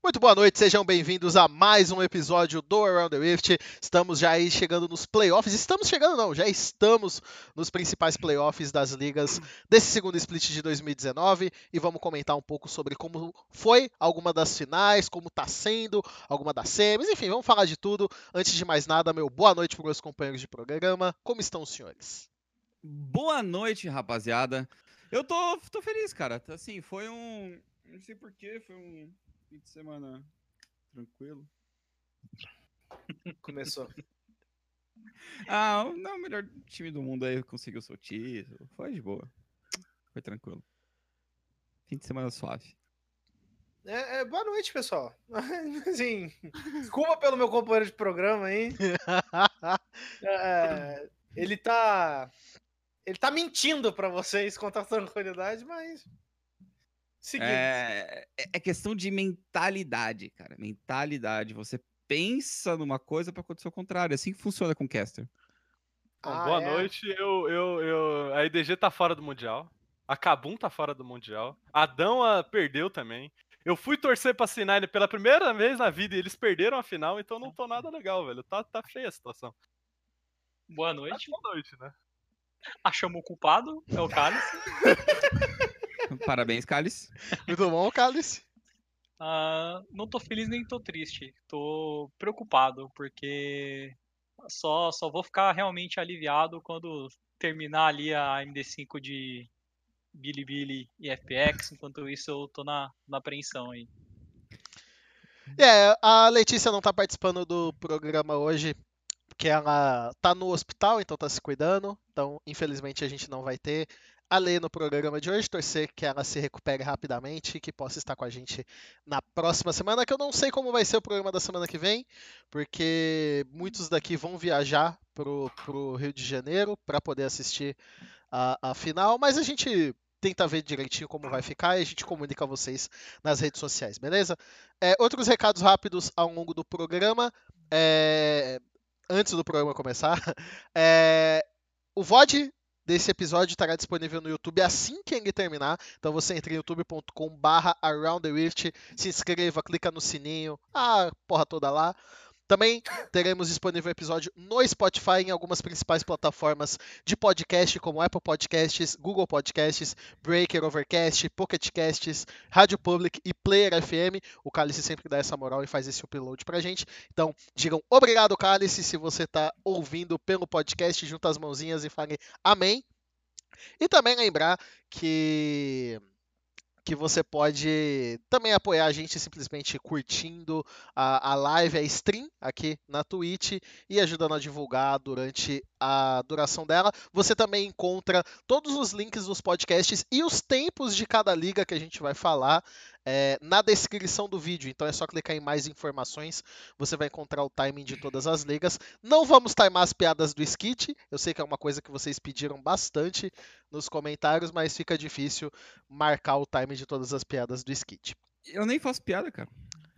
Muito boa noite, sejam bem-vindos a mais um episódio do Around the Rift. Estamos já aí chegando nos playoffs. Estamos chegando, não, já estamos nos principais playoffs das ligas desse segundo split de 2019 e vamos comentar um pouco sobre como foi alguma das finais, como tá sendo alguma das semis, enfim, vamos falar de tudo. Antes de mais nada, meu boa noite para meus companheiros de programa. Como estão os senhores? Boa noite, rapaziada. Eu tô, tô feliz, cara. Assim, foi um. Não sei porquê, foi um fim de semana tranquilo. Começou. Ah, não, o melhor time do mundo aí conseguiu seu título. Foi de boa. Foi tranquilo. Fim de semana suave. É, é, boa noite, pessoal. Assim, desculpa pelo meu companheiro de programa aí. É, ele tá. Ele tá mentindo pra vocês com a tranquilidade, mas. É, é- é questão de mentalidade, cara. Mentalidade. Você pensa numa coisa pra acontecer o contrário. É assim que funciona com o Caster. Bom, Ah, boa é? noite. Eu, eu, eu, a IDG tá fora do Mundial. A Kabum tá fora do Mundial. A Adão ah, perdeu também. Eu fui torcer pra Sinai pela primeira vez na vida e eles perderam a final, então não tô nada legal, velho. Tá, tá feia a situação. Boa Tá noite. boa noite, né? Achamos o culpado, é o Cálice. Parabéns, Cálice. Muito bom, Cálice? Ah, não tô feliz nem tô triste. Tô preocupado, porque só, só vou ficar realmente aliviado quando terminar ali a MD5 de Bilibili e FPX. Enquanto isso, eu tô na, na apreensão aí. É, a Letícia não tá participando do programa hoje, porque ela tá no hospital, então tá se cuidando. Então, infelizmente, a gente não vai ter a Lê no programa de hoje. Torcer que ela se recupere rapidamente e que possa estar com a gente na próxima semana, que eu não sei como vai ser o programa da semana que vem, porque muitos daqui vão viajar pro, pro Rio de Janeiro para poder assistir a, a final, mas a gente tenta ver direitinho como vai ficar e a gente comunica a vocês nas redes sociais, beleza? É, outros recados rápidos ao longo do programa. é, antes do programa começar. É, o VOD desse episódio estará disponível no YouTube assim que ele terminar. Então você entra em youtube.com barra Around the Rift, se inscreva, clica no sininho, a porra toda lá. Também teremos disponível o episódio no Spotify em algumas principais plataformas de podcast, como Apple Podcasts, Google Podcasts, Breaker, Overcast, Pocket Casts, Rádio Public e Player FM. O Cálice sempre dá essa moral e faz esse upload pra gente. Então, digam obrigado, Cálice, se você tá ouvindo pelo podcast, junta as mãozinhas e fale amém. E também lembrar que que você pode também apoiar a gente simplesmente curtindo a, a live, a stream aqui na Twitch e ajudando a divulgar durante a duração dela. Você também encontra todos os links dos podcasts e os tempos de cada liga que a gente vai falar é, na descrição do vídeo. Então é só clicar em mais informações, você vai encontrar o timing de todas as ligas. Não vamos timar as piadas do Skit, eu sei que é uma coisa que vocês pediram bastante nos comentários, mas fica difícil marcar o time de todas as piadas do Skit. Eu nem faço piada, cara.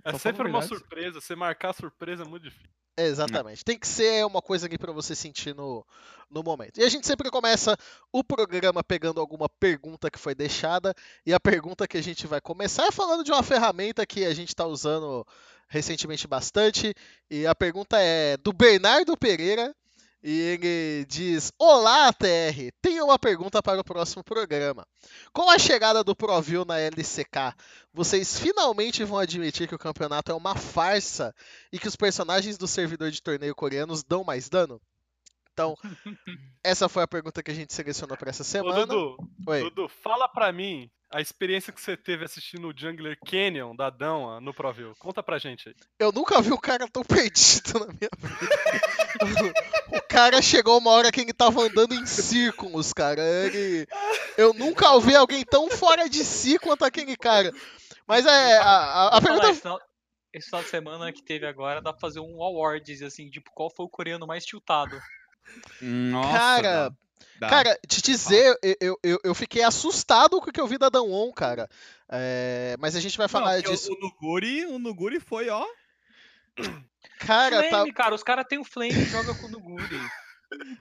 É Só sempre uma verdade. surpresa. Você marcar a surpresa é muito difícil. Exatamente. Tem que ser uma coisa aqui para você sentir no, no momento. E a gente sempre começa o programa pegando alguma pergunta que foi deixada. E a pergunta que a gente vai começar é falando de uma ferramenta que a gente está usando recentemente bastante. E a pergunta é do Bernardo Pereira. E ele diz: Olá, TR! Tenho uma pergunta para o próximo programa. Com a chegada do ProView na LCK, vocês finalmente vão admitir que o campeonato é uma farsa e que os personagens do servidor de torneio coreanos dão mais dano? Então, essa foi a pergunta que a gente selecionou para essa Ô, semana. Dudu, Oi. Dudu, fala pra mim a experiência que você teve assistindo o Jungler Canyon da Adão ah, no ProView. Conta pra gente aí. Eu nunca vi um cara tão perdido na minha vida. o cara chegou uma hora que ele tava andando em círculos, cara. Ele... Eu nunca ouvi alguém tão fora de si quanto aquele cara. Mas é. A, a- a Vou falar, pergunta. esse, final, esse final de semana que teve agora, dá pra fazer um awards, assim, tipo, qual foi o coreano mais tiltado? Nossa, Cara, dá. Dá. Cara, te dizer, eu, eu, eu, eu fiquei assustado com o que eu vi da Danwon, cara. É, mas a gente vai Não, falar porque o- disso. O Nuguri, o Nuguri foi, ó. Cara, tá. Flame, cara, os caras têm o Flame e joga com o Nuguri.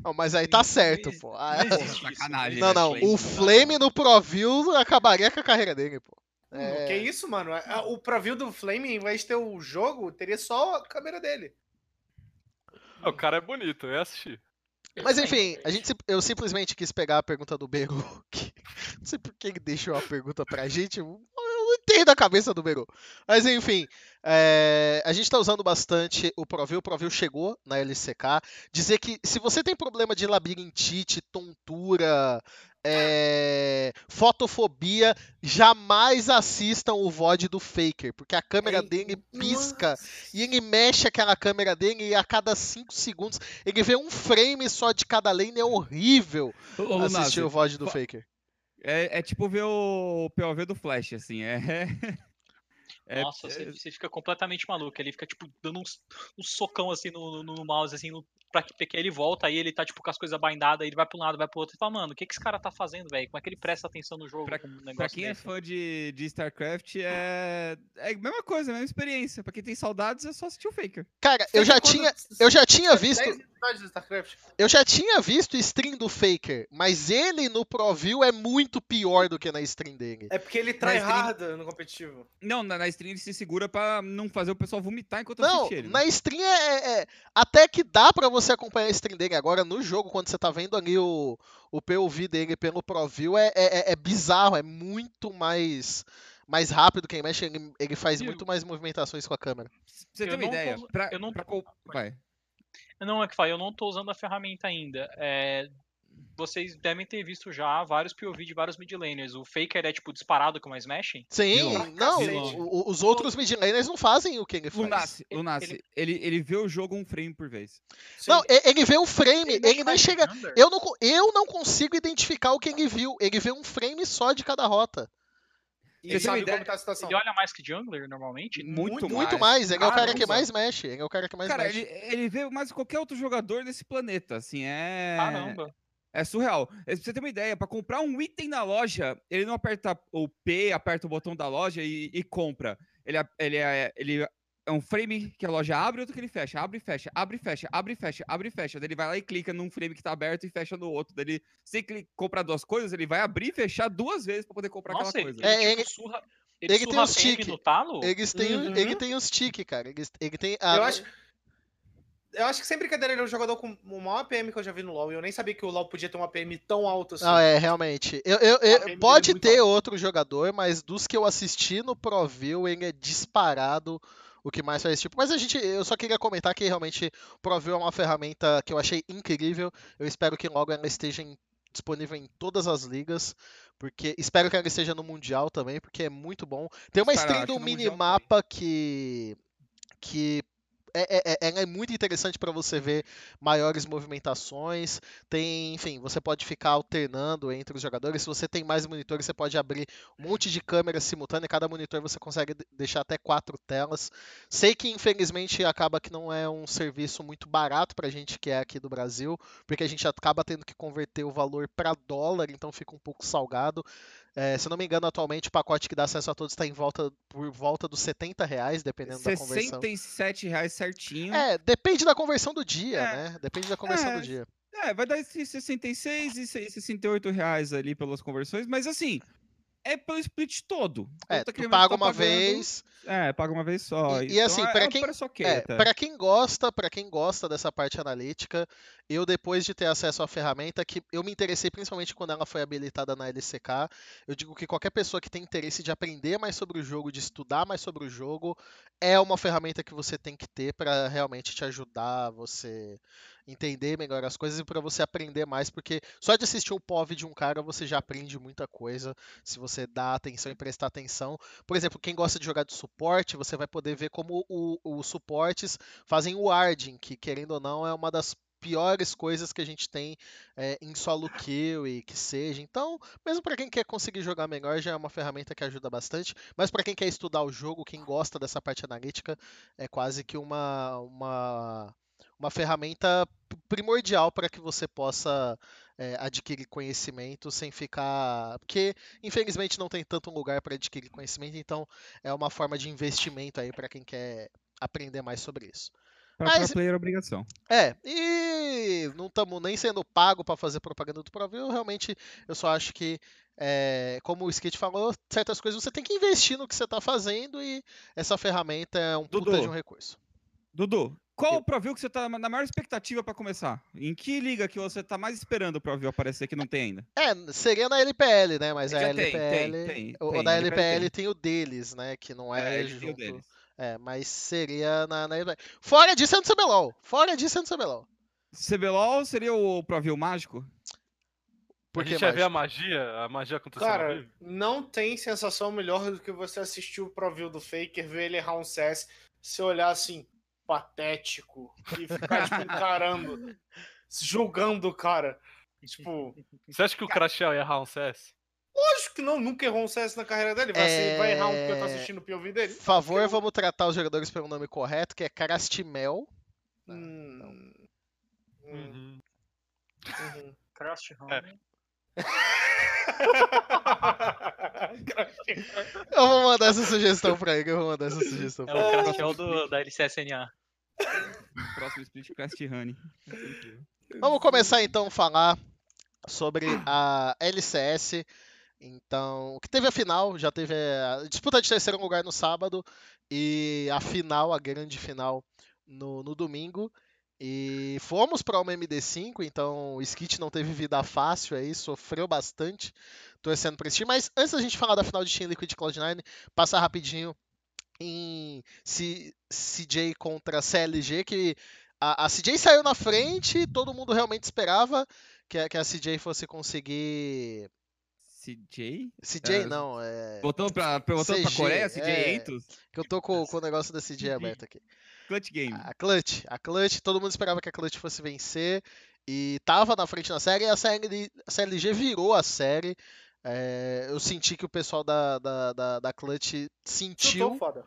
Não, mas aí tá Não certo, pô. Ah, não Não, não. O não Flame não. no ProView acabaria com a carreira dele, pô. É, Que isso, mano? A- O preview do Flame, em vez de ter o jogo, teria só a câmera dele. O cara é bonito, eu ia assistir. Mas enfim, a gente, eu simplesmente quis pegar a pergunta do Beru. que- não sei por que ele deixou a pergunta pra gente. Eu não entendo a cabeça do Beru. Mas enfim, é, a gente tá usando bastante o ProView. O ProView chegou na LCK. Dizer que se você tem problema de labirintite, tontura, é, fotofobia, jamais assistam o VOD do Faker, porque a câmera Ei, dele pisca e ele mexe aquela câmera dele e a cada 5 segundos ele vê um frame só de cada lane. É horrível Ô, assistir Lunassi, o VOD do fa- Faker. É, é tipo ver o POV do Flash, assim. É. é- Nossa, é- você, você fica completamente maluco. Ele fica, tipo, dando uns, um socão assim no, no, no mouse, assim, no, pra que porque ele volta, aí ele tá, tipo, com as coisas bindadas, aí ele vai pra um lado, vai pro outro e fala, mano, o que que esse cara tá fazendo, velho? Como é que ele presta atenção no jogo Pra- um Pra quem é desse? fã de, de StarCraft, é, é a mesma coisa, a mesma experiência. Pra quem tem saudades, é só assistir o Faker. Cara, eu já tinha, eu já tinha visto, 10 episódios de StarCraft. eu já tinha visto stream do Faker, mas ele no ProView é muito pior do que na stream dele. É porque ele try Mas tem- hard no competitivo. Não, na, na stream ele se segura pra não fazer o pessoal vomitar enquanto Não, assiste ele. né? na stream é, é- é- Até que dá pra você acompanhar a stream dele. Agora, no jogo, quando você tá vendo ali o, o POV dele pelo ProView, é, é, é bizarro, é muito mais, mais rápido quem mexe, ele, ele faz Viu? muito mais movimentações com a câmera. Pra você eu ter uma não ideia. tô- pra, eu não pra Vai. Não, é que fala, eu não tô usando a ferramenta ainda. É, vocês devem ter visto já vários POV de vários mid laners. O Faker é, tipo, disparado com uma Smash? Sim, não, Cacete. o- os outros mid laners não fazem o que ele faz. Lunassi, Ele- Lunassi, ele, ele vê o jogo um frame por vez. Sim. Não, ele vê o frame, ele, nem mais chega. Eu não, eu não consigo identificar o que ele viu. Ele vê um frame só de cada rota. e uma sabe ideia? como tá a situação. Ele olha mais que jungler, normalmente? Muito, Muito mais. mais. Ele é o cara que mais mexe. Ele é o cara que mais Cara, mexe. ele, ele vê mais que qualquer outro jogador nesse planeta, assim, é... Caramba. É surreal. Eh, Pra você ter uma ideia, pra comprar um item na loja, ele não aperta o P, aperta o botão da loja e, e compra. Ele, ele, é, ele é um frame que a loja abre, outro que ele fecha, abre e fecha, abre e fecha, abre e fecha, abre e fecha. Daí ele vai lá e clica num frame que tá aberto e fecha no outro. Daí ele, se ele comprar duas coisas, ele vai abrir e fechar duas vezes pra poder comprar Nossa, aquela ele, coisa. É, ele, ele- tipo, surra, ele, ele tem surra os PM tique. no talo? Eles têm, Uhum. ele tem os tique, cara. Ele, ele tem. a- Eu acho. Eu acho que sem brincadeira ele é o jogador com o maior APM que eu já vi no LoL. E eu nem sabia que o LoL podia ter um APM tão alto assim. Não, é, realmente. Eu, eu- eu- é pode ter alto. outro jogador, mas dos que eu assisti no ProView, ele é disparado o que mais faz esse tipo. Mas a gente, eu só queria comentar que realmente o ProView é uma ferramenta que eu achei incrível. Eu espero que logo ela esteja em- disponível em todas as ligas, porque espero que ela esteja no Mundial também, porque é muito bom. Tem uma Estará, stream do que minimapa que que é, é- é- ela é muito interessante para você ver maiores movimentações. Tem, enfim, você pode ficar alternando entre os jogadores. Se você tem mais monitores, você pode abrir um monte de câmeras simultâneas. Cada monitor você consegue de- deixar até quatro telas. Sei que infelizmente acaba que não é um serviço muito barato pra gente que é aqui do Brasil, porque a gente acaba tendo que converter o valor para dólar, então fica um pouco salgado. É, se eu não me engano, atualmente o pacote que dá acesso a todos está em volta por volta dos 70 reais, dependendo da conversão. 67 reais certinho. É, depende da conversão do dia, É. né? Depende da conversão É, do dia. É, vai dar esses 66 e 68 reais ali pelas conversões, mas assim, é pelo split todo. É, tu paga tá uma pagando- vez. É, paga uma vez só. E- e então assim, é, pra é um quem- É, para quem gosta, para quem gosta dessa parte analítica, eu depois de ter acesso à ferramenta, que eu me interessei principalmente quando ela foi habilitada na LCK, eu digo que qualquer pessoa que tem interesse de aprender mais sobre o jogo, de estudar mais sobre o jogo, é uma ferramenta que você tem que ter para realmente te ajudar você entender melhor as coisas e para você aprender mais, porque só de assistir o POV de um cara você já aprende muita coisa, se você dá atenção e prestar atenção. Por exemplo, quem gosta de jogar de suporte, você vai poder ver como os suportes fazem o warding, que querendo ou não é uma das piores coisas que a gente tem é, em solo kill e que seja. Então, mesmo para quem quer conseguir jogar melhor, já é uma ferramenta que ajuda bastante. Mas para quem quer estudar o jogo, quem gosta dessa parte analítica, é quase que uma uma, uma ferramenta primordial para que você possa é, adquirir conhecimento sem ficar. Porque, infelizmente, não tem tanto lugar para adquirir conhecimento, então é uma forma de investimento aí para quem quer aprender mais sobre isso. Pra Mas- player é obrigação. É, e não estamos nem sendo pago para fazer propaganda do ProView, realmente eu só acho que, é, como o Skit falou, certas coisas você tem que investir no que você está fazendo e essa ferramenta é um puta Dudu. de um recurso. Dudu, qual o Proview que você tá na maior expectativa pra começar? Em que liga que você tá mais esperando o Proview aparecer que não tem ainda? É, seria na LPL, né? Mas a Já tem, LPL. tem, tem, o tem, da LPL LPL tem. o deles, né? Que não é, É, junto. deles. É, mas seria na, na LPL. Fora disso é no CBLOL. Fora disso é no CBLOL. CBLOL seria o Proview mágico? Por a gente ver a magia, a magia acontecendo Cara, não tem sensação melhor do que você assistir o Proview do Faker, ver ele errar um CS, se olhar assim, patético, e ficar, tipo, encarando, julgando o cara. Tipo, Você acha que o Crashel ia errar um CS? lógico que não, nunca errou um CS na carreira dele. Vai, ser- vai errar um porque eu tô É, assistindo o POV dele? Por favor, Eu- vamos tratar os jogadores pelo nome correto, que é Carastimel. Hum, hum, Uhum. uhum. Crash É. Honey. Eu vou mandar essa sugestão pra ele, eu vou mandar essa sugestão É pra ele. o Crashel do, da LCSNA. Próximo split Cast Honey. Vamos começar então a falar sobre a LCS. Então, que teve a final, já teve a disputa de terceiro lugar no sábado e a final, a grande final, no, no domingo. E fomos para uma MD5, então o Skit não teve vida fácil aí, sofreu bastante torcendo para esse time. Mas antes da gente falar da final de Team Liquid e Cloud9, passar rapidinho em C- CJ contra CLG, que a, a CJ saiu na frente, todo mundo realmente esperava que a, que a CJ fosse conseguir. CJ? CJ É, não, é. Voltando pra, pra- voltando pra CG, Coreia, CJ é. Entos? Que eu tô com, com o negócio da CJ aberto aqui. Clutch Game. A Clutch. A Clutch, todo mundo esperava que a Clutch fosse vencer. E tava na frente na série e a, série, a CLG virou a série. É, eu senti que o pessoal da, da, da, da Clutch Chutou sentiu, foda.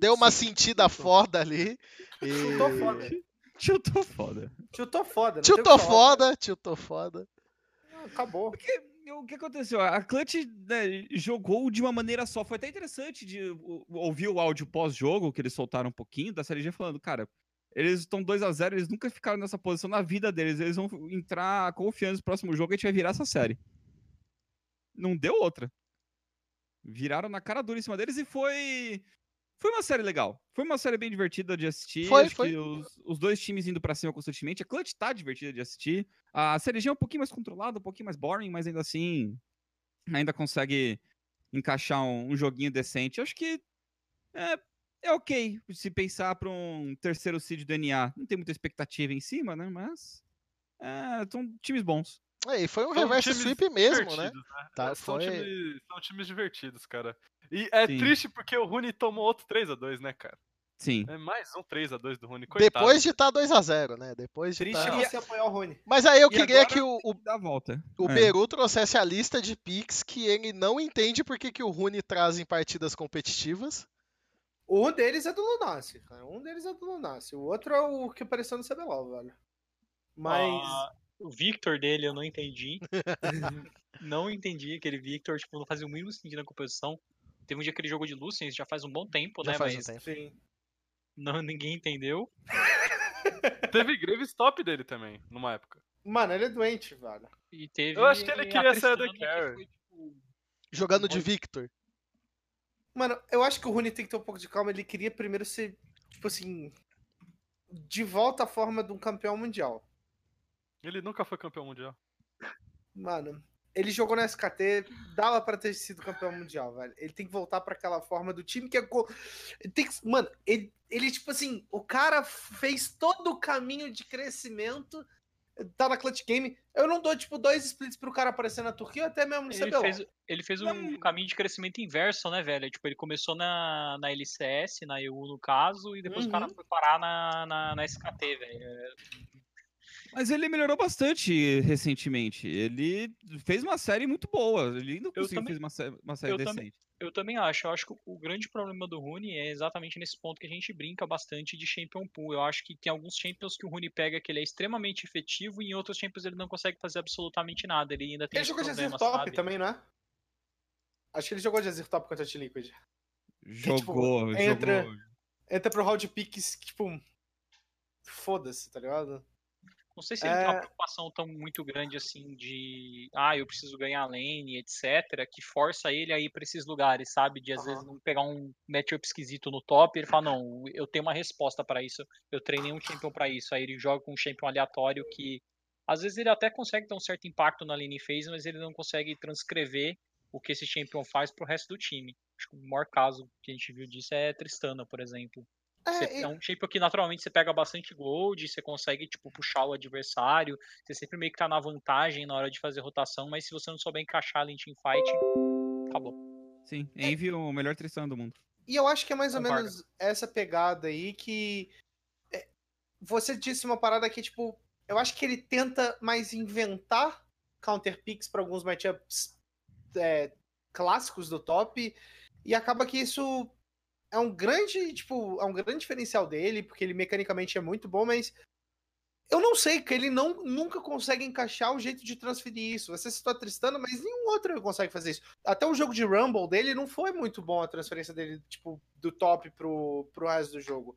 deu uma sentida foda ali. E... Chutou foda. Chutou foda. Chutou foda. falar. foda, tiltou foda. Ah, Acabou. Porque o que aconteceu? A Clutch né, jogou de uma maneira só. Foi até interessante de ouvir o áudio pós-jogo, que eles soltaram um pouquinho, da CLG falando, cara, eles estão 2 a 0 eles nunca ficaram nessa posição na vida deles. Eles vão entrar confiantes no próximo jogo e a gente vai virar essa série. Não deu outra. Viraram na cara dura em cima deles e foi. Foi uma série legal. Foi uma série bem divertida de assistir. Foi, Acho foi. que os, os dois times indo pra cima constantemente. A Clutch tá divertida de assistir. A CLG é um pouquinho mais controlada, um pouquinho mais boring, mas ainda assim ainda consegue encaixar um, um joguinho decente. Acho que é, é ok se pensar para um terceiro seed do NA. Não tem muita expectativa em cima, né? Mas é, são times bons. É, e foi um São reverse sweep mesmo, né? divertidos, Tá, são, foi... times, são times divertidos, cara. E é Sim. triste porque o Rune tomou outro 3x2, né, cara? Sim. É mais um 3x2 do Rune. Coitado. Depois de estar 2x0, né? Depois de Triste tá... Você apoiar o Rony. Mas aí eu E queria que o, o, a volta. o É. Beru trouxesse a lista de picks que ele não entende porque que o Rune traz em partidas competitivas. Um deles é do Lunassi, cara. Um deles é do Lunassi. O outro é o que apareceu no CBLOL, velho. Mas. Ah, o Victor dele eu não entendi. não entendi aquele Victor, tipo, não fazia o mínimo sentido na composição. Teve um dia que ele jogou de Lucian, já faz um bom tempo, Já né? faz um Mas tempo. Sim. não, ninguém entendeu. Teve Graves top dele também, numa época. Mano, ele é doente, velho. E teve. Eu acho que ele queria ser Tristana, do que Carry. foi, tipo, Jogando de Victor. Mano, eu acho que o Rune tem que ter um pouco de calma. Ele queria primeiro ser, tipo assim. De volta à forma de um campeão mundial. Ele nunca foi campeão mundial. Mano, ele jogou na SKT, dava pra ter sido campeão mundial, velho. Ele tem que voltar pra aquela forma do time que é. go- Tem que... Mano, ele, ele, tipo assim, o cara fez todo o caminho de crescimento. Tá na Clutch Game. Eu não dou, tipo, dois splits pro cara aparecer na Turquia ou até mesmo no Ele fez, ele fez um caminho de crescimento inverso, né, velho? Tipo, ele começou na, na LCS, na EU no caso, e depois o cara Uhum. foi parar na, na, na SKT, velho. Mas ele melhorou bastante recentemente. Ele fez uma série muito boa. Ele ainda conseguiu também- fazer uma, sé- uma série eu decente. também- Eu também acho. Eu acho que o grande problema do Rune é exatamente nesse ponto que a gente brinca bastante de Champion Pool. Eu acho que tem alguns Champions que o Rune pega que ele é extremamente efetivo e em outros Champions ele não consegue fazer absolutamente nada. Ele ainda tem Ele jogou de Azir problema, Top sabe? também, não é? Acho que ele jogou de Azir Top contra a T-Liquid. Jogou, entra- jogou. entra pro round picks, tipo. Foda-se, tá ligado? Não sei se ele tem uma É. preocupação tão muito grande assim de ah, eu preciso ganhar lane, etc, que força ele a ir pra esses lugares, sabe? De às vezes não pegar um matchup esquisito no top e ele fala, não, eu tenho uma resposta pra isso, eu treinei um champion pra isso. Aí ele joga com um champion aleatório que às vezes ele até consegue ter um certo impacto na lane phase, mas ele não consegue transcrever o que esse champion faz pro resto do time. Acho que o maior caso que a gente viu disso é Tristana, por exemplo. É, é um champion que naturalmente você pega bastante gold, você consegue, tipo, puxar o adversário, você sempre meio que tá na vantagem na hora de fazer rotação, mas se você não souber encaixar ali em teamfight, acabou. Sim, Envy o melhor Tristan do mundo. E eu acho que é mais ou Concordo. menos essa pegada aí que. é, Você disse uma parada que, tipo, eu acho que ele tenta mais inventar counter picks para alguns matchups é, clássicos do top. E acaba que isso é um grande, tipo, é um grande diferencial dele, porque ele mecanicamente é muito bom, mas eu não sei, que ele não nunca consegue encaixar um jeito de transferir isso. Você citou a Tristana, mas nenhum outro consegue fazer isso. Até o jogo de Rumble dele não foi muito bom a transferência dele, tipo, do top pro, pro resto do jogo.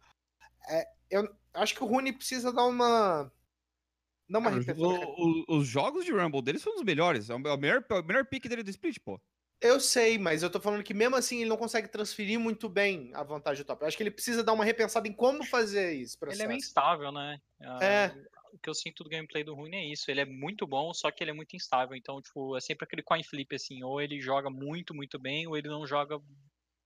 É, eu acho que o Rune precisa dar uma. Dar uma Cara, repensada. o- o- os jogos de Rumble deles são os melhores. É o é o melhor, é o melhor pick dele do split, pô. Eu sei, mas eu tô falando que mesmo assim ele não consegue transferir muito bem a vantagem do top. Eu acho que ele precisa dar uma repensada em como fazer isso. Ele é meio processo. instável, né? É. Ah, O que eu sinto do gameplay do Rune é isso. Ele é muito bom, só que ele é muito instável. Então, tipo, é sempre aquele coin flip, assim. Ou ele joga muito, muito bem, ou ele não joga.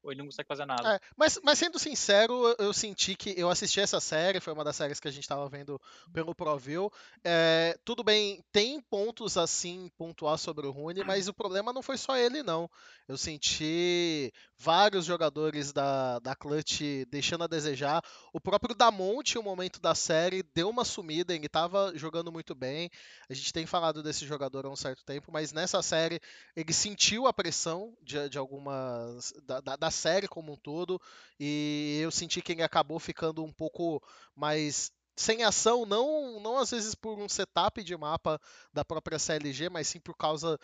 Ou ele não consegue fazer nada. É, mas, mas sendo sincero, eu- senti que eu assisti essa série, foi uma das séries que a gente estava vendo pelo ProView. É, tudo bem, tem pontos assim pontuar sobre o Rune, mas o problema não foi só ele, não. Eu senti vários jogadores da, da Clutch deixando a desejar. O próprio Damonte, no momento da série, deu uma sumida, ele estava jogando muito bem. A gente tem falado desse jogador há um certo tempo, mas nessa série ele sentiu a pressão de, de algumas. Da, da série como um todo, e eu senti que ele acabou ficando um pouco mais sem ação, não, não às vezes por um setup de mapa da própria CLG, mas sim por causa.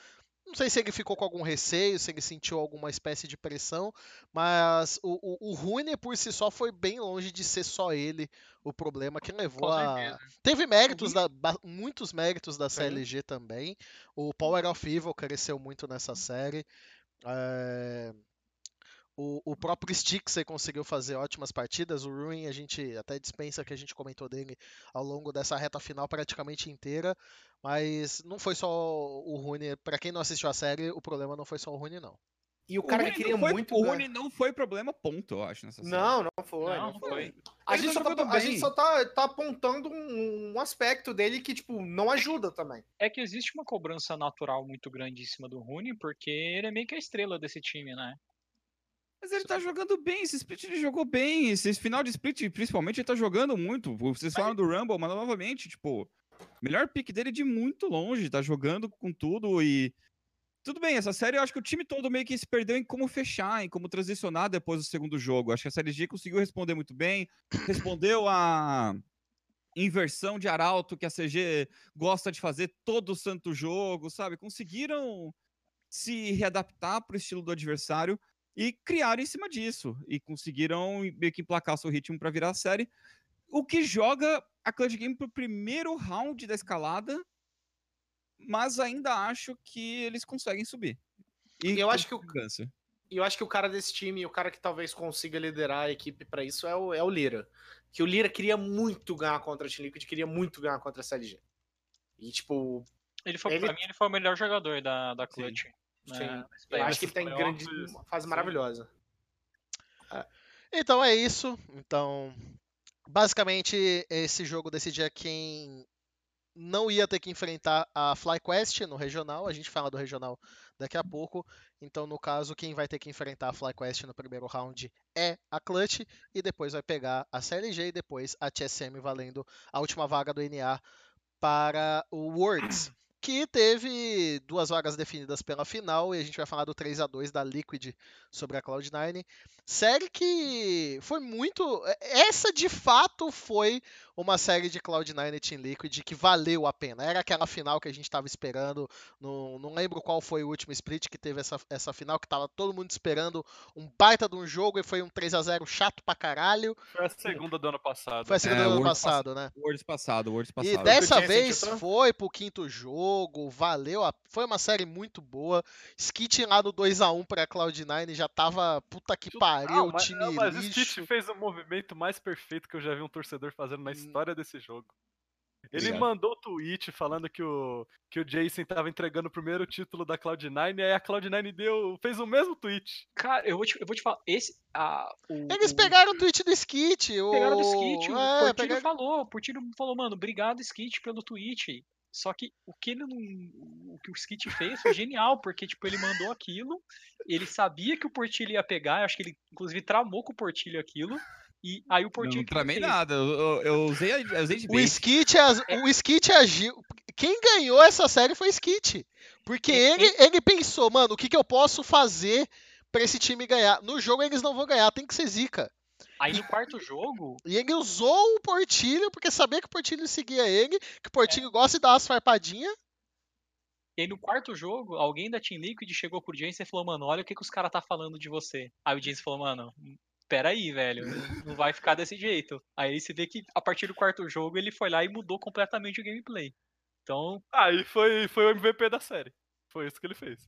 Não sei se ele ficou com algum receio, se ele sentiu alguma espécie de pressão, mas o, o, o Rune por si só foi bem longe de ser só ele o problema que levou a. Teve méritos, da, ba- muitos méritos da. CLG também. O Power of Evil cresceu muito nessa série. É, O, o próprio Stixer conseguiu fazer ótimas partidas. O Ruin, a gente até dispensa que a gente comentou dele ao longo dessa reta final praticamente inteira. Mas não foi só o Rune. Pra quem não assistiu a série, o problema não foi só o Rune, não. E o cara que queria não foi, muito. O Rune não foi problema, ponto, eu acho, nessa série. Não, não foi. Não, Não, foi. foi. A, gente tá tá, a gente só tá, tá apontando um, um aspecto dele que, tipo, não ajuda também. É que existe uma cobrança natural muito grande em cima do Rune, porque ele é meio que a estrela desse time, né? Mas ele tá jogando bem, esse split ele jogou bem, esse final de split, principalmente, ele tá jogando muito. Vocês falaram do Rumble, mas novamente, tipo, melhor pick dele de muito longe, tá jogando com tudo e. Tudo bem, essa série eu acho que o time todo meio que se perdeu em como fechar, em como transicionar depois do segundo jogo. Acho que a série G conseguiu responder muito bem, respondeu a inversão de arauto que a CG gosta de fazer todo santo jogo, sabe? Conseguiram se readaptar pro estilo do adversário e criaram em cima disso. E conseguiram meio que emplacar seu ritmo para virar a série. O que joga a Cloud Game pro primeiro round da escalada, mas ainda acho que eles conseguem subir. E Eu acho que o- segurança. E eu acho que o cara desse time, o cara que talvez consiga liderar a equipe pra isso é o, é o Lira. Que o Lira queria muito ganhar contra a Team Liquid, queria muito ganhar contra a CLG. E, tipo, Ele foi, Ele- pra mim, ele foi o melhor jogador da, da. Clutch. sim, né? eu acho que ele tá em grande fase sim. maravilhosa. Então é isso. Então, basicamente, esse jogo decidia quem não ia ter que enfrentar a FlyQuest no regional. A gente fala do regional daqui a pouco. Então, no caso, quem vai ter que enfrentar a FlyQuest no primeiro round é a Clutch. E depois vai pegar a CLG e depois a TSM valendo a última vaga do NA para o Worlds. Que teve duas vagas definidas pela final, e a gente vai falar do 3 a 2 da Liquid sobre a Cloud9. Série que foi muito. Essa de fato foi uma série de Cloud9 e Team Liquid que valeu a pena. Era aquela final que a gente estava esperando. Não, não lembro qual foi o último split que teve essa, essa final, que tava todo mundo esperando um baita de um jogo e foi um 3 a 0 chato pra caralho. Foi a segunda do ano passado. Foi a segunda É, do ano Worlds passado, né? Worlds passado, Worlds E passado. dessa Jensen vez titular? foi pro quinto jogo, valeu, a- foi uma série muito boa. Skit lá no 2x1 pra Cloud9 já tava puta que pariu, Ah, mas, time ah, mas o lixo. Stitch fez o movimento mais perfeito que eu já vi um torcedor fazendo na Hum. história desse jogo. Ele Obrigado. mandou tweet falando que o, que o Jason tava entregando o primeiro título da Cloud9 e aí a Cloud9 deu, fez o mesmo tweet. Cara, eu vou te, eu vou te falar, esse. A, o, Eles o- pegaram o tweet do Skit. O... pegaram do Skit, o é, Portilho pegaram- falou, o Portilho falou, mano, obrigado, Skit, pelo tweet. Só que o que ele não. O que o Skit fez foi genial, porque, tipo, ele mandou aquilo, ele sabia que o Portilho ia pegar, acho que ele, inclusive, tramou com o Portilho aquilo, e aí o Não, Portilho. não tramei fez? nada. Eu, eu- usei, a- eu usei de O. Skit, as- o Skit agiu. Quem ganhou essa série foi o Skit. Porque É, ele, ele pensou, mano, o que, que eu posso fazer pra esse time ganhar? No jogo eles não vão ganhar, tem que ser zica. Aí no quarto jogo, E ele usou o Portilho, porque sabia que o Portilho seguia ele, que o Portilho É. gosta de dar umas farpadinhas. e aí no quarto jogo, alguém da Team Liquid chegou pro Jensen e falou, mano, olha o que, que os caras tá falando de você. Aí o Jensen falou, mano, peraí, velho, não- não vai ficar desse jeito. Aí você vê que a partir do quarto jogo ele foi lá e mudou completamente o gameplay. Então, Aí foi, foi o MVP da série. Foi isso que ele fez.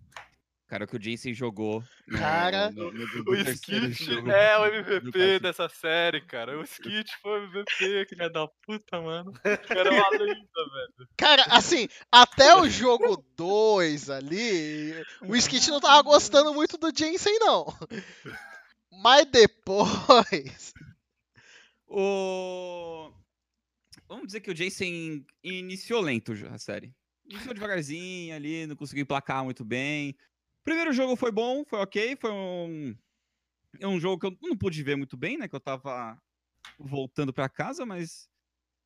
Cara, o que o Jason jogou. no- Cara, no- no- no- O Skit é o MVP dessa série, cara. O Skit foi o MVP, filha da puta, mano. era uma lenda, velho. Cara, assim, até o jogo 2 ali, o Skit não tava gostando muito do Jensen, não. Mas depois. O... Vamos dizer que o Jason iniciou lento já a série. Iniciou devagarzinho ali, não conseguiu emplacar muito bem. Primeiro jogo foi bom, foi ok, foi um, é um jogo que eu não pude ver muito bem, né? Que eu tava voltando pra casa, mas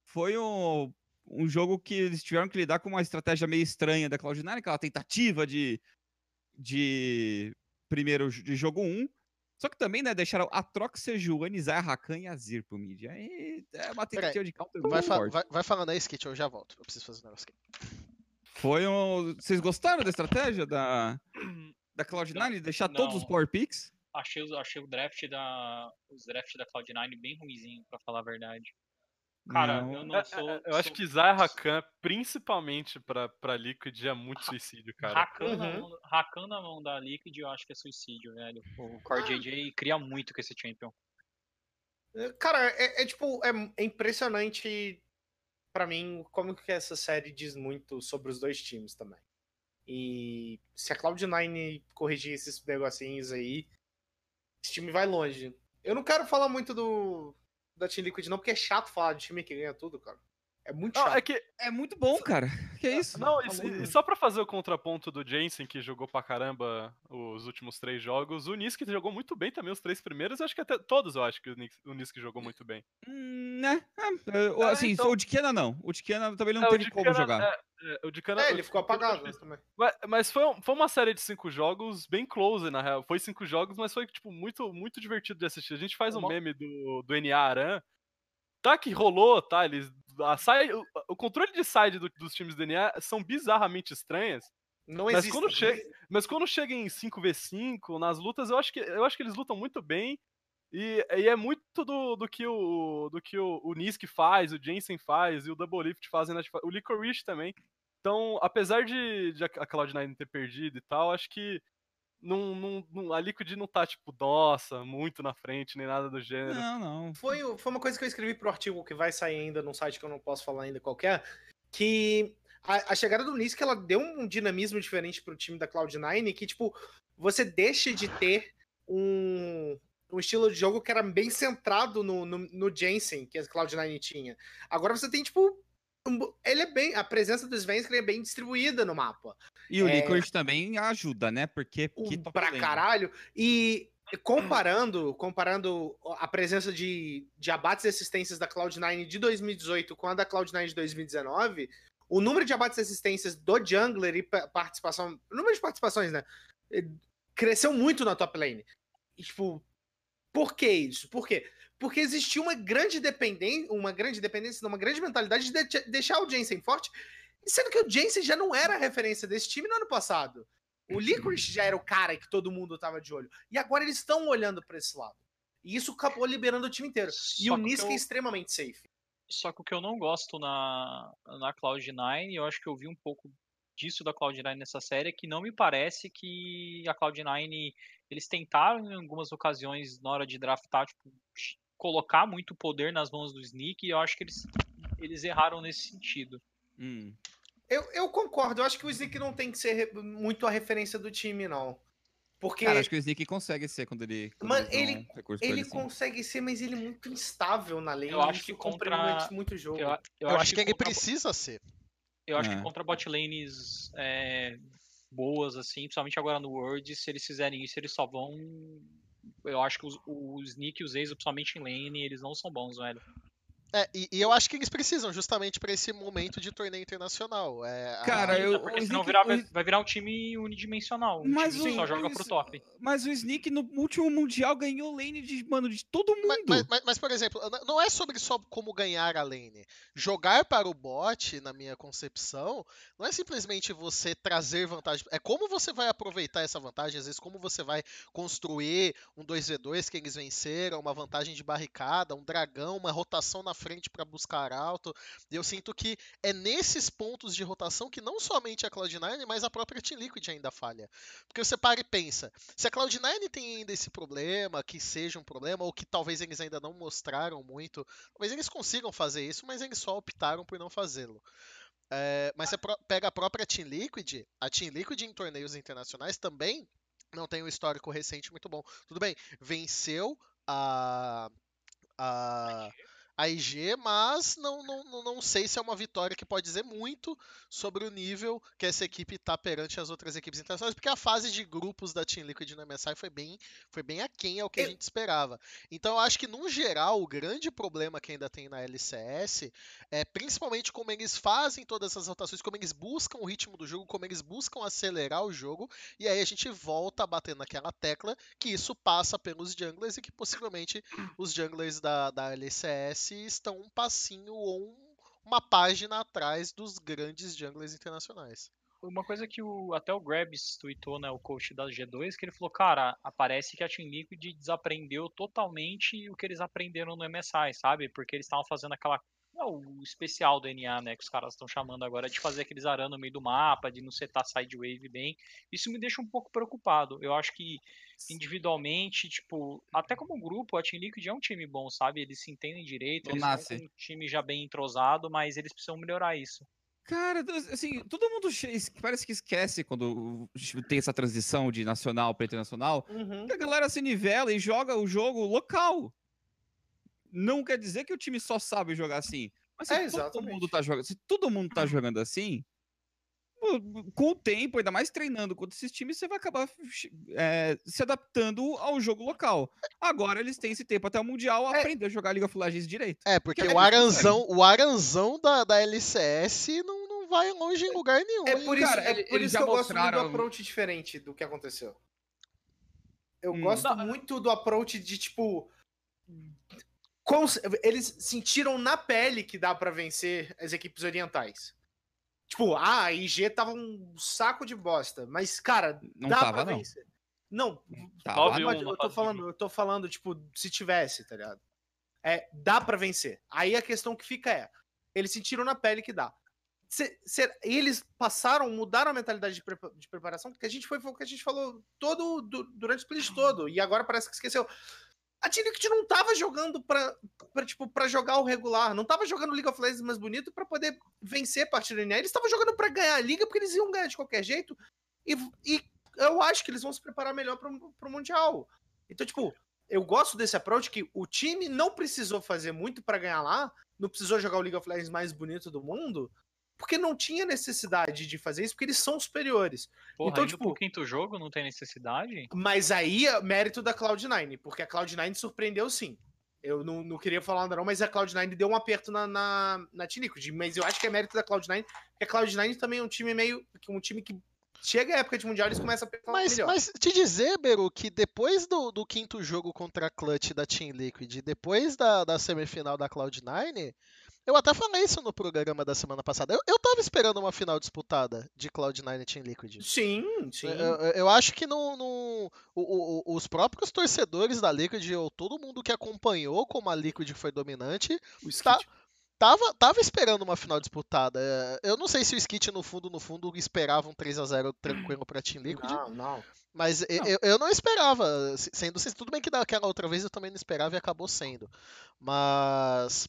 foi um, um jogo que eles tiveram que lidar com uma estratégia meio estranha da Cloud9, aquela tentativa de, de primeiro de jogo 1. Só que também, né, deixaram a Trox, Sejuani, Zaya, Rakan e Azir pro mid. Aí é uma tentativa de counter Vai, fa- vai- vai falando aí, Skit, eu já volto. Eu preciso fazer um negócio aqui. Foi um... Vocês gostaram da estratégia da, da Cloud9? Deixar todos os Não. power picks? Achei, achei o draft da. Os drafts da Cloud9 bem ruizinho, pra falar a verdade. Cara, Não. eu É, não é, sou. Eu acho sou- que Zaya Rakan, principalmente pra, pra Liquid, é muito suicídio, cara. Rakan, na Uhum. mão, Rakan na mão da Liquid, eu acho que é suicídio, velho. O Core JJ cria muito com esse champion. Cara, é, é tipo, é, é impressionante pra mim como que essa série diz muito sobre os dois times também. E se a Cloud9 corrigir esses negocinhos aí, esse time vai longe. Eu não quero falar muito do da Team Liquid não, porque é chato falar de time que ganha tudo, cara. É muito Não, é que É muito bom, cara. Que isso? Não, Tá e, louco. e só pra fazer o contraponto do Jensen, que jogou pra caramba os últimos três jogos, o Nisk jogou muito bem também os três primeiros, acho que até todos eu acho que o Nisk, o Nisk jogou muito bem. Hum, né? É, eu- Ah, assim, então- o de Kiana não. O de Kiana também não É, teve como jogar. é, é, o de Cana- É, ele ficou apagado também. Mas, mas foi, um- foi uma série de cinco jogos bem close, na real. Foi cinco jogos, mas foi, tipo, muito, muito divertido de assistir. A gente faz um Uma- meme do, do NA Aran. Tá que rolou, tá? Eles. A side, o, o controle de side do- dos times do NA são bizarramente estranhas. Não Mas existe. quando chega- Mas quando chega em 5v5, nas lutas, eu acho que, eu acho que eles lutam muito bem. E, e é muito do, do que, o, do que o, o Nisk faz, o Jensen faz e o Double Lift fazem. na- O Licorice também. Então, apesar de, de a Cloud9 ter perdido e tal, acho que não, não, não- a Liquid não tá, tipo, nossa, muito na frente, nem nada do gênero. Não, não. Foi, foi uma coisa que eu escrevi pro artigo que vai sair ainda num site que eu não posso falar ainda qualquer, que a, a chegada do Nisk, ela deu um dinamismo diferente pro time da Cloud9, que, tipo, você deixa de ter um, um estilo de jogo que era bem centrado no, no, no Jensen, que a Cloud9 tinha. Agora você tem, tipo, ele é bem, a presença do Svenskeren é bem distribuída no mapa. E o É. Licorice também ajuda, né? Porque um que top pra lane. caralho. E comparando, comparando a presença de, de abates e assistências da Cloud9 de 2018 com a da Cloud9 de 2019, o número de abates e assistências do jungler e pa- participação, o número de participações, né, cresceu muito na top lane. E, tipo, por que isso? Por quê? Porque existia uma grande dependência, uma grande dependência, uma grande mentalidade de de- deixar o Jensen forte, sendo que o Jensen já não era a referência desse time no ano passado. O Licorice já era o cara que todo mundo tava de olho. E agora eles estão olhando para esse lado. E isso acabou liberando o time inteiro. E Só o que Nisk eu- é extremamente safe. Só que o que eu não gosto na, na Cloud9, eu acho que eu vi um pouco disso da Cloud9 nessa série, é que não me parece que a Cloud9, eles tentaram em algumas ocasiões, na hora de draftar, tipo, colocar muito poder nas mãos do Sneak, e eu acho que eles, eles erraram nesse sentido. Hum. Eu, eu concordo, eu acho que o Sneak não tem que ser muito a referência do time, não. Porque Cara, acho que o Sneak consegue ser quando ele. Quando Mano, ele- ele assim. consegue ser, mas ele é muito instável na lane. Eu acho que contra- muito o jogo. Eu, eu Eu, acho que ele contra- precisa ser. Eu acho É. que contra bot lanes é, boas, assim, principalmente agora no World, se eles fizerem isso, eles só vão. Eu acho que os, o Sneak e os Ace, principalmente em lane, eles não são bons, velho. É, e, e eu acho que eles precisam justamente para esse momento de torneio internacional. É, a- Cara, eu- Porque senão Sneak- virar- vai, vai virar um time unidimensional. Um Mas time que o- só joga pro top. Mas o Sneak no último Mundial ganhou lane de, mano, de todo mundo. Mas, mas- mas- mas, por exemplo, não é sobre só como ganhar a lane. Jogar para o bot, na minha concepção, não é simplesmente você trazer vantagem. É como você vai aproveitar essa vantagem, às vezes como você vai construir um 2v2 que eles venceram, uma vantagem de barricada, um dragão, uma rotação na frente para buscar alto. E eu sinto que é nesses pontos de rotação que não somente a Cloud9, mas a própria Team Liquid ainda falha. Porque você para e pensa, se a Cloud9 tem ainda esse problema, que seja um problema, ou que talvez eles ainda não mostraram muito, talvez eles consigam fazer isso, mas eles só optaram por não fazê-lo. É, mas você pega a própria Team Liquid, a Team Liquid em torneios internacionais também não tem um histórico recente muito bom. Tudo bem, venceu a. a a IG, mas não, não, não- sei se é uma vitória que pode dizer muito sobre o nível que essa equipe está perante as outras equipes internacionais, porque a fase de grupos da Team Liquid no MSI foi bem, foi bem aquém ao que a gente esperava. Então eu acho que, no geral, o grande problema que ainda tem na LCS é principalmente como eles fazem todas essas rotações, como eles buscam o ritmo do jogo, como eles buscam acelerar o jogo, e aí a gente volta a bater naquela tecla que isso passa pelos junglers e que possivelmente os junglers da, da LCS estão um passinho ou um- uma página atrás dos grandes junglers internacionais. Uma coisa que o, até o Grabs tweetou, né, o coach da G2, que ele falou, cara, aparece que a Team Liquid desaprendeu totalmente o que eles aprenderam no MSI, sabe? Porque eles estavam fazendo aquela. É o especial do NA, né? Que os caras estão chamando agora de fazer aqueles aran no meio do mapa, de não setar sidewave bem. Isso me deixa um pouco preocupado. Eu acho que individualmente, tipo, até como grupo, a Team Liquid é um time bom, sabe? Eles se entendem direito, eles nasce. com um time já bem entrosado, mas eles precisam melhorar isso. Cara, assim, todo mundo parece que esquece quando tem essa transição de nacional para internacional, Uhum. que a galera se nivela e joga o jogo local. Não quer dizer que o time só sabe jogar assim. Mas se É, todo exatamente. mundo tá jogando, se todo mundo tá jogando assim, com o tempo, ainda mais treinando contra esses times, você vai acabar é, se adaptando ao jogo local. Agora eles têm esse tempo até o Mundial a É. aprender a jogar League of Legends direito. É, porque Que o Aranzão, o Aranzão da, da LCS não, não vai longe em lugar nenhum. É por isso, Cara, é por eles isso que eu gosto muito do approach diferente do que aconteceu. Eu Hum. gosto muito do approach de, tipo. Eles sentiram na pele que dá pra vencer as equipes orientais. Tipo, ah, a IG tava um saco de bosta. Mas, cara, Não dá tava, pra vencer. Não, Tava, não. pode- na eu tô falando, eu tô falando, tipo, se tivesse, tá ligado? É, dá pra vencer. Aí a questão que fica é, eles sentiram na pele que dá. Se- se- eles passaram, mudaram a mentalidade de, de preparação, porque a gente foi, foi o que a gente falou todo du- durante o split todo, e agora parece que esqueceu. A Team não tava jogando pra, pra, tipo, pra jogar o regular, não tava jogando League of Legends mais bonito pra poder vencer a partida NA, eles estavam jogando pra ganhar a liga, porque eles iam ganhar de qualquer jeito, e, e eu acho que eles vão se preparar melhor pro, pro Mundial. Então, tipo, eu gosto desse approach que o time não precisou fazer muito pra ganhar lá, não precisou jogar o League of Legends mais bonito do mundo, porque não tinha necessidade de fazer isso, porque eles são superiores. Porra, Então, tipo- pro quinto jogo não tem necessidade? Mas aí é mérito da Cloud9, porque a Cloud9 surpreendeu sim. Eu não, não queria falar nada não, mas a Cloud9 deu um aperto na, na, na Team Liquid. Mas eu acho que é mérito da Cloud9, porque a Cloud9 também é um time meio... Um time que chega a época de Mundial, eles começam a pensar Mas, melhor. mas te dizer, Beru, que depois do, do quinto jogo contra a Clutch da Team Liquid, depois da, da semifinal da Cloud9, eu até falei isso no programa da semana passada. Eu, eu tava esperando uma final disputada de Cloud9 e Team Liquid. Sim, sim. Eu, eu- acho que não, não- o- o- os próprios torcedores da Liquid, ou todo mundo que acompanhou como a Liquid foi dominante, tá- tava, tava esperando uma final disputada. Eu não sei se o Skit, no fundo, no fundo, esperava um 3x0 tranquilo pra Team Liquid. Não, não. Mas Não. Eu, eu não esperava, se- sendo tudo bem que daquela outra vez eu também não esperava e acabou sendo. Mas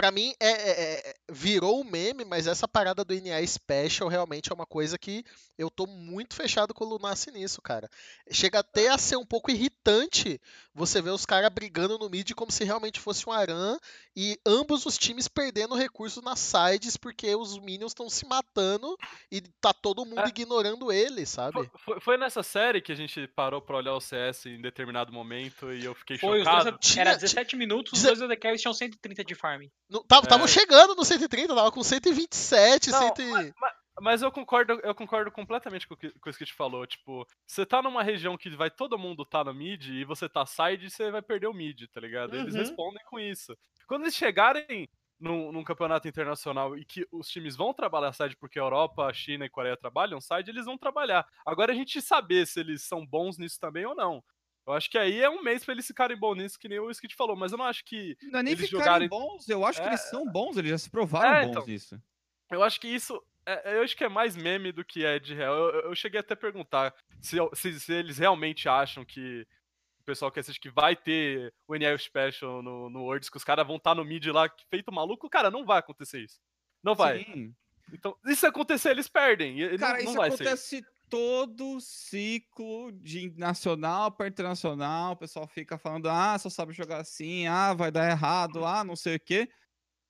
pra mim é, é- é- virou um meme, mas essa parada do NA Special realmente é uma coisa que eu tô muito fechado com o Lunassi nisso, cara. Chega até a ser um pouco irritante você ver os caras brigando no mid como se realmente fosse um Aran e ambos os times perdendo recursos nas sides porque os minions estão se matando e tá todo mundo É. ignorando eles, sabe? Foi, foi- foi nessa série que a gente parou pra olhar o CS em determinado momento e eu fiquei Foi, os chocado. dois, era 17 minutos, os dois AD Carries tinham 130 de farm. Estavam É. chegando no 130, tava com 127, Não, 100 e- Mas eu concordo, eu concordo completamente com o que, com isso que te falou. Tipo, você tá numa região que vai todo mundo tá no mid e você tá side, você vai perder o mid, tá ligado? Eles Uhum. respondem com isso. Quando eles chegarem num, num campeonato internacional e que os times vão trabalhar side porque a Europa, a China e Coreia trabalham side, eles vão trabalhar. Agora a gente saber se eles são bons nisso também ou não. Eu acho que aí é um mês pra eles ficarem bons nisso, que nem o Skit falou, mas eu não acho que. Não é nem Eles ficarem jogarem- bons, eu acho que É. eles são bons, eles já se provaram É, bons então. nisso. Eu acho que isso. é- eu acho que é mais meme do que é de real. Eu, eu- cheguei até a perguntar se, se- se eles realmente acham que o pessoal que assiste que vai ter o NL Special no, no Worlds, que os caras vão estar no mid lá feito maluco. Cara, não vai acontecer isso. Não vai. Sim. Então, e se acontecer, eles perdem. E- Cara, não, não isso vai ser. acontece todo ciclo de nacional para internacional. O pessoal fica falando, ah, só sabe jogar assim, ah, vai dar errado, ah, não sei o quê.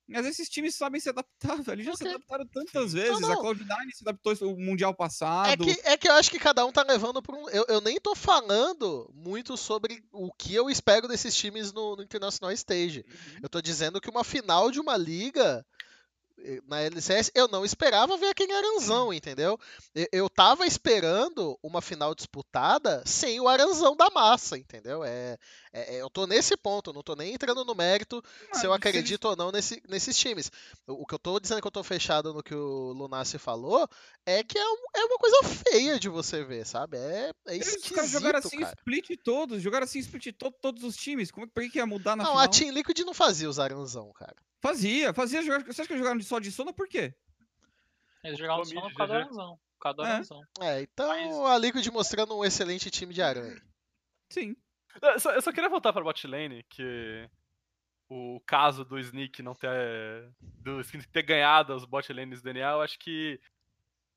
Mas esses times sabem se adaptar, velho. Eles já se adaptaram tantas vezes. não. A Cloud9 se adaptou ao Mundial É passado. que, é que eu acho que cada um tá levando por um. Eu, eu nem tô falando muito sobre o que eu espero desses times no, no International Stage. Eu tô dizendo que uma final de uma liga na LCS eu não esperava ver aquele Aranzão, entendeu? Eu, tava esperando uma final disputada sem o Aranzão da massa, entendeu? É, é- é- eu tô nesse ponto, não tô nem entrando no mérito se eu acredito ou não nesse- nesses times. O, o que eu tô dizendo que eu tô fechado no que o Lunassi falou é que é, um- é uma coisa feia de você ver, sabe? É, é esquisito, os caras jogaram assim cara. split todos, jogaram assim split to todos os times. Como, é por que que ia mudar na Não, final? a Team Liquid não fazia os Aranzão, cara. Fazia, fazia jogar. Você acha que eles jogaram de só de Sona por quê? Eles jogavam Ficou só no mid, cada GG. aranzão. Cada É. aranzão. É, então Mas- a Liquid mostrando um excelente time de aranha. Sim. Eu só, eu só queria voltar pra bot lane, que o caso do Sneak não ter. do Sneak ter ganhado os bot lanes do DNA, eu acho que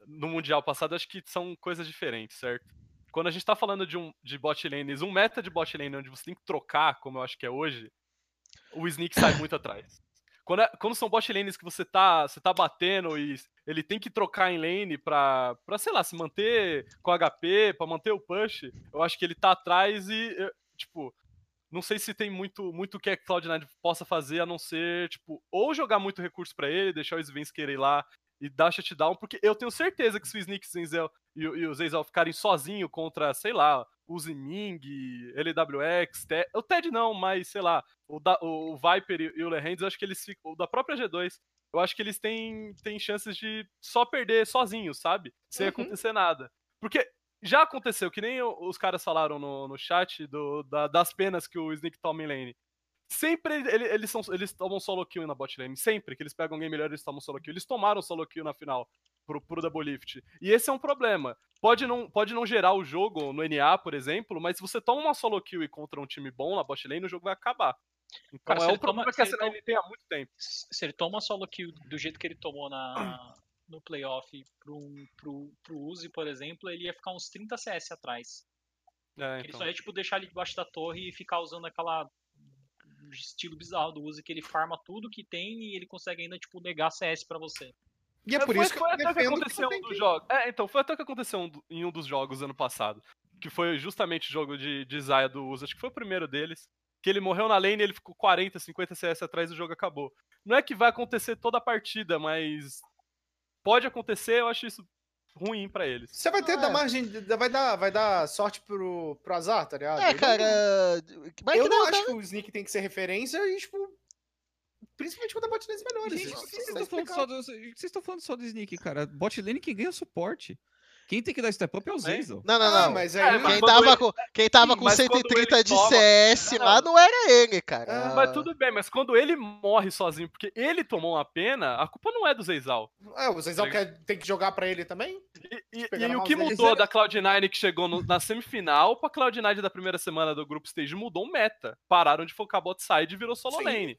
no Mundial passado eu acho que são coisas diferentes, certo? Quando a gente tá falando de, um, de bot lanes, um meta de bot lane onde você tem que trocar, como eu acho que é hoje, o Sneak sai muito atrás. Quando, é- quando são bot lanes que você tá, você tá batendo e ele tem que trocar em lane pra, pra, sei lá, se manter com HP, pra manter o push, eu acho que ele tá atrás e, eu- tipo, não sei se tem muito muito que a Cloud9 possa fazer a não ser, tipo, ou jogar muito recurso pra ele, deixar o Svensker ir lá e dar shutdown, porque eu tenho certeza que se o Sneak Zenzel e, o- e o Zenzel ficarem sozinho contra, sei lá, o Ziming, LWX, Te- o Ted não, mas sei lá, o, da- o Viper e, e o Lehands, eu acho que eles ficam, o da própria G2, eu acho que eles têm, têm chances de só perder sozinhos, sabe? Sem Uhum. acontecer nada. Porque já aconteceu, que nem os caras falaram no, no chat do- da- das penas que o Sneak toma em lane. Sempre ele- eles, são, eles tomam solo kill na bot lane. Sempre que eles pegam alguém melhor, eles tomam solo kill. Eles tomaram solo kill na final pro, pro Double Lift. E esse é um problema. Pode não, pode não gerar o jogo no NA, por exemplo, mas se você toma uma solo kill e contra um time bom na bot lane, o jogo vai acabar. Então Cara, é um ele toma- problema se que a ele CNL tem há muito tempo. Se ele toma solo kill do jeito que ele tomou na, no playoff pro, pro, pro Uzi, por exemplo, ele ia ficar uns 30 CS atrás. É, Ele então. só ia tipo, deixar ele debaixo da torre e ficar usando aquela estilo bizarro do Uzi que ele farma tudo que tem e ele consegue ainda tipo negar CS pra você. E é por foi, isso que foi eu até que aconteceu que um dos jogos. É, então, foi até que aconteceu um do- em um dos jogos ano passado. Que foi justamente o jogo de, de Zaya do Uso. Acho que foi o primeiro deles. que ele morreu na lane e ele ficou 40, 50 CS atrás do jogo acabou. Não é que vai acontecer toda a partida, mas pode acontecer, eu acho isso ruim pra eles. Você vai ter Ah, da é. margem. Vai dar, vai dar sorte pro, pro azar, tá ligado? É, Eu cara. não- Mas Eu que não não, acho que o Sneak tem que ser referência e, tipo. Principalmente quando é botlane melhores. Gente, Isso vocês tá estão falando, só do, vocês estão falando só do Sneak, cara. Bot lane quem ganha suporte. Quem tem que dar step up é o Também. Zeyzal. não, não, Ah, não. mas É, aí. Quem tava, ele- com, quem tava Sim, com mas quando 130 ele de toma- CS lá não era ele, cara. Ah, Mas tudo bem, mas quando ele morre sozinho, porque ele tomou uma pena, a culpa não é do Zeizal. É, o Zezal Tá quer, tem que jogar pra ele também? E, e- e o que mudou da Cloud9 que chegou no- na semifinal pra Cloud9 da primeira semana do Group Stage mudou o meta. Pararam de focar bot side e virou solo Sim. lane.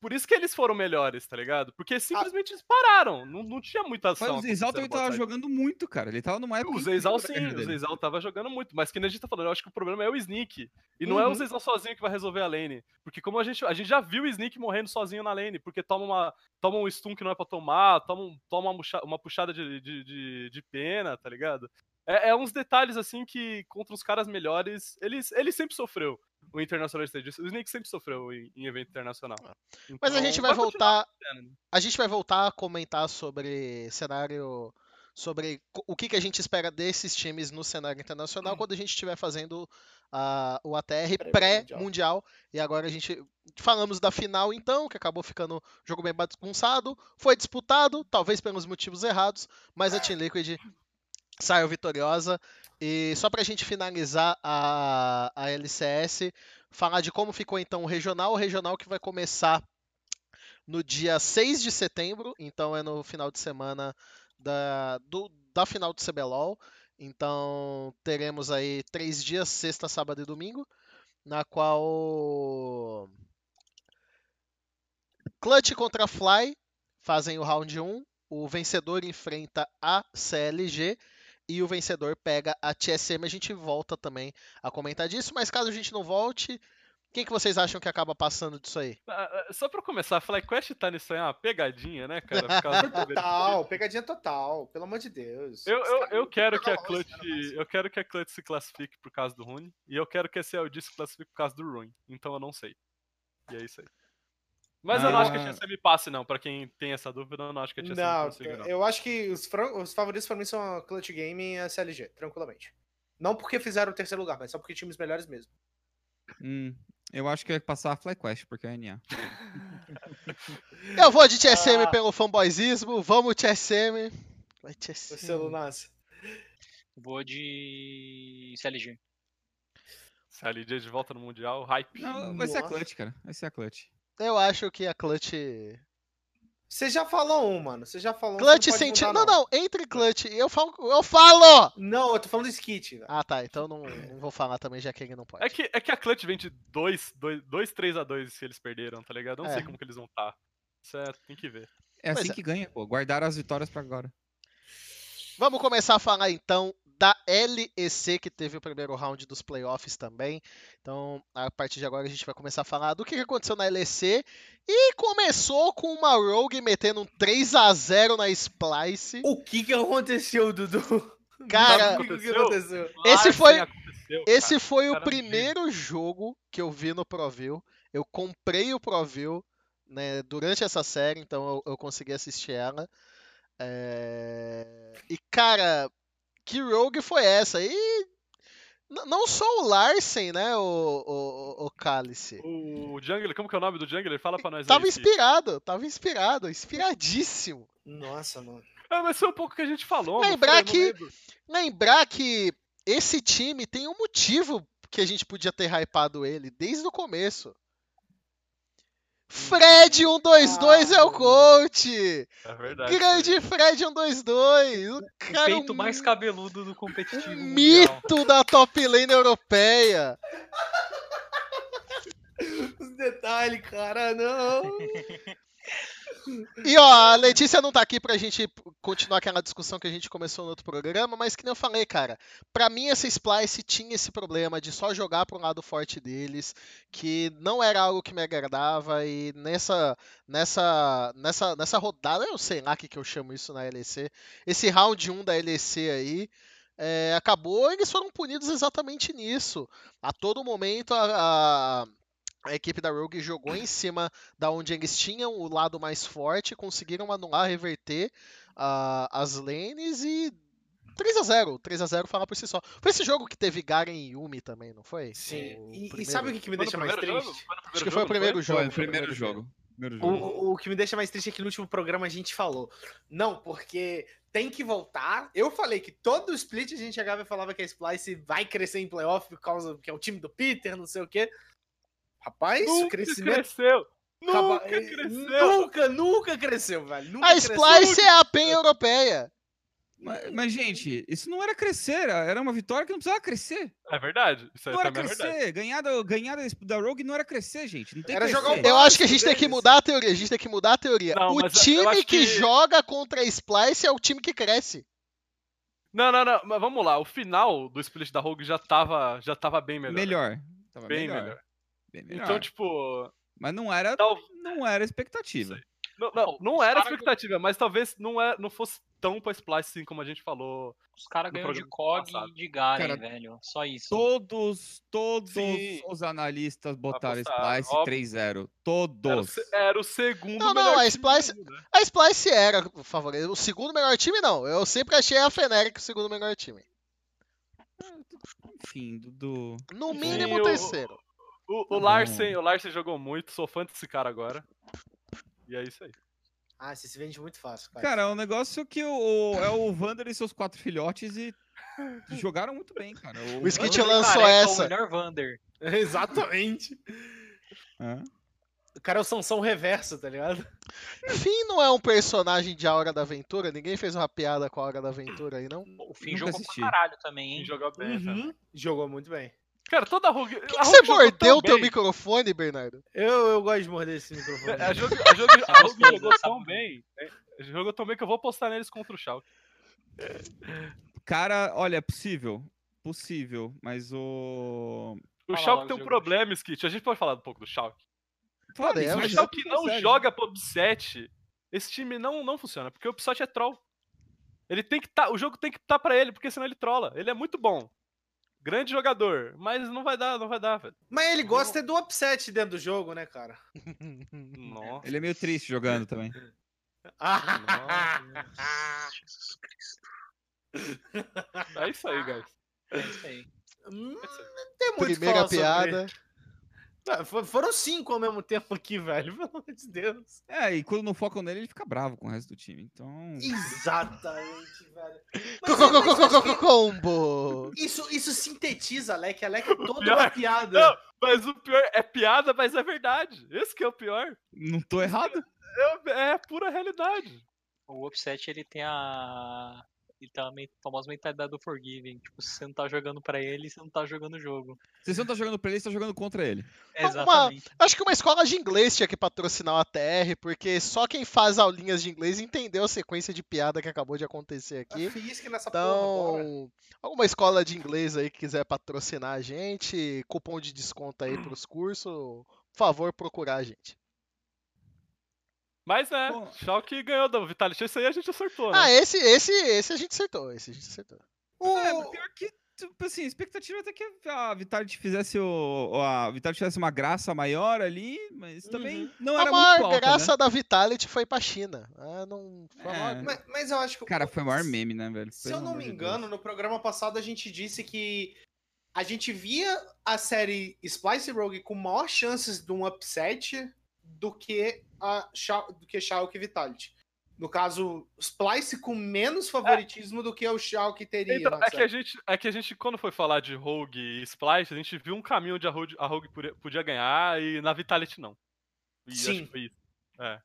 Por isso que eles foram melhores, tá ligado? Porque simplesmente eles pararam. Não, não tinha muita ação. Mas o acontecendo também tava jogando muito, cara. Ele tava numa época. O Zeizal sim, o. Zeizal tava jogando muito, mas que nem a gente tá falando, eu acho que o problema é o Sneak. E não é Uhum. o Zeizal sozinho que vai resolver a lane. Porque como a gente, a gente já viu o Sneak morrendo sozinho na lane, porque toma, uma, toma um stun que não é pra tomar, toma, um- toma uma, puxa- uma puxada de, de, de, de pena, tá ligado? É, é uns detalhes assim que contra os caras melhores, ele, ele sempre sofreu. O International Stage. O Sneak sempre sofreu em, em evento internacional. Mas a Então, gente vai voltar. né? A gente vai voltar a comentar sobre cenário. Sobre o que, que a gente espera desses times no cenário internacional quando a gente estiver fazendo ah, o ATR pré-mundial. E agora a gente. Falamos da final, então, que acabou ficando um jogo bem bagunçado. Foi disputado, talvez pelos motivos errados, mas a Team Liquid saiu vitoriosa. E só pra gente finalizar a, a LCS, falar de como ficou então o regional. O regional que vai começar no dia 6 de setembro, então é no final de semana da, do- da final do CBLOL. Então teremos aí três dias, sexta, sábado e domingo, na qual Clutch contra Fly fazem o round 1, o vencedor enfrenta a CLG e o vencedor pega a TSM. A gente volta também a comentar disso, mas caso a gente não volte, quem que vocês acham que acaba passando disso aí? Ah, ah, Só pra começar, FlyQuest tá nisso aí, é uma pegadinha, né, cara? Por causa do Total, pegadinha total, pelo amor de Deus. Eu, eu, eu quero que a LoL Clutch. Eu quero que a Clutch se classifique por causa do Rune. E eu quero que a CLG se classifique por causa do Rune. Então eu não sei. E é isso aí. Mas eu não acho que a Ah. TSM passe, não. Pra quem tem essa dúvida, eu não acho que a TSM Não, consiga, não. eu acho que os, os favoritos pra mim são a Clutch Game e a CLG, tranquilamente. Não porque fizeram o terceiro lugar, mas só porque times melhores mesmo. Hum, eu acho que vai passar a FlyQuest, porque é NA. Eu vou de TSM Ah. pelo fanboyzismo, vamos TSM. Vai Você, TSM. Lunas. Vou de CLG. Se a LG de volta no Mundial, hype. Não, vai ser a. Clutch, cara. Vai ser a Clutch. Eu acho que a Clutch. Você já falou um, mano. Você já falou um. Clutch você não Não, não, entre Clutch. Eu falo. Eu falo! Não, eu tô falando do Skit, velho. Ah, tá. Então não, não vou falar também, já que ele não pode. É que, é que a Clutch vem de 2, 2, 3 a 2 se eles perderam, tá ligado? Eu não É. sei como que eles vão estar. Isso é, tem que ver. É assim é. que ganha, pô. Guardaram as vitórias pra agora. Vamos começar a falar então da LEC, que teve o primeiro round dos playoffs também. Então, a partir de agora, a gente vai começar a falar do que aconteceu na LEC. E começou com uma Rogue metendo um 3 a 0 na Splice. O que que aconteceu, Dudu? Cara, o que que aconteceu? Esse foi- Esse foi o primeiro jogo que eu vi no ProView. Eu comprei o ProView né, durante essa série, então eu, eu consegui assistir ela. É, E, cara, que rogue foi essa? E não só o Larsen, né, o, o, o Cálice. O Jungler, como que é o nome do Jungler? Fala pra nós Tava aí. Inspirado, tava inspirado, inspiradíssimo. Nossa, mano. Ah, mas foi um pouco que a gente falou. Lembrar foi? Que-. Lembrar que esse time tem um motivo que a gente podia ter hypado ele desde o começo. Fred 122 é o Ah, coach! É verdade. Grande Fred 122! O O cara peito um, mais cabeludo do competitivo. um mundial. mito da top lane europeia. Os detalhes, cara, não. E ó, a Letícia não tá aqui pra gente continuar aquela discussão que a gente começou no outro programa, mas que nem eu falei, cara, pra mim essa Splice tinha esse problema de só jogar pro lado forte deles, que não era algo que me agradava e nessa nessa nessa nessa rodada, eu sei lá o que que eu chamo isso na LEC, esse round 1 da LEC aí, é, acabou, eles foram punidos exatamente nisso. A todo momento a, a, A equipe da Rogue jogou em cima da onde eles tinham o lado mais forte, conseguiram anular, reverter ah, as lanes e 3 a 0 3 a 0 fala por si só. Foi esse jogo que teve Garen e Yumi também, não foi? Sim. O E, e sabe o que, que me Foi deixa mais triste? jogo? Acho que foi o primeiro jogo. Foi o foi o primeiro jogo. Primeiro jogo. O, o que me deixa mais triste é que no último programa a gente falou. Não, porque tem que voltar. Eu falei que todo split a gente chegava e falava que a Splice vai crescer em playoff por causa que é o time do Peter, não sei o quê. Rapaz, o Nunca crescimento. cresceu! Nunca eh, cresceu! Nunca, nunca cresceu, velho. Nunca A cresceu. Splice é a PEN europeia. Mas, mas, gente, isso não era crescer, era uma vitória que não precisava crescer. É verdade. Isso aí Não era também é verdade. crescer. Ganhar da, ganhar da, Rogue não era crescer, gente. Não tem Era que jogar crescer. Eu acho que a gente tem que deles. mudar a teoria. A gente tem que mudar a teoria. Não, o time que... que- joga contra a Splice é o time que cresce. Não, não, não. Mas vamos lá. O final do split da Rogue já tava, já tava bem melhor. Melhor. Tava Bem melhor. melhor. Bem melhor. Então, tipo. Mas não era, Tal... não era expectativa. Não, não, não os era expectativa, mas talvez não, é, não fosse tão pra Splice assim como a gente falou. Os caras ganham de COG passado. e de Garen, Cara, velho. Só isso. Todos, todos Sim. os analistas botaram Apostaram, Splice óbvio. 3-0. Era o, Todos. se- era o segundo Não, não, melhor a time do Splice- mundo, né? A Splice era, por favor. O segundo melhor time, não. Eu sempre achei a Feneric o segundo melhor time. Enfim, do. No Sim, mínimo o- o terceiro. O, o bom. Larsen, o Larsen jogou muito, sou fã desse cara agora. E é isso aí. Ah, você se vende muito fácil, cara. Cara, é um negócio que o, o- é o Vander e seus quatro filhotes e jogaram muito bem, cara. O, O Skit lançou Careca é essa. O melhor Vander. Exatamente. Hã? O cara é o Sansão reverso, tá ligado? Finn não é um personagem de A Hora da Aventura? Ninguém fez uma piada com a Hora da Aventura aí, não? O Finn jogou assisti. pra caralho também, hein? jogou bem, Uhum. também. Jogou muito bem. Cara, toda a Rogue. Por que, a que Rogue você mordeu o teu microfone, Bernardo? Eu, eu gosto de morder esse microfone. A, jogo, a, jogo, a Rogue jogou tão bem. né? Jogou tão bem que eu vou postar neles contra o Schalke. Cara, olha, é possível. Possível, mas o. O Fala Schalke tem um problema, Skit. A gente pode falar um pouco do Schalke. Podemos. isso, Se o Schalke é não sério. joga pro 7, esse time não, não funciona. Porque o Psot é troll. Ele tem que tá, o jogo tem que estar tá pra ele, porque senão ele trola. Ele é muito bom. Grande jogador, mas não vai dar, não vai dar, velho. Mas ele gosta do upset dentro do jogo, né, cara? Nossa. Ele é meio triste jogando também. Jesus Cristo. É isso aí, guys. É isso aí. Hum, não tem muito Primeira sobre piada. For- Foram cinco ao mesmo tempo aqui, velho. Pelo amor de Deus. É, e quando não focam nele, ele fica bravo com o resto do time. Então. Exatamente, velho. É- Combo! isso, isso sintetiza, Alec. Alec é toda pior- uma piada. Não, mas o pior é piada, mas é verdade. Esse que é o pior. Não tô errado? É, é pura realidade. O Upset, ele tem a... Ele tem a men- famosa mentalidade do Forgiving. Tipo, se você não tá jogando pra ele, você não tá jogando o jogo. Se você não tá jogando pra ele, você tá jogando contra ele. Uma- Exatamente. Acho que uma escola de inglês tinha que patrocinar o ATR, porque só quem faz aulinhas de inglês entendeu a sequência de piada que acabou de acontecer aqui. Fiz que nessa porra. Então, alguma escola de inglês aí que quiser patrocinar a gente, cupom de desconto aí pros cursos, por favor, procurar a gente. Mas é, Bom. Schalke ganhou do Vitality. Esse aí a gente acertou, né? Ah, esse, esse, esse a gente acertou, esse a gente acertou. É, mas pior que, tipo assim, a expectativa até que a Vitality fizesse o. A Vitality fizesse uma graça maior ali, mas também não A era maior muito alta, graça né? da Vitality foi pra China. Ah, não foi a É. maior- Mas, mas eu acho que. Cara, foi o maior meme, né, velho? Se Pelo eu não me engano, Deus. no programa passado a gente disse que a gente via a série Splice Rogue com maior chances de um upset do que a do que Schalke e Vitality. No caso, Splice com menos favoritismo do que o Schalke teria. Então, na é que, a gente, é que a gente, quando foi falar de Rogue e Splice, a gente viu um caminho onde a Rogue, a Rogue podia, ganhar e na Vitality não. E acho Sim. que foi isso. É.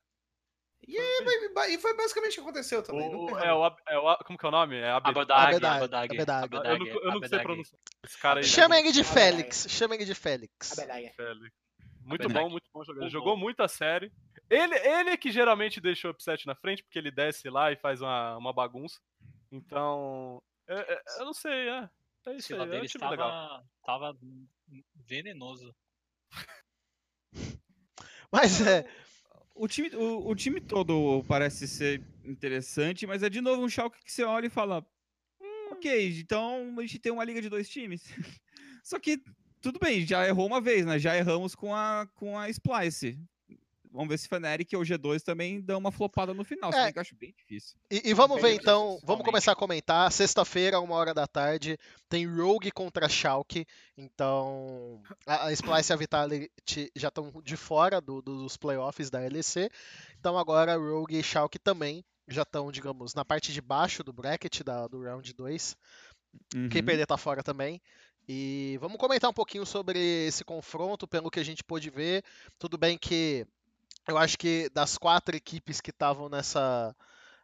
E, e- foi basicamente o que aconteceu também. O- é, errado. o, é o, como que é o nome? É Ab- Abadag, Abadag, Abadag, Abadag. Eu não, eu não sei pronunciar. Esse cara aí. Chama ele de Félix, chama ele de Félix. Félix. Muito bom, muito bom jogador. Jogou muito a série. Ele, ele que geralmente deixa o upset na frente, porque ele desce lá e faz uma, uma bagunça. Então. é- é- eu não sei, é. É isso aí. É um time legal. estava, tava venenoso. Mas é, O time, o, o time todo parece ser interessante, mas é de novo um Schalke que você olha e fala: "Hum, ok, então a gente tem uma liga de dois times. Só que tudo bem, já errou uma vez, né? Já erramos com a, com a Splice. Vamos ver se Fnatic ou G2 também dão uma flopada no final, É. que eu acho bem difícil. E, e vamos Bem ver difícil, então, vamos começar a comentar. Sexta-feira, uma hora da tarde, tem Rogue contra Schalke. Então, a, a Splice e a Vitality já estão de fora do- dos playoffs da LEC. Então agora Rogue e Schalke também já estão, digamos, na parte de baixo do bracket da- do round 2. Quem Uhum. perder tá fora também. E vamos comentar um pouquinho sobre esse confronto, pelo que a gente pôde ver. Tudo bem que eu acho que das quatro equipes que estavam nessa,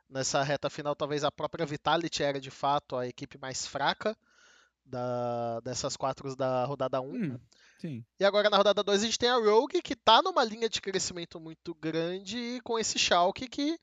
nessa reta final, talvez a própria Vitality era de fato a equipe mais fraca da, dessas quatro da rodada 1. Hum, sim. E agora na rodada 2 a gente tem a Rogue, que tá numa linha de crescimento muito grande, e com esse Schalke que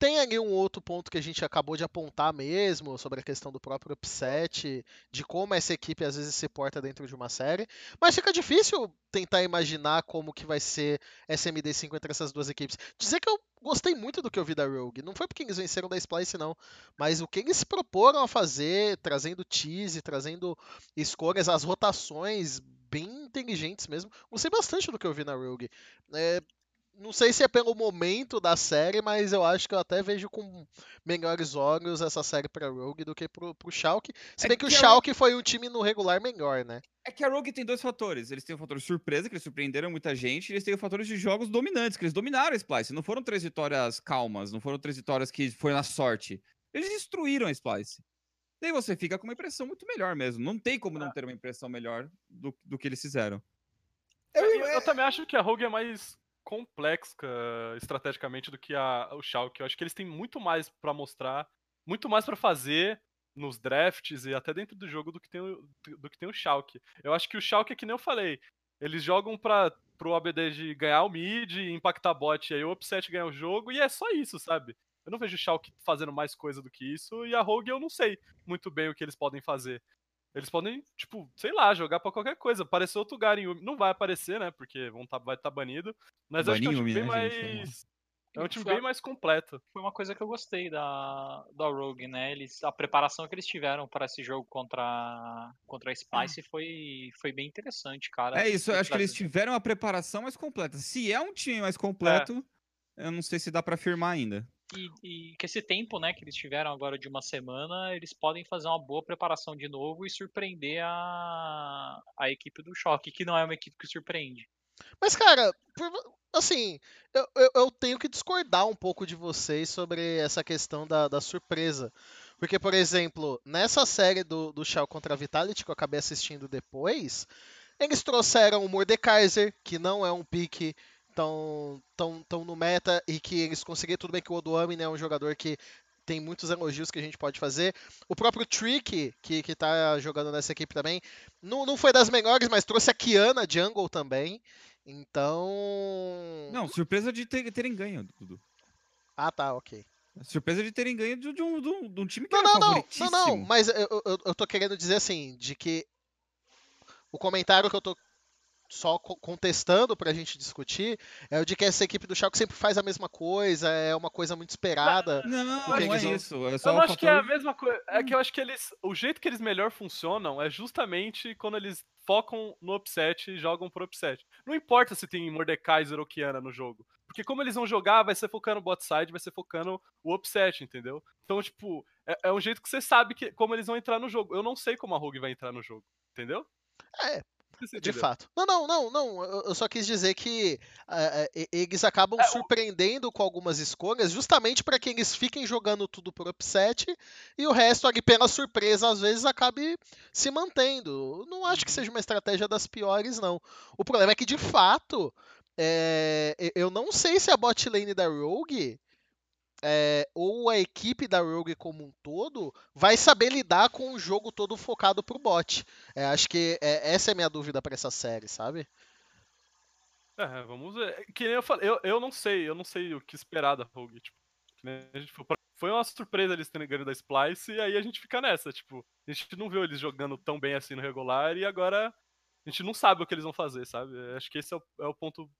tem ali um outro ponto que a gente acabou de apontar mesmo, sobre a questão do próprio upset, de como essa equipe às vezes se porta dentro de uma série. Mas fica difícil tentar imaginar como que vai ser essa MD5 entre essas duas equipes. Dizer que eu gostei muito do que eu vi da Rogue. Não foi porque eles venceram da Splice, não. Mas o que eles se proporam a fazer, trazendo tease, trazendo escolhas, as rotações bem inteligentes mesmo. Gostei bastante do que eu vi na Rogue. É, não sei se é pelo momento da série, mas eu acho que eu até vejo com melhores olhos essa série pra Rogue do que pro, pro Schalke. Se É bem que o que a Schalke foi um time no regular melhor, né? É que a Rogue tem dois fatores. Eles têm o fator surpresa, que eles surpreenderam muita gente, e eles têm o fator de jogos dominantes, que eles dominaram a Splice. Não foram três vitórias calmas, não foram três vitórias que foi na sorte. Eles destruíram a Splice. Daí você fica com uma impressão muito melhor mesmo. Não tem como não ter uma impressão melhor do, do que eles fizeram. Eu, Eu, eu também acho que a Rogue é mais complexa estrategicamente do que a, o Schalke. Eu acho que eles têm muito mais pra mostrar, muito mais pra fazer nos drafts e até dentro do jogo do que tem o, do que tem o Schalke. Eu acho que o Schalke é que nem eu falei, eles jogam para pro ABD de ganhar o mid, impactar bot, e aí o upset ganha o jogo e é só isso, sabe? Eu não vejo o Schalke fazendo mais coisa do que isso e a Rogue eu não sei muito bem o que eles podem fazer. Eles podem, tipo, sei lá, jogar pra qualquer coisa. Aparecer outro Garen Yumi. Não vai aparecer, né? Porque vão tá, vai estar banido. Mas acho que é um time Baniu, bem né, gente? Mais. É um time Foi- bem mais completo. Foi uma coisa que eu gostei da, da Rogue, né? Eles, a preparação que eles tiveram para esse jogo contra, contra a Spice foi, foi bem interessante, cara. É isso, eu acho que eles tiveram a preparação mais completa. Se é um time mais completo, eu não sei se dá pra afirmar ainda. E, e que esse tempo, né, que eles tiveram agora de uma semana, eles podem fazer uma boa preparação de novo e surpreender a, a equipe do Choque, que não é uma equipe que surpreende. Mas, cara, por- assim, eu, eu, eu tenho que discordar um pouco de vocês sobre essa questão da, da surpresa. Porque, por exemplo, nessa série do, do Shao contra a Vitality, que eu acabei assistindo depois, eles trouxeram o Mordekaiser, que não é um pique tão, tão, tão no meta, e que eles conseguiram, tudo bem que o Odoami né, é um jogador que tem muitos elogios que a gente pode fazer. O próprio Trick, que, que tá jogando nessa equipe também, não, não foi das melhores, mas trouxe a Kiana Jungle também. Então. Não, surpresa de ter- terem ganho, Dudu. Ah, tá, ok. Surpresa de terem ganho de, de um, de um- de um time que Não, era não, não, não, não, mas eu, eu, eu tô querendo dizer assim, de que o comentário que eu tô só co- contestando pra gente discutir é o de que essa equipe do Schalke sempre faz a mesma coisa, é uma coisa muito esperada. Não, não é vão- isso. É só Eu não acho que é a fator- mesma coisa. É que eu acho que eles. O jeito que eles melhor funcionam é justamente quando eles focam no upset e jogam pro upset. Não importa se tem Mordekaiser ou Kiana no jogo. Porque como eles vão jogar, vai ser focando o bot side, vai ser focando o upset, entendeu? Então, tipo, é, é um jeito que você sabe que, como eles vão entrar no jogo. Eu não sei como a Rogue vai entrar no jogo, entendeu? É, de fato. Não, não, não, não. Eu só quis dizer que eh, eles acabam É, o- surpreendendo com algumas escolhas, justamente para que eles fiquem jogando tudo por upset e o resto ali pela surpresa às vezes acabe se mantendo. Não acho Uhum. que seja uma estratégia das piores, não. O problema é que de fato e- eu não sei se a bot lane da Rogue eh, ou a equipe da Rogue como um todo vai saber lidar com o jogo todo focado pro bot. É, acho que é, essa é a minha dúvida pra essa série, sabe? É, vamos ver. Que nem eu falei, eu, eu não sei, eu não sei o que esperar da Rogue, tipo. falou. Foi uma surpresa eles terem ganho da Splice, e aí a gente fica nessa, tipo, a gente não viu eles jogando tão bem assim no regular, e agora a gente não sabe o que eles vão fazer, sabe? Eu Acho que esse é o, é o ponto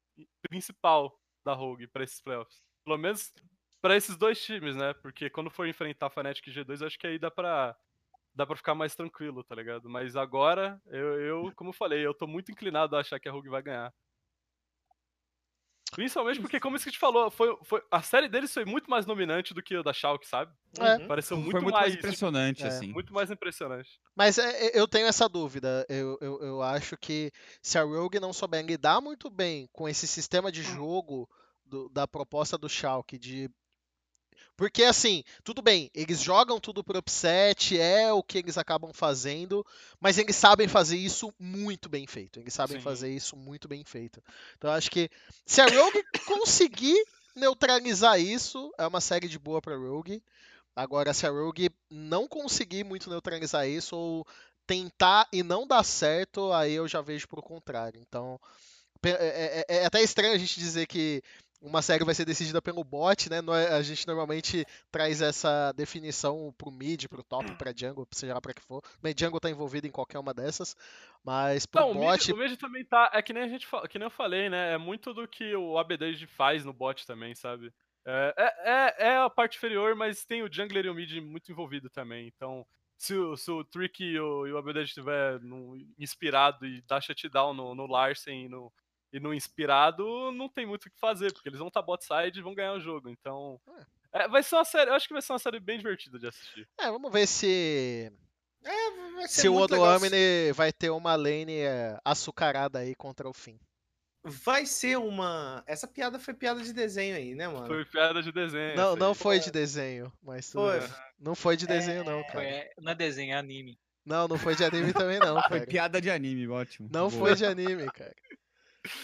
principal da Rogue pra esses playoffs. Pelo menos pra esses dois times, né? Porque quando for enfrentar a Fnatic e G2, eu acho que aí dá pra, dá pra ficar mais tranquilo, tá ligado? Mas agora, eu, eu, como eu falei, eu tô muito inclinado a achar que a Rogue vai ganhar. Principalmente porque, como isso que a gente falou, foi, foi, a série deles foi muito mais dominante do que a da Schalke, sabe? É. Uhum. Pareceu muito, Foi muito mais mais, impressionante, É. assim. muito mais impressionante. Mas é, é, eu tenho essa dúvida. Eu, eu, eu acho que se a Rogue não souber lidar muito bem com esse sistema de jogo do- da proposta do Schalke de porque assim, tudo bem, eles jogam tudo pro upset, é o que eles acabam fazendo, mas eles sabem fazer isso muito bem feito. Eles sabem Sim. fazer isso muito bem feito. Então eu acho que se a Rogue conseguir neutralizar isso, é uma série de boa pra Rogue. Agora, se a Rogue não conseguir muito neutralizar isso, ou tentar e não dar certo, aí eu já vejo pro contrário. Então, é, é- é até estranho a gente dizer que uma série vai ser decidida pelo bot, né? A gente normalmente traz essa definição pro mid, pro top, pra jungle, seja lá pra que for. Bem, jungle tá envolvido em qualquer uma dessas, mas pro Não, o bot... mid, o mid também tá. É que nem a gente que nem eu falei, né? É muito do que o ABD faz no bot também, sabe? É, é, é- é a parte inferior, mas tem o jungler e o mid muito envolvido também. Então, se o, se o Trick e o, e o ABD estiver no- inspirado e dar shutdown no, no Larsen e no, e no inspirado, não tem muito o que fazer, porque eles vão estar bot side e vão ganhar o jogo. Então. é, vai ser uma série. Eu acho que vai ser uma série bem divertida de assistir. É, vamos ver se... É, vai ser Se o. Odoamine vai ter uma lane é, açucarada aí contra o fim. Vai ser uma. Essa piada foi piada de desenho aí, né, mano? Foi piada de desenho. Não, não foi de desenho, mas tudo Foi. bem. Não foi de desenho, não, Foi, cara. é, não é desenho, é anime. Não, não foi de anime também, não, Foi cara. piada de anime, ótimo. Não Boa. foi de anime, cara.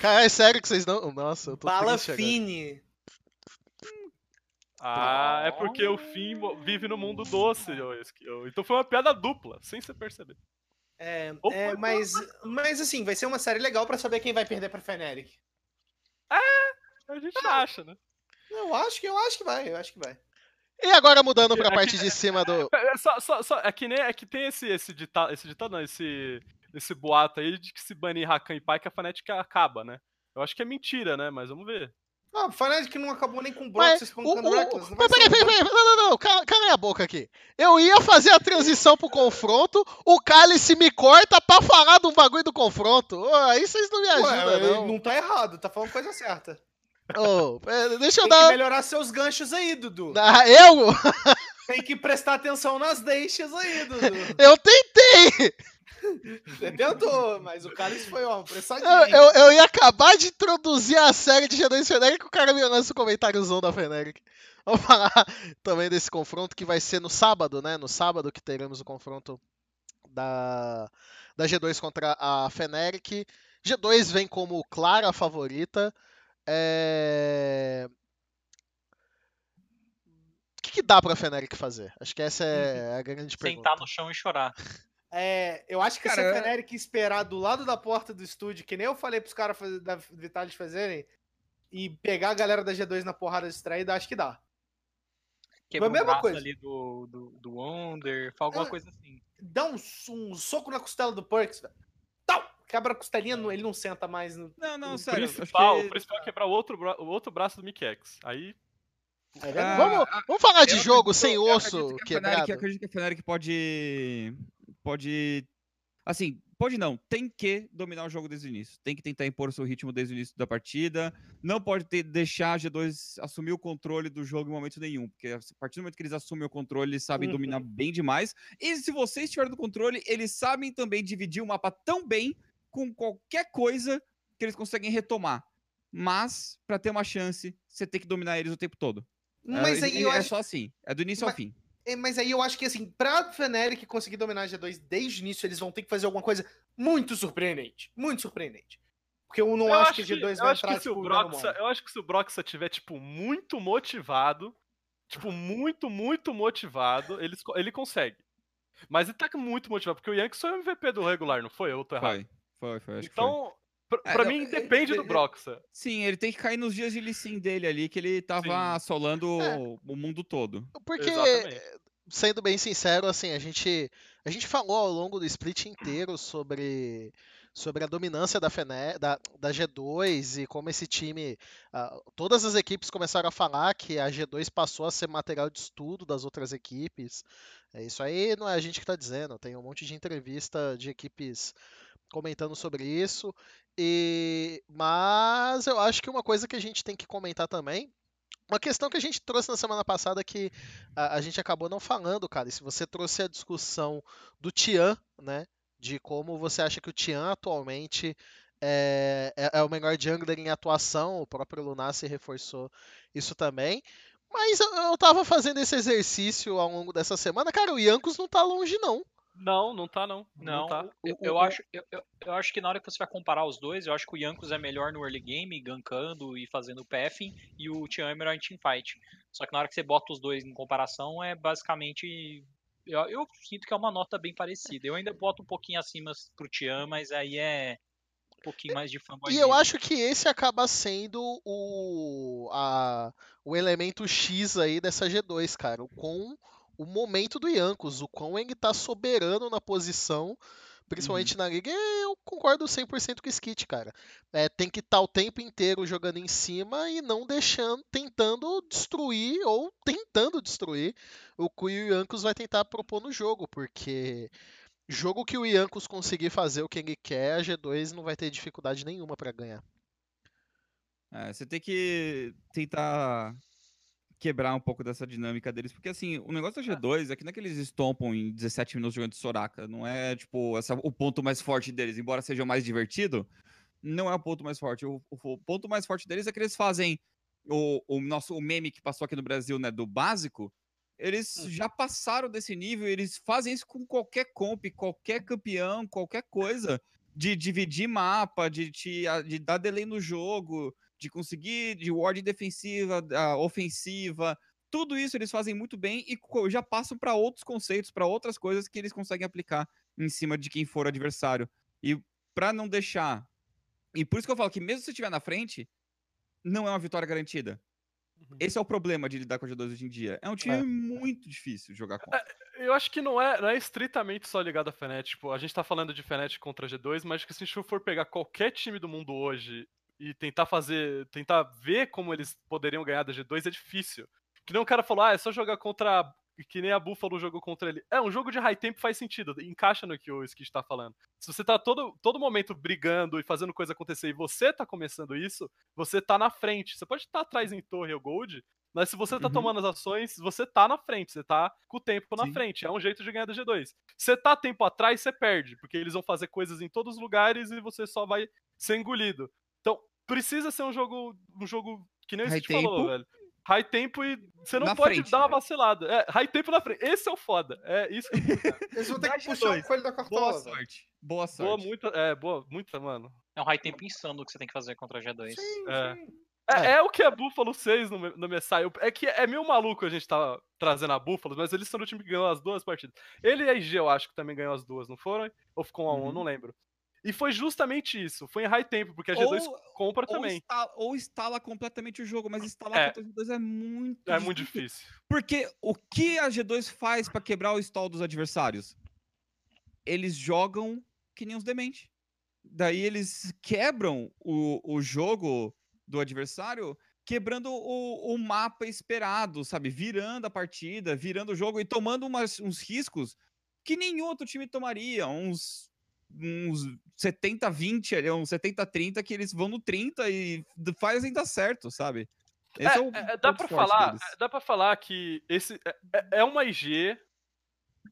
Cara, é sério que vocês não. Nossa, eu tô Bala. Fine. Ah, é porque o Finn vive no mundo doce. Então foi uma piada dupla, sem você perceber. É, é, mas, mas assim, vai ser uma série legal pra saber quem vai perder pra Feneric. A gente acha, né? Eu acho que eu acho que vai, eu acho que vai. E agora mudando pra Aqui- parte de cima do. É, é só, só, só- é que nem é que tem esse, esse ditado, esse ditado não, esse, esse boato aí de que se banir Rakan e Pai que a Fnatic acaba, né? Eu acho que é mentira, né? Mas vamos ver. Ah, o Fnatic não acabou nem com Brox o, espancando o, o Reckless. Não mas peraí, peraí, peraí, não, não, não, cala, cala a boca aqui. Eu ia fazer a transição pro confronto, o Cálice me corta pra falar do bagulho do confronto. Ô, aí vocês não me Ué, ajudam, não. tá errado, tá falando coisa certa. Ô, é, deixa eu Tem que dar. melhorar seus ganchos aí, Dudu. Ah, eu? Tem que prestar atenção nas deixas aí, Dudu. Eu tentei! Você tentou, mas o cara isso foi, ó, pressadinho. Eu, eu, eu ia acabar de introduzir a série de G2 Feneric e o cara me lança o comentáriozão da Feneric. Vamos falar também desse confronto que vai ser no sábado, né? No sábado que teremos o confronto da, da G2 contra a Feneric. G2 vem como clara favorita. É... O que, que dá pra Feneric fazer? Acho que essa é a grande pergunta. Sentar no chão e chorar. É, eu acho que se Cara, a Feneric esperar do lado da porta do estúdio, que nem eu falei pros caras da Vitalis fazerem, e pegar a galera da G2 na porrada distraída, acho que dá. Quebra a o mesma braço coisa. ali do, do, do Wonder, faz alguma É. coisa assim. Dá um, um soco na costela do Perks, velho. Tal! Quebra a costelinha, ele não senta mais no. Não, não, o sério. principal, que- o principal é quebrar o outro, bra- o outro braço do Mikex. Aí. É Ah. Vamos, vamos falar de Eu jogo acredito- sem eu osso acredito que a quebrado? Fnatic- eu acredito que a Fnatic pode. Pode. Assim, pode não. Tem que dominar o jogo desde o início. Tem que tentar impor o seu ritmo desde o início da partida. Não pode ter, deixar a G2 assumir o controle do jogo em momento nenhum. Porque a partir do momento que eles assumem o controle, eles sabem Uhum. dominar bem demais. E se vocês estiverem no controle, eles sabem também dividir o mapa tão bem com qualquer coisa que eles conseguem retomar. Mas, pra ter uma chance, você tem que dominar eles o tempo todo. Mas é, aí eu é acho. só assim. É do início Mas- ao fim. É, Mas aí eu acho que assim, pra Feneric conseguir dominar a G2 desde o início, eles vão ter que fazer alguma coisa muito surpreendente. Muito surpreendente. Porque eu não eu acho que a G2 eu vai acho entrar que se o tipo, Broxa, eu acho que se o Broxa tiver tipo muito motivado, tipo muito, muito motivado, ele, ele consegue. Mas ele tá muito motivado, porque o Yankees foi o MVP do regular, não foi? Eu tô errado. Foi, foi, foi. Acho que foi. Então, pra, É, pra não, mim é- depende é- do Broxa. Sim, ele tem que cair nos dias de licim dele ali, que ele tava Sim. assolando É. o mundo todo. Porque, Exatamente. sendo bem sincero, assim, a gente, a gente falou ao longo do split inteiro sobre, sobre a dominância da, Fene, da, da G2 e como esse time. Uh, todas as equipes começaram a falar que a G2 passou a ser material de estudo das outras equipes. É, isso aí não é a gente que está dizendo, tem um monte de entrevista de equipes comentando sobre isso. E mas eu acho que uma coisa que a gente tem que comentar também uma questão que a gente trouxe na semana passada que a, a, gente acabou não falando, cara, e se você trouxe a discussão do Tian, né, de como você acha que o Tian atualmente é, é, é o melhor jungler em atuação, o próprio Lunassi reforçou isso também. Mas eu, eu tava fazendo esse exercício ao longo dessa semana, cara, o Yankos não tá longe não. Não, não tá não. Não, não tá. Eu, eu acho, eu, eu, acho que na hora que você vai comparar os dois, eu acho que o Yankos é melhor no early game, gankando e fazendo pathing, e o Tian é melhor em teamfight. Só que na hora que você bota os dois em comparação, é basicamente. Eu, eu sinto que é uma nota bem parecida. Eu ainda boto um pouquinho acima pro Tian, mas aí é um pouquinho mais de fanboy. E eu acho que esse acaba sendo o, a, o elemento X aí dessa G2, cara. O quão o momento do Yankos, o quão ele tá soberano na posição, principalmente uhum. na liga, eu concordo 100% com o Skit, cara. É, tem que estar tá o tempo inteiro jogando em cima e não deixando, tentando destruir ou tentando destruir o que o Yankos vai tentar propor no jogo, porque jogo que o Yankos conseguir fazer o que ele quer, a G2 não vai ter dificuldade nenhuma para ganhar. É, você tem que tentar quebrar um pouco dessa dinâmica deles, porque assim, o negócio da G2 é que não é que eles estompam em 17 minutos jogando de Soraka, não é tipo essa, o ponto mais forte deles, embora seja o mais divertido, não é o ponto mais forte. O, o, o ponto mais forte deles é que eles fazem o, o nosso o meme que passou aqui no Brasil, né, do básico, eles hum. já passaram desse nível, eles fazem isso com qualquer comp, qualquer campeão, qualquer coisa, de dividir mapa, de, te, de dar delay no jogo, de conseguir de ward defensiva, ofensiva, tudo isso eles fazem muito bem e já passam para outros conceitos, para outras coisas que eles conseguem aplicar em cima de quem for o adversário. E para não deixar. E por isso que eu falo que mesmo se estiver na frente, não é uma vitória garantida. Uhum. Esse é o problema de lidar com G2 hoje em dia. É um time é. muito difícil de jogar contra. É, eu acho que não é, não é estritamente só ligado a Fnatic. Tipo, a gente tá falando de Fnatic contra a G2, mas que se a gente for pegar qualquer time do mundo hoje e tentar fazer, tentar ver como eles poderiam ganhar da G2 é difícil. Que nem o cara falou, ah, é só jogar contra que nem a Buffalo jogou contra ele. É, um jogo de high tempo faz sentido, encaixa no que o Skid tá falando. Se você tá todo, todo momento brigando e fazendo coisa acontecer e você tá começando isso, você tá na frente. Você pode estar tá atrás em torre ou gold, mas se você tá uhum. tomando as ações, você tá na frente, você tá com o tempo na Sim. frente. É um jeito de ganhar da G2. Você tá tempo atrás, você perde, porque eles vão fazer coisas em todos os lugares e você só vai ser engolido. Então, precisa ser um jogo, um jogo que nem o Steve falou, velho. High tempo e você não na pode frente. dar uma vacilada. É, high tempo na frente. Esse é o foda. É isso que Eles vão ter que puxar dois. o coelho da cartola. Boa sorte. Boa sorte. Boa, muita, é, boa, muita, mano. É um high tempo insano que você tem que fazer contra a G2. Sim, é. Sim. É, é, o que a Buffalo fez no, no Messiah. É que é meio maluco a gente tá trazendo a Buffalo, mas eles são o time que ganhou as duas partidas. Ele e a IG, eu acho que também ganhou as duas, não foram? Ou ficou um a um, uhum. não lembro. E foi justamente isso. Foi em high tempo, porque a G2 ou, compra ou também. Instala, ou instala completamente o jogo, mas instalar é, contra a G2 é muito É difícil. muito difícil. Porque o que a G2 faz para quebrar o stall dos adversários? Eles jogam que nem os dementes. Daí eles quebram o, o jogo do adversário quebrando o, o mapa esperado, sabe? Virando a partida, virando o jogo e tomando umas, uns riscos que nenhum outro time tomaria. Uns uns 70-20 ali, uns 70-30 que eles vão no 30 e fazem dar certo, sabe? Esse é, é, o é, dá para falar, deles. dá para falar que esse é, é, é uma IG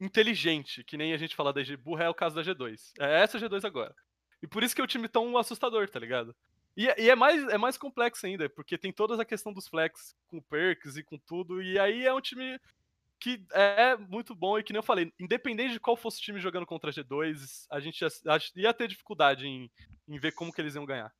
inteligente, que nem a gente fala da IG burra é o caso da G2. É essa G2 agora. E por isso que é o time tão assustador, tá ligado? E, e, é, mais, é mais complexo ainda, porque tem toda a questão dos flex com perks e com tudo, e aí é um time que é muito bom e que nem eu falei, independente de qual fosse o time jogando contra a G2, a gente ia, ia ter dificuldade em, em ver como que eles iam ganhar.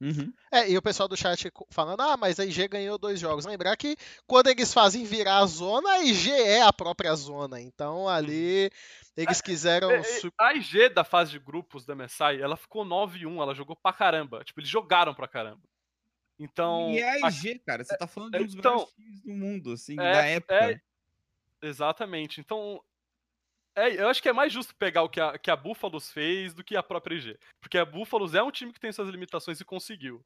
Uhum. É, e o pessoal do chat falando, ah, mas a IG ganhou dois jogos. Lembrar que quando eles fazem virar a zona, a IG é a própria zona. Então ali eles quiseram. É, é, a IG da fase de grupos da MSI, ela ficou 9-1, ela jogou pra caramba. Tipo, eles jogaram pra caramba. Então. E é a IG, a... cara, você tá falando de um dos então, melhores times do mundo, assim, é, da época. É, Exatamente. Então, É, eu acho que é mais justo pegar o que a, que a Búfalos fez do que a própria IG. Porque a Búfalos é um time que tem suas limitações e conseguiu.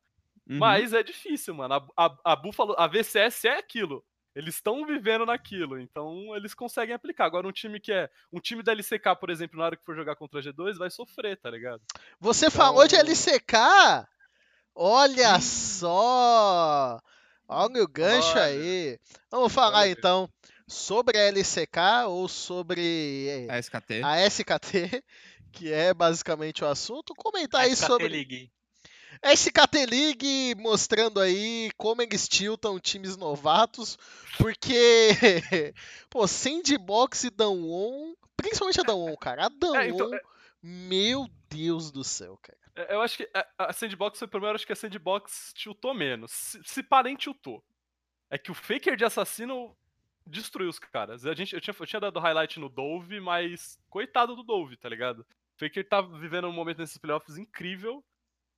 Uhum. Mas é difícil, mano. A, a, a Buffalo, a VCS é aquilo. Eles estão vivendo naquilo, então eles conseguem aplicar. Agora, um time que é. Um time da LCK, por exemplo, na hora que for jogar contra a G2, vai sofrer, tá ligado? Você falou de Então- LCK? Olha só! Olha o gancho Olha. aí. Vamos falar Olha. então sobre a LCK ou sobre eh, A SKT. a SKT, que é basicamente o assunto. Comentar aí SKT sobre League. a SKT League, mostrando aí como eles tiltam times novatos, porque, pô, Sandbox e Dawon, principalmente a Dawon, cara, a Dawon, É, então, é- meu Deus do céu, cara. É, Eu acho que a- Sandbox foi primeiro, acho que a Sandbox tiltou menos. Se, se pá, nem tiltou. É que o Faker de assassino destruiu os caras. A gente, eu, tinha, eu tinha dado highlight no Dove, mas coitado do Dove, tá ligado? O Faker tá vivendo um momento nesses playoffs incrível.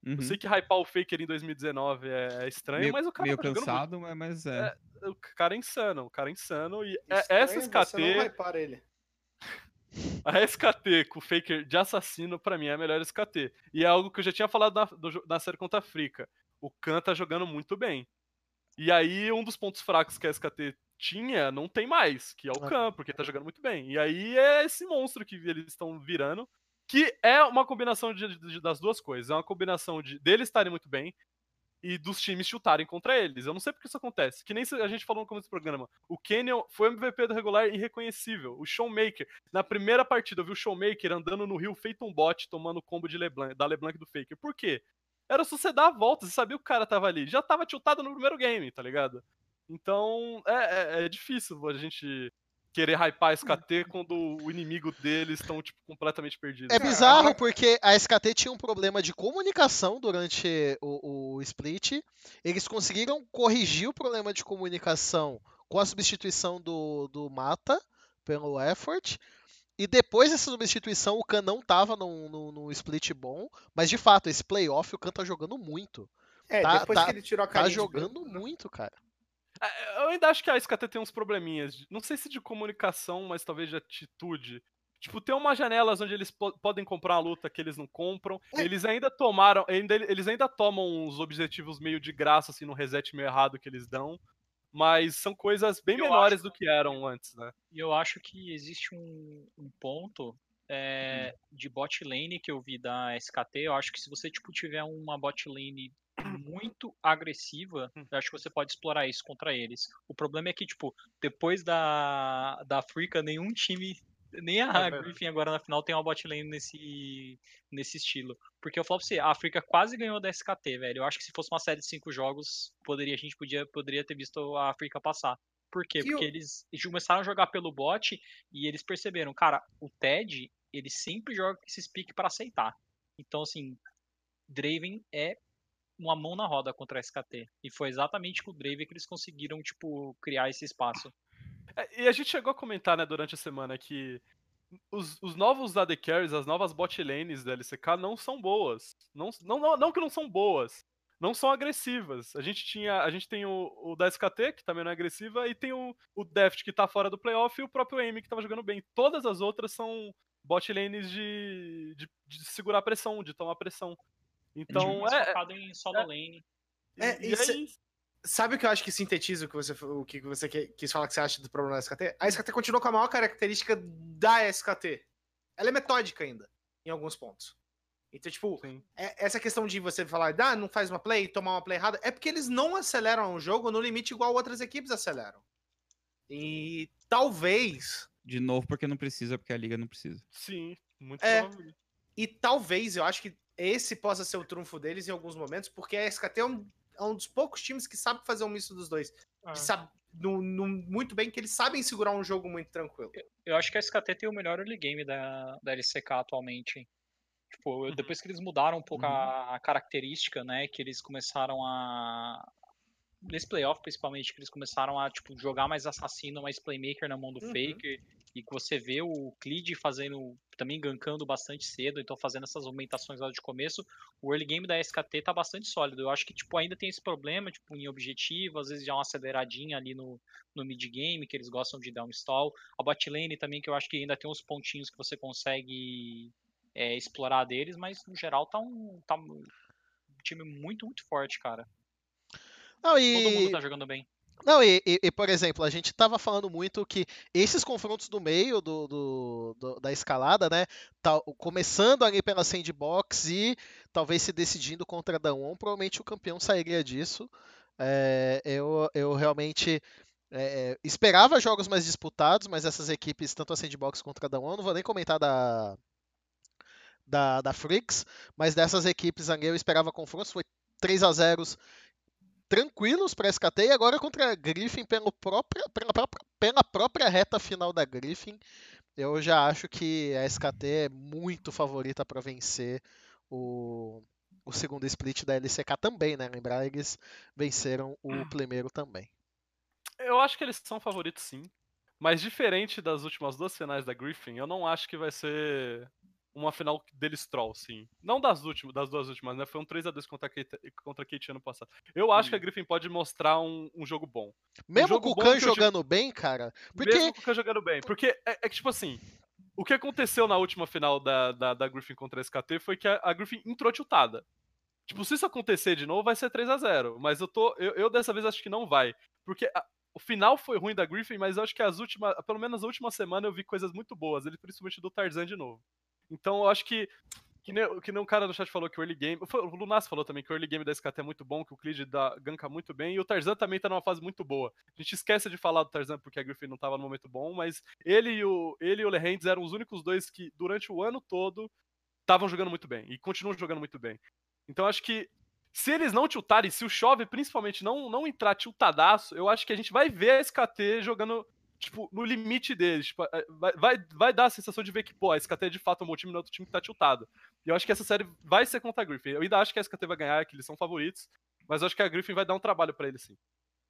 Uhum. Eu sei que hypar o Faker em 2019 é, é estranho, meio, mas o cara meio tá cansado, mas- mas é. É. muito. O cara é insano, o cara é insano. E é- Estranho essa Você não SKT, vai para ele. a SKT com o Faker de assassino, pra mim, é a melhor SKT. E é algo que eu já tinha falado na, do na série contra a Frica. O Khan tá jogando muito bem. E aí, um dos pontos fracos que a SKT tinha, não tem mais, que é o Ah. Khan, porque tá jogando muito bem. E aí é esse monstro que eles estão virando, que é uma combinação de- de- das duas coisas. É uma combinação de deles estarem muito bem e dos times chutarem contra eles. Eu não sei porque isso acontece. Que nem a gente falou no começo do programa. O Canyon foi MVP do regular irreconhecível. O Showmaker, na primeira partida, eu vi o Showmaker andando no rio feito um bot, tomando combo de LeBlanc, da LeBlanc do Faker. Por quê? Era só você dar a volta, você sabia que o cara tava ali. Já tava tiltado no primeiro game, tá ligado? Então, é, é- é difícil a gente querer hypar a SKT quando o inimigo deles estão, tipo, completamente perdidos. É Cara, bizarro porque a SKT tinha um problema de comunicação durante o, o split. Eles conseguiram corrigir o problema de comunicação com a substituição do, do Mata pelo Effort. E depois dessa substituição, o Khan não tava num, num- num split bom. Mas de fato, esse playoff o Khan tá jogando muito. É, Tá- depois tá- que ele tirou a Tá jogando branco, né? muito, cara. É, Eu ainda acho que a SKT tem uns probleminhas. Não sei se de comunicação, mas talvez de atitude. Tipo, tem umas janelas onde eles po- podem comprar uma luta que eles não compram. É. Eles ainda tomaram. Ainda, eles ainda tomam uns objetivos meio de graça, assim, no reset meio errado que eles dão. Mas são coisas bem Eu menores acho- do que eram antes, né? E eu acho que existe um, um ponto é, de bot lane que eu vi da SKT. Eu acho que se você tipo, tiver uma bot lane muito agressiva, Hum. eu acho que você pode explorar isso contra eles. O problema é que, tipo, depois da, da Africa, nenhum time, nem a verdade. Griffin agora na final tem uma bot lane nesse, nesse estilo. Porque eu falo pra você, a África quase ganhou da SKT, velho. Eu acho que se fosse uma série de cinco jogos, poderia, a gente podia, poderia ter visto a África passar. Por quê? Porque o- eles, começaram a jogar pelo bot e eles perceberam, cara, o Ted, ele sempre joga com esses piques pra aceitar. Então, assim, Draven é uma mão na roda contra a SKT. E foi exatamente com o Draven que eles conseguiram, tipo, criar esse espaço. É, E a gente chegou a comentar, né, durante a semana que os, os novos AD Carries, as novas bot lanes da LCK não são boas. Não, não, não, não que não são boas. Não são agressivas. A gente tinha. A gente tem o, o da SKT, que também não é agressiva, e tem o, o Deft, que tá fora do playoff, e o próprio Amy, que tava jogando bem. Todas as outras são bot lanes de, de, de segurar a pressão, de tomar pressão. Então, é. focado em solo é- lane. É, e, e isso- é isso. Sabe o que eu acho que sintetiza o que você, o que você que- quis falar que você acha do problema da SKT? A SKT continua com a maior característica da SKT. Ela é metódica ainda, em alguns pontos. Então, tipo, é- essa questão de você falar, ah, não faz uma play, tomar uma play errada, é porque eles não aceleram o jogo no limite igual outras equipes aceleram. E talvez, De novo, porque não precisa, porque a liga não precisa. Sim, muito É. e talvez eu acho que esse possa ser o trunfo deles em alguns momentos, porque a SKT é um, é um dos poucos times que sabe fazer um misto dos dois. Ah. Que sabe, no- no- muito bem que eles sabem segurar um jogo muito tranquilo. Eu acho que a SKT tem o melhor early game da, da LCK atualmente. Tipo, Uhum. depois que eles mudaram um pouco a, a característica, né? Que eles começaram a nesse playoff, principalmente, que eles começaram a tipo, jogar mais assassino, mais playmaker na mão do Uhum. Faker. E que você vê o Clid fazendo, também gankando bastante cedo, então fazendo essas movimentações lá de começo. O early game da SKT tá bastante sólido. Eu acho que tipo, ainda tem esse problema, tipo, em objetivo, às vezes já uma aceleradinha ali no, no mid game, que eles gostam de dar um stall. A bot lane também, que eu acho que ainda tem uns pontinhos que você consegue é, explorar deles, mas no geral tá um, tá um time muito, muito forte, cara. Não, Todo e, mundo tá jogando bem. não e, e- e, por exemplo, a gente tava falando muito que esses confrontos do meio do, do- do- da escalada, né? tá- começando ali pela sandbox e talvez se decidindo contra a Dawn, provavelmente o campeão sairia disso. É, eu, eu realmente é, esperava jogos mais disputados, mas essas equipes, tanto a sandbox contra a Dawn, não vou nem comentar da, da, da Freaks, mas dessas equipes ali eu esperava confrontos, foi 3 a 0 tranquilos para a SKT e agora contra a Griffin pelo própria, pela, própria, pela própria reta final da Griffin. Eu já acho que a SKT é muito favorita para vencer o, o segundo split da LCK também, né? Lembrar, eles venceram o primeiro também. Eu acho que eles são favoritos sim. Mas diferente das últimas duas finais da Griffin, eu não acho que vai ser uma final deles troll, sim. Não das últimas, das duas últimas, né? Foi um 3x2 contra a Kate, contra a Kate ano passado. Eu acho que a Griffin pode mostrar um, um jogo bom. Mesmo jogo com o bom Khan eu digo- jogando bem, cara, porque Mesmo com o Khan jogando bem. Porque é, é que, tipo assim, o que aconteceu na última final da, da, da Griffin contra a SKT foi que a, a Griffin entrou tiltada. Tipo, se isso acontecer de novo, vai ser 3 a 0 Mas eu tô. Eu, eu dessa vez acho que não vai. Porque a- o final foi ruim da Griffin, mas eu acho que as últimas. Pelo menos a última semana eu vi coisas muito boas. Ele principalmente do Tarzan de novo. Então eu acho que. Que nem, que nem um cara no chat falou que o early game. foi- O Lunas falou também que o early game da SKT é muito bom, que o Clid dá, ganka muito bem, e o Tarzan também tá numa fase muito boa. A gente esquece de falar do Tarzan porque a Griffin não tava no momento bom, mas ele e o, ele e o Lehands eram os únicos dois que, durante o ano todo, estavam jogando muito bem. E continuam jogando muito bem. Então acho que se eles não tiltarem, se o Chove principalmente não, não entrar tiltadaço, eu acho que a gente vai ver a SKT jogando, tipo, no limite deles. Tipo, é, vai, vai, vai dar a sensação de ver que, pô, a SKT é de fato um bom time no outro time que tá tiltado. E eu acho que essa série vai ser contra a Griffin. Eu ainda acho que a SKT vai ganhar, que eles são favoritos, mas eu acho que a Griffin vai dar um trabalho pra eles, sim.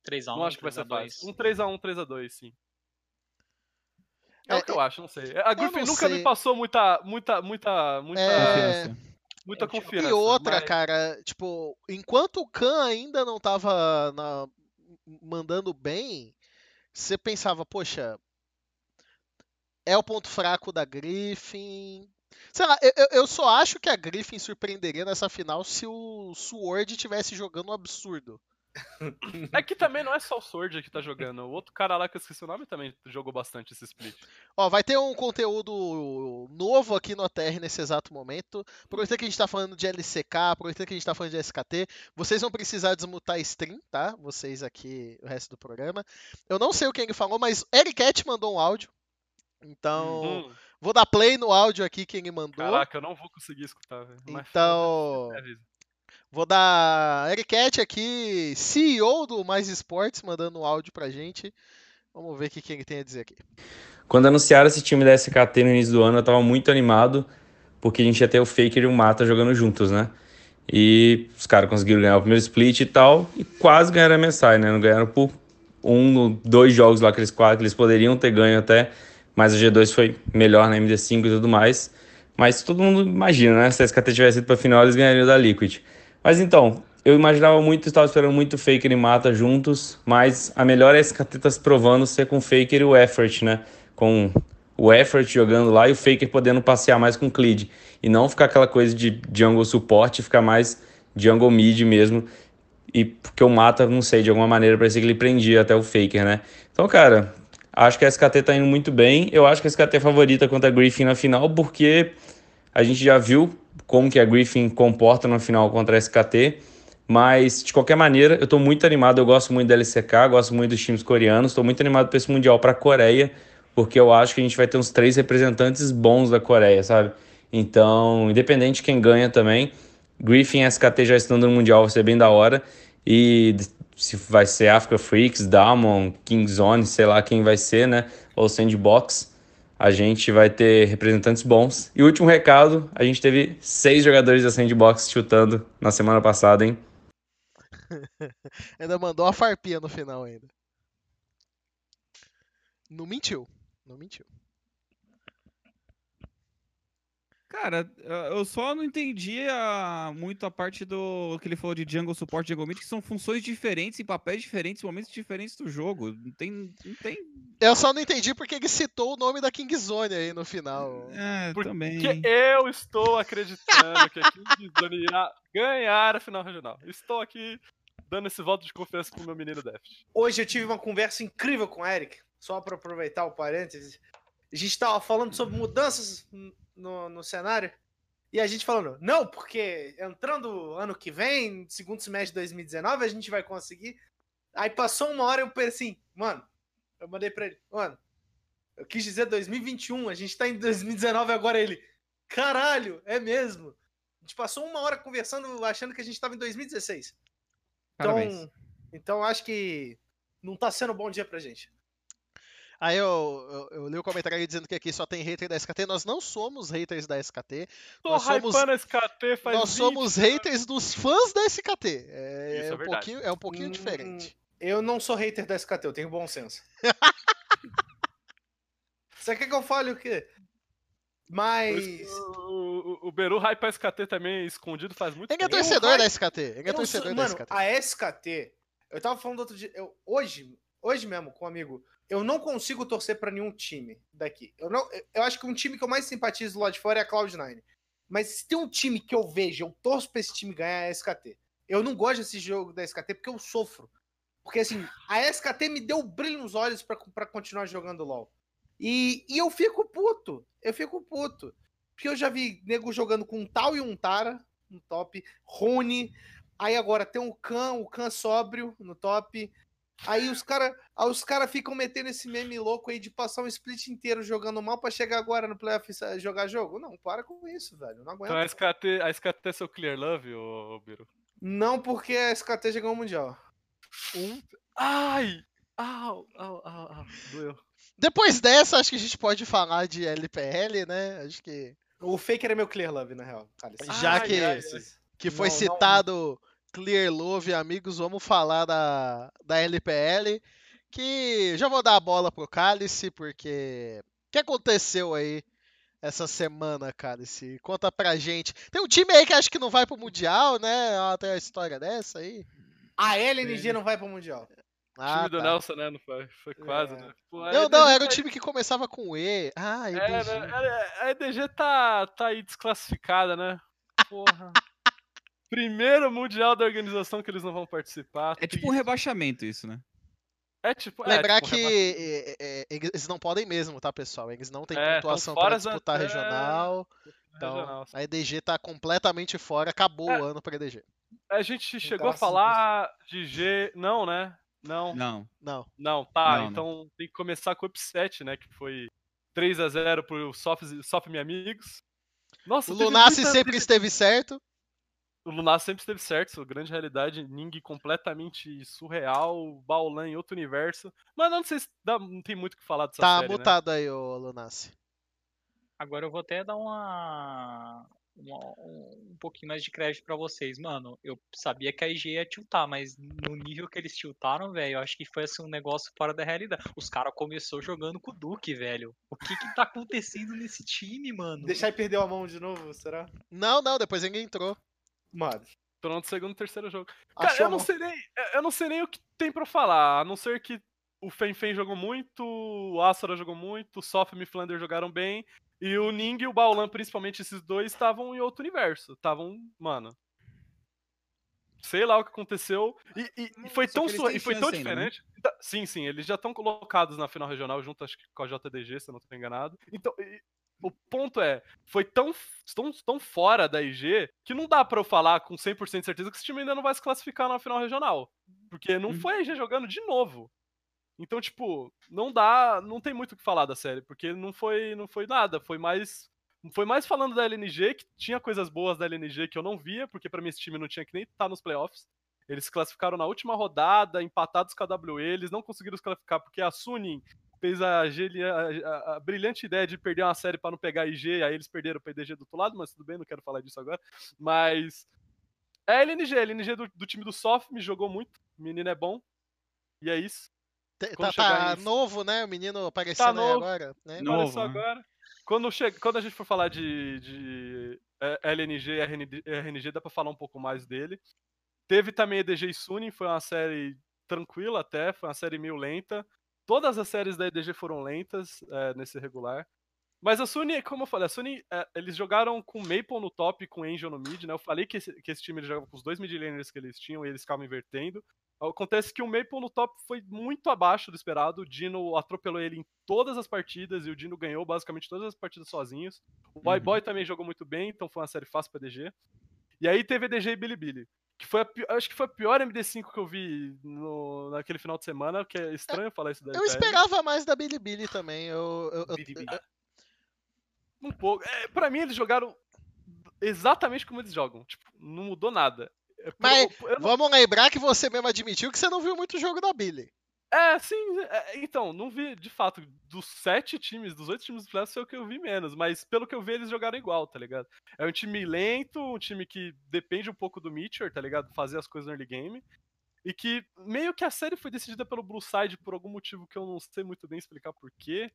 3x1, não acho que vai ser 3x2. fácil. Um 3x1, 3x2, sim. É, É, o que eu acho, não sei. A Griffin não nunca sei. me passou muita, muita, muita, muita, É, Confiança. muita É, tipo, confiança. E outra, mas- cara, tipo, enquanto o Khan ainda não tava na- mandando bem, você pensava, poxa, é o ponto fraco da Griffin. Sei lá, eu, eu- só acho que a Griffin surpreenderia nessa final se o Sword estivesse jogando um absurdo. É que também não é só o Sword que tá jogando. O outro cara lá que eu esqueci o nome também jogou bastante esse split. Ó, vai ter um conteúdo novo aqui no ATR nesse exato momento. Aproveitando que a gente tá falando de LCK, aproveitando que a gente tá falando de SKT, vocês vão precisar desmutar a stream, tá? Vocês aqui, o resto do programa. Eu não sei o que ele falou, mas Ericat mandou um áudio. Então, Hum, vou dar play no áudio aqui que ele mandou. caraca, eu não vou conseguir escutar, velho. Mas Então. Vou dar Ericat aqui, CEO do Mais Esportes, mandando um áudio pra gente. Vamos ver o que, ele tem a dizer aqui. Quando anunciaram esse time da SKT no início do ano, eu tava muito animado, porque a gente ia ter o Faker e o Mata jogando juntos, né? E os caras conseguiram ganhar o primeiro split e tal, e quase ganharam a MSI, né? Não ganharam por um, dois jogos lá que eles, que eles poderiam ter ganho até, mas a G2 foi melhor na MD5 e tudo mais. Mas todo mundo imagina, né? Se a SKT tivesse ido pra final, eles ganhariam da Liquid. Mas então, eu imaginava muito, estava esperando muito Faker e Mata juntos, mas a melhor é tá se provando ser com o Faker e o Effort, né? Com o Effort jogando lá e o Faker podendo passear mais com o Clid. E não ficar aquela coisa de jungle suporte, ficar mais jungle mid mesmo. E porque o Mata, não sei, de alguma maneira parecia que ele prendia até o Faker, né? Então, cara, acho que a SKT tá indo muito bem. Eu acho que a SKT é favorita contra a Griffin na final, porque a gente já viu como que a Griffin comporta na final contra a SKT. Mas, de qualquer maneira, eu tô muito animado. Eu gosto muito da LCK, gosto muito dos times coreanos. Tô muito animado para esse Mundial para a Coreia, porque eu acho que a gente vai ter uns três representantes bons da Coreia, sabe? Então, independente de quem ganha também, Griffin e SKT já estando no Mundial vai ser bem da hora. E se vai ser Africa Freaks, Damon, Kingzone, sei lá quem vai ser, né? Ou Sandbox, a gente vai ter representantes bons. E último recado, a gente teve seis jogadores da Sandbox chutando na semana passada, hein? ainda mandou a farpinha no final ainda. Não mentiu. Não mentiu. Cara, eu só não entendi a- muito a parte do que ele falou de Jungle Support e Jungle Mid, que são funções diferentes, em papéis diferentes, momentos diferentes do jogo. Não tem. Não tem. Eu só não entendi porque ele citou o nome da Kingzone aí no final. É, Porque também. eu estou acreditando que a Kingzone irá ganhar a final regional. Estou aqui dando esse voto de confiança pro meu menino Deft. Hoje eu tive uma conversa incrível com o Eric, só para aproveitar o parênteses. A gente tava falando sobre mudanças no, no cenário. E a gente falando, não, porque entrando ano que vem, segundo semestre de 2019, a gente vai conseguir. Aí passou uma hora eu pensei assim, mano, eu mandei pra ele, mano, eu quis dizer 2021, a gente tá em 2019 agora. Ele, caralho, é mesmo. A gente passou uma hora conversando, achando que a gente tava em 2016. Parabéns. Então, então acho que não tá sendo um bom dia pra gente. Aí eu, eu, eu li o comentário aí dizendo que aqui só tem hater da SKT. Nós não somos haters da SKT. Tô Nós somos- hypando a SKT faz Nós 20 somos haters dos fãs da SKT. É, Isso é é um verdade. pouquinho, é um pouquinho Hum, diferente. Eu não sou hater da SKT, eu tenho bom senso. Você quer que eu fale o quê? Mas. O, o, o Beru hypa a SKT também escondido faz muito Ele é tempo. torcedor hype- da SKT. Ele é sou- torcedor da mano, SKT. a SKT. Eu tava falando outro dia. eu- hoje, hoje mesmo, com um amigo, eu não consigo torcer pra nenhum time daqui. Eu, não, eu- acho que um time que eu mais simpatizo lá de fora é a Cloud9. Mas se tem um time que eu vejo, eu torço pra esse time ganhar é a SKT. Eu não gosto desse jogo da SKT porque eu sofro. Porque assim, a SKT me deu brilho nos olhos pra continuar jogando LoL. E, e eu fico puto. Eu fico puto. Porque eu já vi nego jogando com um tal e um Tara no top, Rune. Aí agora tem o Khan, o Khan sóbrio no top. Aí os caras os cara ficam metendo esse meme louco aí de passar um split inteiro jogando mal pra chegar agora no playoff e jogar jogo. Não, para com isso, velho. Não aguento. Então a SKT, a SKT é seu clear love, ô, ô Beru? Não porque a SKT já ganhou o Mundial. Um. Ai! Au, au, au, au. Doeu. Depois dessa, acho que a gente pode falar de LPL, né? Acho que, O Faker é meu clear love, na real. Cara, Já Ai, que- ai, que foi Não, não- citado Clear Love, amigos, vamos falar da, da LPL. Que já vou dar a bola pro Cálice, porque. O que aconteceu aí essa semana, Cálice? Conta pra gente. Tem um time aí que acho que não vai pro Mundial, né? Tem a história dessa aí. A LNG não vai pro Mundial. O Ah, time do tá. Nelson, né? Não foi, foi quase, É. né? Pô, Não, EDG não, era o tá- time que começava com E. Ah, É, EDG. né, é, a EDG tá, tá aí desclassificada, né? Porra. Primeiro mundial da organização que eles não vão participar. É tipo um rebaixamento isso, né? É tipo. é, Lembrar tipo um que rebaixamento. é, é, eles não podem mesmo, tá, pessoal? Eles não têm É, pontuação para da- disputar é, regional. Então, regional. a EDG tá completamente fora. Acabou É. o ano pra EDG. A gente chegou a graças a falar de G. Não, né? Não. Não. Não. Não, tá. Não, não. então tem que começar com o upset, né? Que foi 3x0 pro Soft, Soft Me Amigos. Nossa, O Lunassi muita- sempre esteve certo. O Lunar sempre esteve certo, sua grande realidade. Ning completamente surreal, Baolan em outro universo. Mas não sei se dá- não tem muito o que falar dessa tá série, né? mutado aí, ô Lunassi. Agora eu vou até dar uma, uma- um pouquinho mais de crédito pra vocês. Mano, eu sabia que a IG ia tiltar, mas no nível que eles tiltaram, velho, eu acho que foi assim um negócio fora da realidade. Os caras começou jogando com o Duke, velho. O que que tá acontecendo nesse time, mano? Deixar ele perder a mão de novo, será? Não, não, depois ele entrou. Mano. No segundo e terceiro jogo. Cara, achou eu não sei nem. Eu não sei nem o que tem pra falar. A não ser que o Fen Fen jogou muito, o Asura jogou muito, o Sofim e o Flander jogaram bem. E o Ning e o Baolan, principalmente esses dois, estavam em outro universo. Estavam, mano. Sei lá o que aconteceu. E, e- e foi Só tão, sua- e foi tão ainda, né? diferente. Tá, Sim, sim, eles já estão colocados na final regional, junto acho que com a JDG, se eu não tô enganado. Então, e- o ponto é, foi tão, tão, tão fora da IG que não dá pra eu falar com 100% de certeza que esse time ainda não vai se classificar na final regional. Porque não Uhum. foi a IG jogando de novo. Então, tipo, não dá, não tem muito o que falar da série, porque não foi, não foi nada, foi mais foi mais falando da LNG, que tinha coisas boas da LNG que eu não via, porque pra mim esse time não tinha que nem estar nos playoffs. Eles se classificaram na última rodada, empatados com a WE, eles não conseguiram se classificar porque a Sunin fez a, a- a- a brilhante ideia de perder uma série pra não pegar a IG, aí eles perderam o PDG do outro lado, mas tudo bem, não quero falar disso agora. Mas É a LNG, a LNG do, do time do Soft me jogou muito. O menino é bom. E é isso. Quando Tá, tá novo, né? O menino aparecendo aí novo. agora, né? Novo, Apareceu né? agora. Quando, che... Quando a gente for falar de, de é, LNG e RNG, RNG, dá pra falar um pouco mais dele. Teve também EDG e Sunin, foi uma série tranquila até, foi uma série meio lenta. Todas as séries da EDG foram lentas é, nesse regular. Mas a Sony, como eu falei, a Sony, é, eles jogaram com Maple no top e com Angel no mid, né? Eu falei que esse, que esse time jogava com os dois mid laners que eles tinham e eles ficavam invertendo. Acontece que o Maple no top foi muito abaixo do esperado. O Dino atropelou ele em todas as partidas e o Dino ganhou basicamente todas as partidas sozinhos. O Boy Uhum. Boy também jogou muito bem, então foi uma série fácil pra DG. E aí teve EDG e Bilibili. Que foi a pi- acho que foi a pior MD5 que eu vi no- naquele final de semana, que é estranho falar isso daí. Eu esperava mais da Bilibili também. Eu, eu- eu- Bilibili. eu- Um pouco. É, pra mim, eles jogaram exatamente como eles jogam. Tipo, não mudou nada. É, Mas eu não- vamos lembrar que você mesmo admitiu que você não viu muito jogo da Billy. É, sim. é, então, não vi, de fato, dos sete times, dos oito times do playoffs, foi o que eu vi menos. Mas pelo que eu vi, eles jogaram igual, tá ligado? É um time lento, um time que depende um pouco do Mitchell, tá ligado? Fazer as coisas no early game. E que meio que a série foi decidida pelo Blue Side por algum motivo que eu não sei muito bem explicar porquê.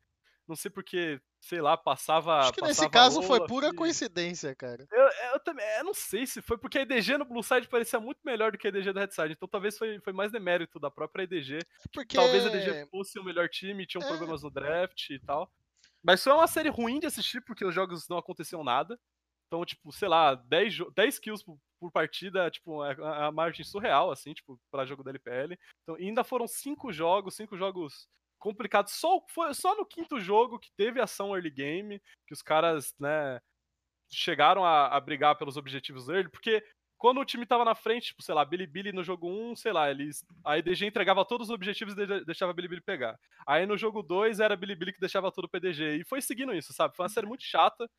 Não sei porque, sei lá, passava. Acho que nesse passava caso foi pura e- coincidência, cara. Eu, eu também, eu não sei se foi porque a EDG no Blue Side parecia muito melhor do que a EDG da Red Side, então talvez foi, foi mais demérito da própria EDG. Porque Talvez a EDG fosse o melhor time, tinham É. problemas no draft e tal. Mas foi uma série ruim de assistir porque os jogos não aconteciam nada. Então, tipo, sei lá, 10, jo- 10 kills por, por partida, tipo, é a, a margem surreal, assim, tipo, pra jogo da LPL. Então, ainda foram cinco jogos, cinco jogos complicados. Só, foi só no quinto jogo que teve ação early game, que os caras, né, chegaram a, a brigar pelos objetivos early, porque quando o time tava na frente, tipo, sei lá, Bilibili no jogo 1, sei lá, eles. A EDG entregava todos os objetivos e de- deixava a Bilibili pegar. Aí no jogo 2 era a Bilibili que deixava tudo pro PDG. E foi seguindo isso, sabe? Foi uma série muito chata.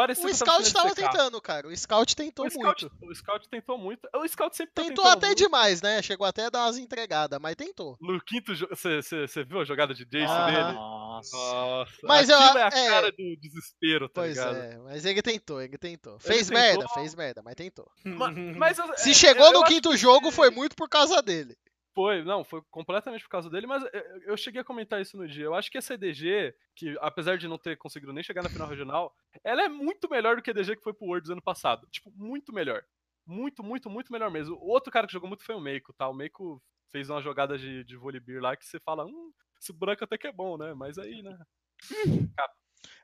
Parecia o eu Scout assistindo tava SDK. tentando, cara. O Scout tentou O Scout, muito. o Scout tentou muito. O Scout sempre tá Tentou até muito. demais, né? Chegou até a dar umas entregadas, mas tentou. No quinto jogo. Você viu a jogada de Jace Aham. dele? Nossa. Nossa. Mas eu- aquilo é a é. cara do desespero, tá Pois ligado? é, mas ele tentou, ele tentou. Fez tentou- merda, fez merda, mas tentou. Ma- Mas, eu- Se é, chegou eu no quinto que- jogo, foi muito por causa dele. Foi, não, foi completamente por causa dele, mas eu- eu cheguei a comentar isso no dia. Eu acho que essa EDG, que apesar de não ter conseguido nem chegar na final regional, ela é muito melhor do que a EDG que foi pro Worlds ano passado. Tipo, muito melhor. Muito, muito, muito melhor mesmo. O outro cara que jogou muito foi o Meiko, tá? O Meiko fez uma jogada de, de vôleibol lá que você fala, hum, esse boneco até que é bom, né? Mas aí, né?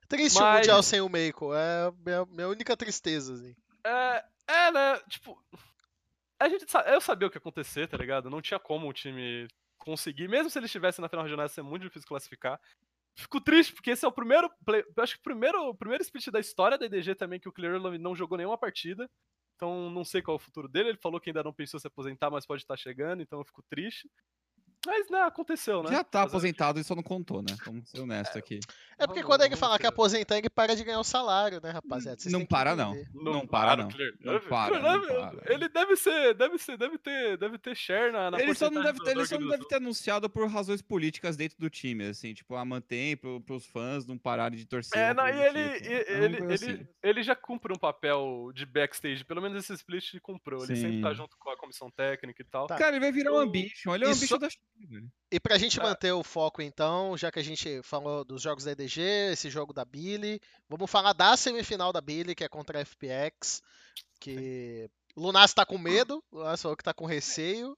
Triste o Mas- Mundial sem o Meiko. É a minha, minha única tristeza, assim. É, é, né? Tipo, a gente eu sabia o que ia acontecer, tá ligado? Não tinha como o time conseguir, mesmo se eles estivessem na final regional, ia ser muito difícil classificar. Fico triste, porque esse é o primeiro. Play, eu acho que o primeiro, primeiro split da história da EDG também que o Clear não jogou nenhuma partida. Então não sei qual é o futuro dele. Ele falou que ainda não pensou se aposentar, mas pode estar chegando, então eu fico triste. Mas, né, aconteceu, né? Já tá quê? aposentado e só não contou, né? Vamos ser honestos aqui. É porque quando ele vamos fala que ver. aposenta, ele para de ganhar o salário, né, rapaziada? Vocês Não que para, não. entender. Não para, não. Não para, não para. Ele deve ser, deve ser, deve ter, deve ter share na, na Ele só não deve ter, ele só não deve ter anunciado por razões políticas dentro do time, assim, tipo, a mantém pro, pros fãs não pararem de torcer. É, não, e ele, tipo. e- É ele, ele, assim. ele já cumpre um papel de backstage, pelo menos esse split ele cumpriu. Ele sempre tá Sim. junto com a comissão técnica e tal. Tá. Cara, ele vai virar um ambition, ele é um ambition da. E pra gente É. manter o foco, então, já que a gente falou dos jogos da EDG, esse jogo da Billy, vamos falar da semifinal da Billy, que é contra a FPX, que o Lunas tá com medo, o Lunas falou que tá com receio,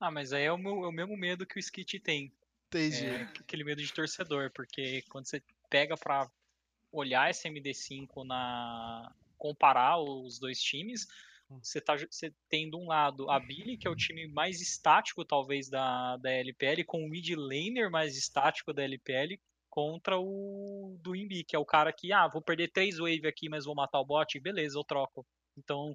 Ah, mas aí é o, meu- é o mesmo medo que o Skit tem. entendi. É, aquele medo de torcedor, porque quando você pega pra olhar esse MD5 na comparar os dois times, você tá você tem de um lado a Billy, que é o time mais estático talvez da, da LPL, com o mid laner mais estático da LPL, contra o do Imbi, que é o cara que, ah, vou perder três wave aqui, mas vou matar o bot, beleza, eu troco. Então,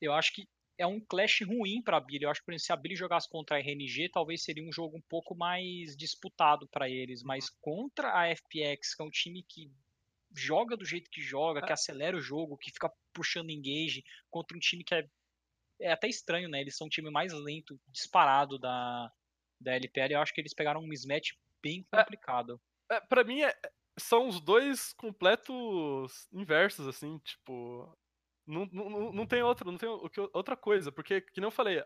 eu acho que é um clash ruim pra Billy. Eu acho que por exemplo, se a Billy jogasse contra a RNG, talvez seria um jogo um pouco mais disputado pra eles, mas contra a FPX, que é um time que joga do jeito que joga, que acelera o jogo, que fica puxando engage, contra um time que é é até estranho, né? Eles são o time mais lento, disparado da, da LPL. Eu acho que eles pegaram um mismatch bem complicado. É, pra mim, é- são os dois completos inversos, assim, tipo. Não, não, não tem outra, não tem outra coisa, porque, que eu falei,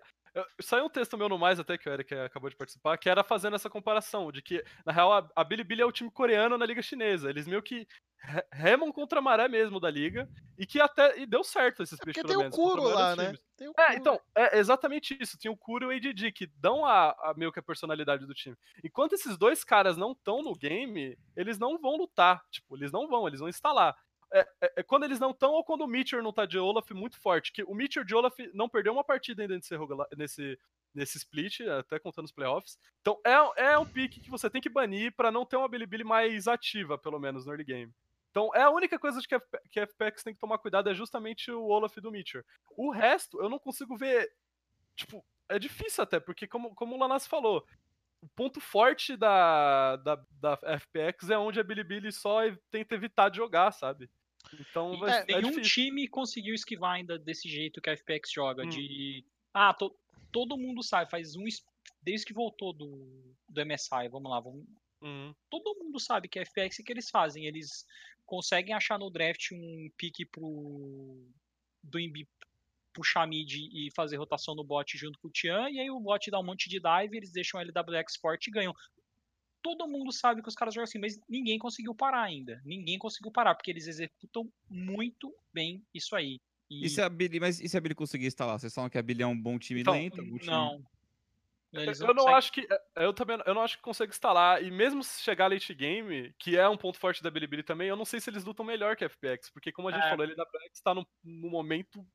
saiu um texto meu no Mais até, que o Eric acabou de participar, que era fazendo essa comparação, de que, na real, a, a Bilibili é o time coreano na liga chinesa. Eles meio que re- remam contra a maré mesmo da liga, e que até e deu certo esse split, Porque pelo tem o Kuro lá, né? Tem É, então, é exatamente isso. Tinha o Kuro e o ADD, que dão a, a meio que a personalidade do time. Enquanto esses dois caras não estão no game, eles não vão lutar. Tipo, eles não vão, eles vão instalar. É, é- é quando eles não estão ou quando o Meteor não tá de Olaf muito forte. Que o Meteor de Olaf não perdeu uma partida ainda nesse, nesse, nesse split, até contando os playoffs. Então é, é um pick que você tem que banir pra não ter uma Bilibili mais ativa, pelo menos, no early game. Então é a única coisa que que a FPX tem que tomar cuidado é justamente o Olaf do Meteor. O resto, eu não consigo ver. Tipo, é difícil até, porque como, como o Lanas falou, o ponto forte da, da, da FPX é onde a Bilibili só tenta evitar de jogar, sabe? Então vai, É, Nenhum time conseguiu esquivar ainda desse jeito que a FPX joga. Hum. De. Ah, to- todo mundo sabe, faz um. es- Desde que voltou do, do MSI, vamos lá, vamos, Uhum. todo mundo sabe que a FPX que eles fazem. Eles conseguem achar no draft um pique pro do Embi puxar mid e fazer rotação no bot junto com o Tian, e aí o bot dá um monte de dive, eles deixam o LWX forte e ganham. Todo mundo sabe que os caras jogam assim, mas ninguém conseguiu parar ainda. Ninguém conseguiu parar, porque eles executam muito bem isso aí. E E se a Billy, mas e se a Billy conseguir instalar? Vocês falam que a Billy é um bom time Então, lento? um bom time- não. Eles Eu não conseguem- acho que. Eu também eu não acho que consegue instalar. E mesmo se chegar late game, que é um ponto forte da Bilibili também, eu não sei se eles lutam melhor que a FPX. Porque, como a gente É. falou, ele da FPX tá no, no momento.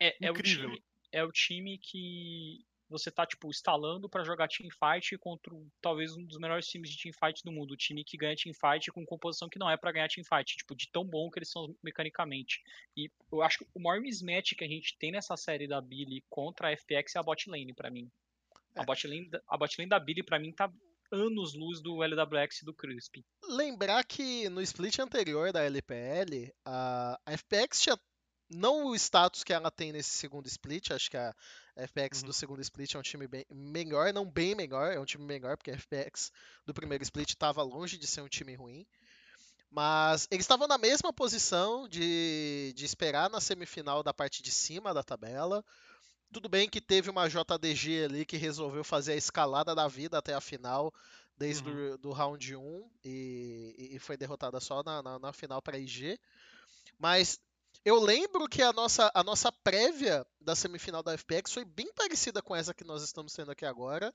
É, é o Incrível. time, é o time que você tá, tipo, instalando pra jogar teamfight contra talvez um dos melhores times de teamfight do mundo. O time que ganha teamfight com composição que não é pra ganhar teamfight. Tipo, de tão bom que eles são mecanicamente. E eu acho que o maior mismatch que a gente tem nessa série da Billy contra a FPX é a bot lane, pra mim. A É. bot lane, da- a bot lane da Billy, pra mim, tá anos luz do LWX e do Crisp. Lembrar que no split anterior da LPL, a, a FPX tinha não o status que ela tem nesse segundo split, acho que a FPX Uhum. do segundo split é um time bem melhor, não bem melhor, é um time melhor, porque a FPX do primeiro split estava longe de ser um time ruim. Mas eles estavam na mesma posição de, de esperar na semifinal da parte de cima da tabela. Tudo bem que teve uma JDG ali que resolveu fazer a escalada da vida até a final, desde Uhum. o do round 1 e, e foi derrotada só na, na, na final para IG. Mas eu lembro que a nossa, a nossa prévia da semifinal da FPX foi bem parecida com essa que nós estamos tendo aqui agora.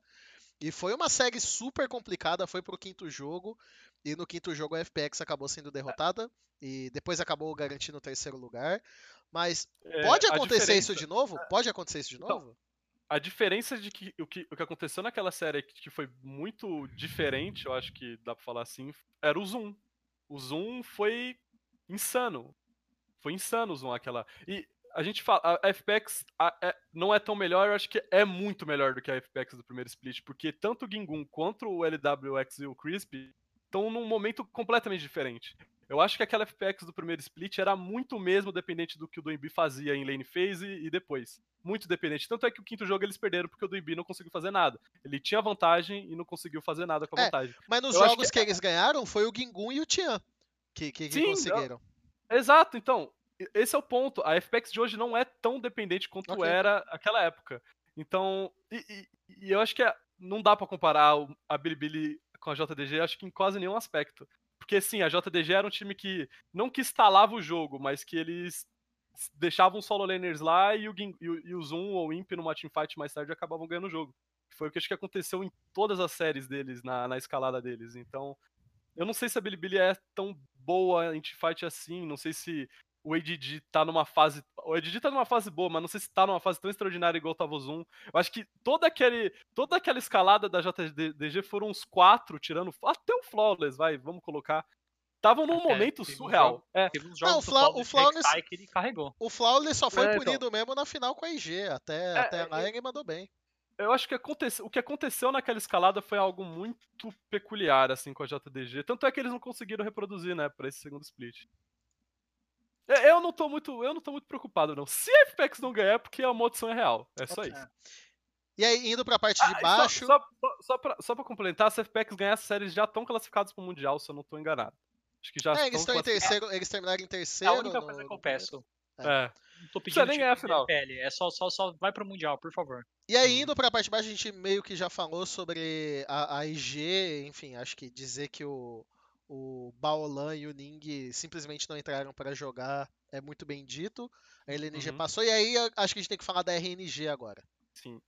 E foi uma série super complicada, foi pro quinto jogo. E no quinto jogo a FPX acabou sendo derrotada. E depois acabou garantindo o terceiro lugar. Mas É, pode a acontecer isso de novo? Pode acontecer isso de Então, novo? A diferença de que o, que o que aconteceu naquela série que foi muito diferente, eu acho que dá pra falar assim, era o Zoom. O Zoom foi insano. Foi insano o Zoom aquela. E a gente fala, a FPX a- é- não é tão melhor, eu acho que é muito melhor do que a FPX do primeiro split, porque tanto o Gingun quanto o LWX e o Crispy estão num momento completamente diferente. Eu acho que aquela FPX do primeiro split era muito mesmo dependente do que o Doembi fazia em lane phase e depois. Muito dependente. Tanto é que o quinto jogo eles perderam porque o Doembi não conseguiu fazer nada. Ele tinha vantagem e não conseguiu fazer nada com a É, vantagem. Mas nos eu jogos que... que- eles ganharam foi o Gingun e o Tian que, que, que Sim, eu- conseguiram. Exato, então, esse é o ponto. A FPX de hoje não é tão dependente quanto Ok. era aquela época. Então, e, e- e eu acho que é- não dá pra comparar a Bilibili com a JDG, acho que em quase nenhum aspecto. Porque sim, a JDG era um time que não que instalava o jogo, mas que eles deixavam os solo laners lá e e o, e o Zoom ou o Imp numa teamfight mais tarde acabavam ganhando o jogo. Foi o que acho que aconteceu em todas as séries deles, na, na escalada deles. Então, eu não sei se a Bilibili é tão boa em teamfight assim, não sei se o ADD tá numa fase. O ADD tá numa fase boa, mas não sei se tá numa fase tão extraordinária igual tava o Zoom. Eu acho que toda, aquele, toda aquela escalada da JDG foram uns quatro, tirando até o Flawless, vai, vamos colocar. Estavam num É, momento teve um surreal. jogo- É, Teve uns Não, jogos o Fla- o Flawless que ele carregou. O Flawless só foi É, então. punido mesmo na final com a IG. Até, É, até é, lá ele mandou bem. Eu acho que aconte- o que aconteceu naquela escalada foi algo muito peculiar, assim, com a JDG. Tanto é que eles não conseguiram reproduzir, né, pra esse segundo split. É, Eu não tô muito, eu não tô muito preocupado, não. Se a FPX não ganhar, é porque a maldição é real. É só Ok. isso. E aí, indo pra parte Ah, de só- baixo. Só, só, só, pra, só pra complementar, se a FPX ganhar, as séries já estão classificadas pro Mundial, se eu não tô enganado. Acho que já É, eles estão em classificadas. terceiro, eles terminaram em É terceiro. a única no- coisa que eu peço. É. Não tô pedindo nem ganhar a final. MPL, é só, só, só vai pro Mundial, por favor. E aí, indo pra parte de baixo, a gente meio que já falou sobre a, a IG, enfim, acho que dizer que o, o Baolan e o Ning simplesmente não entraram pra jogar é muito bem dito. A LNG Uhum. passou, e aí acho que a gente tem que falar da RNG agora. Sim.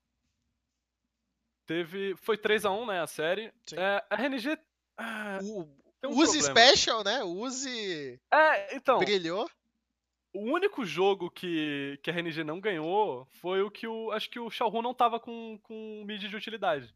Teve. Foi 3x1, né? A série. Sim. É, a RNG. ah, O, um Use problema. Special, né? Use É, então. brilhou. O único jogo que, que a RNG não ganhou foi o que o. Acho que o Xiaohu não tava com, com mid de utilidade.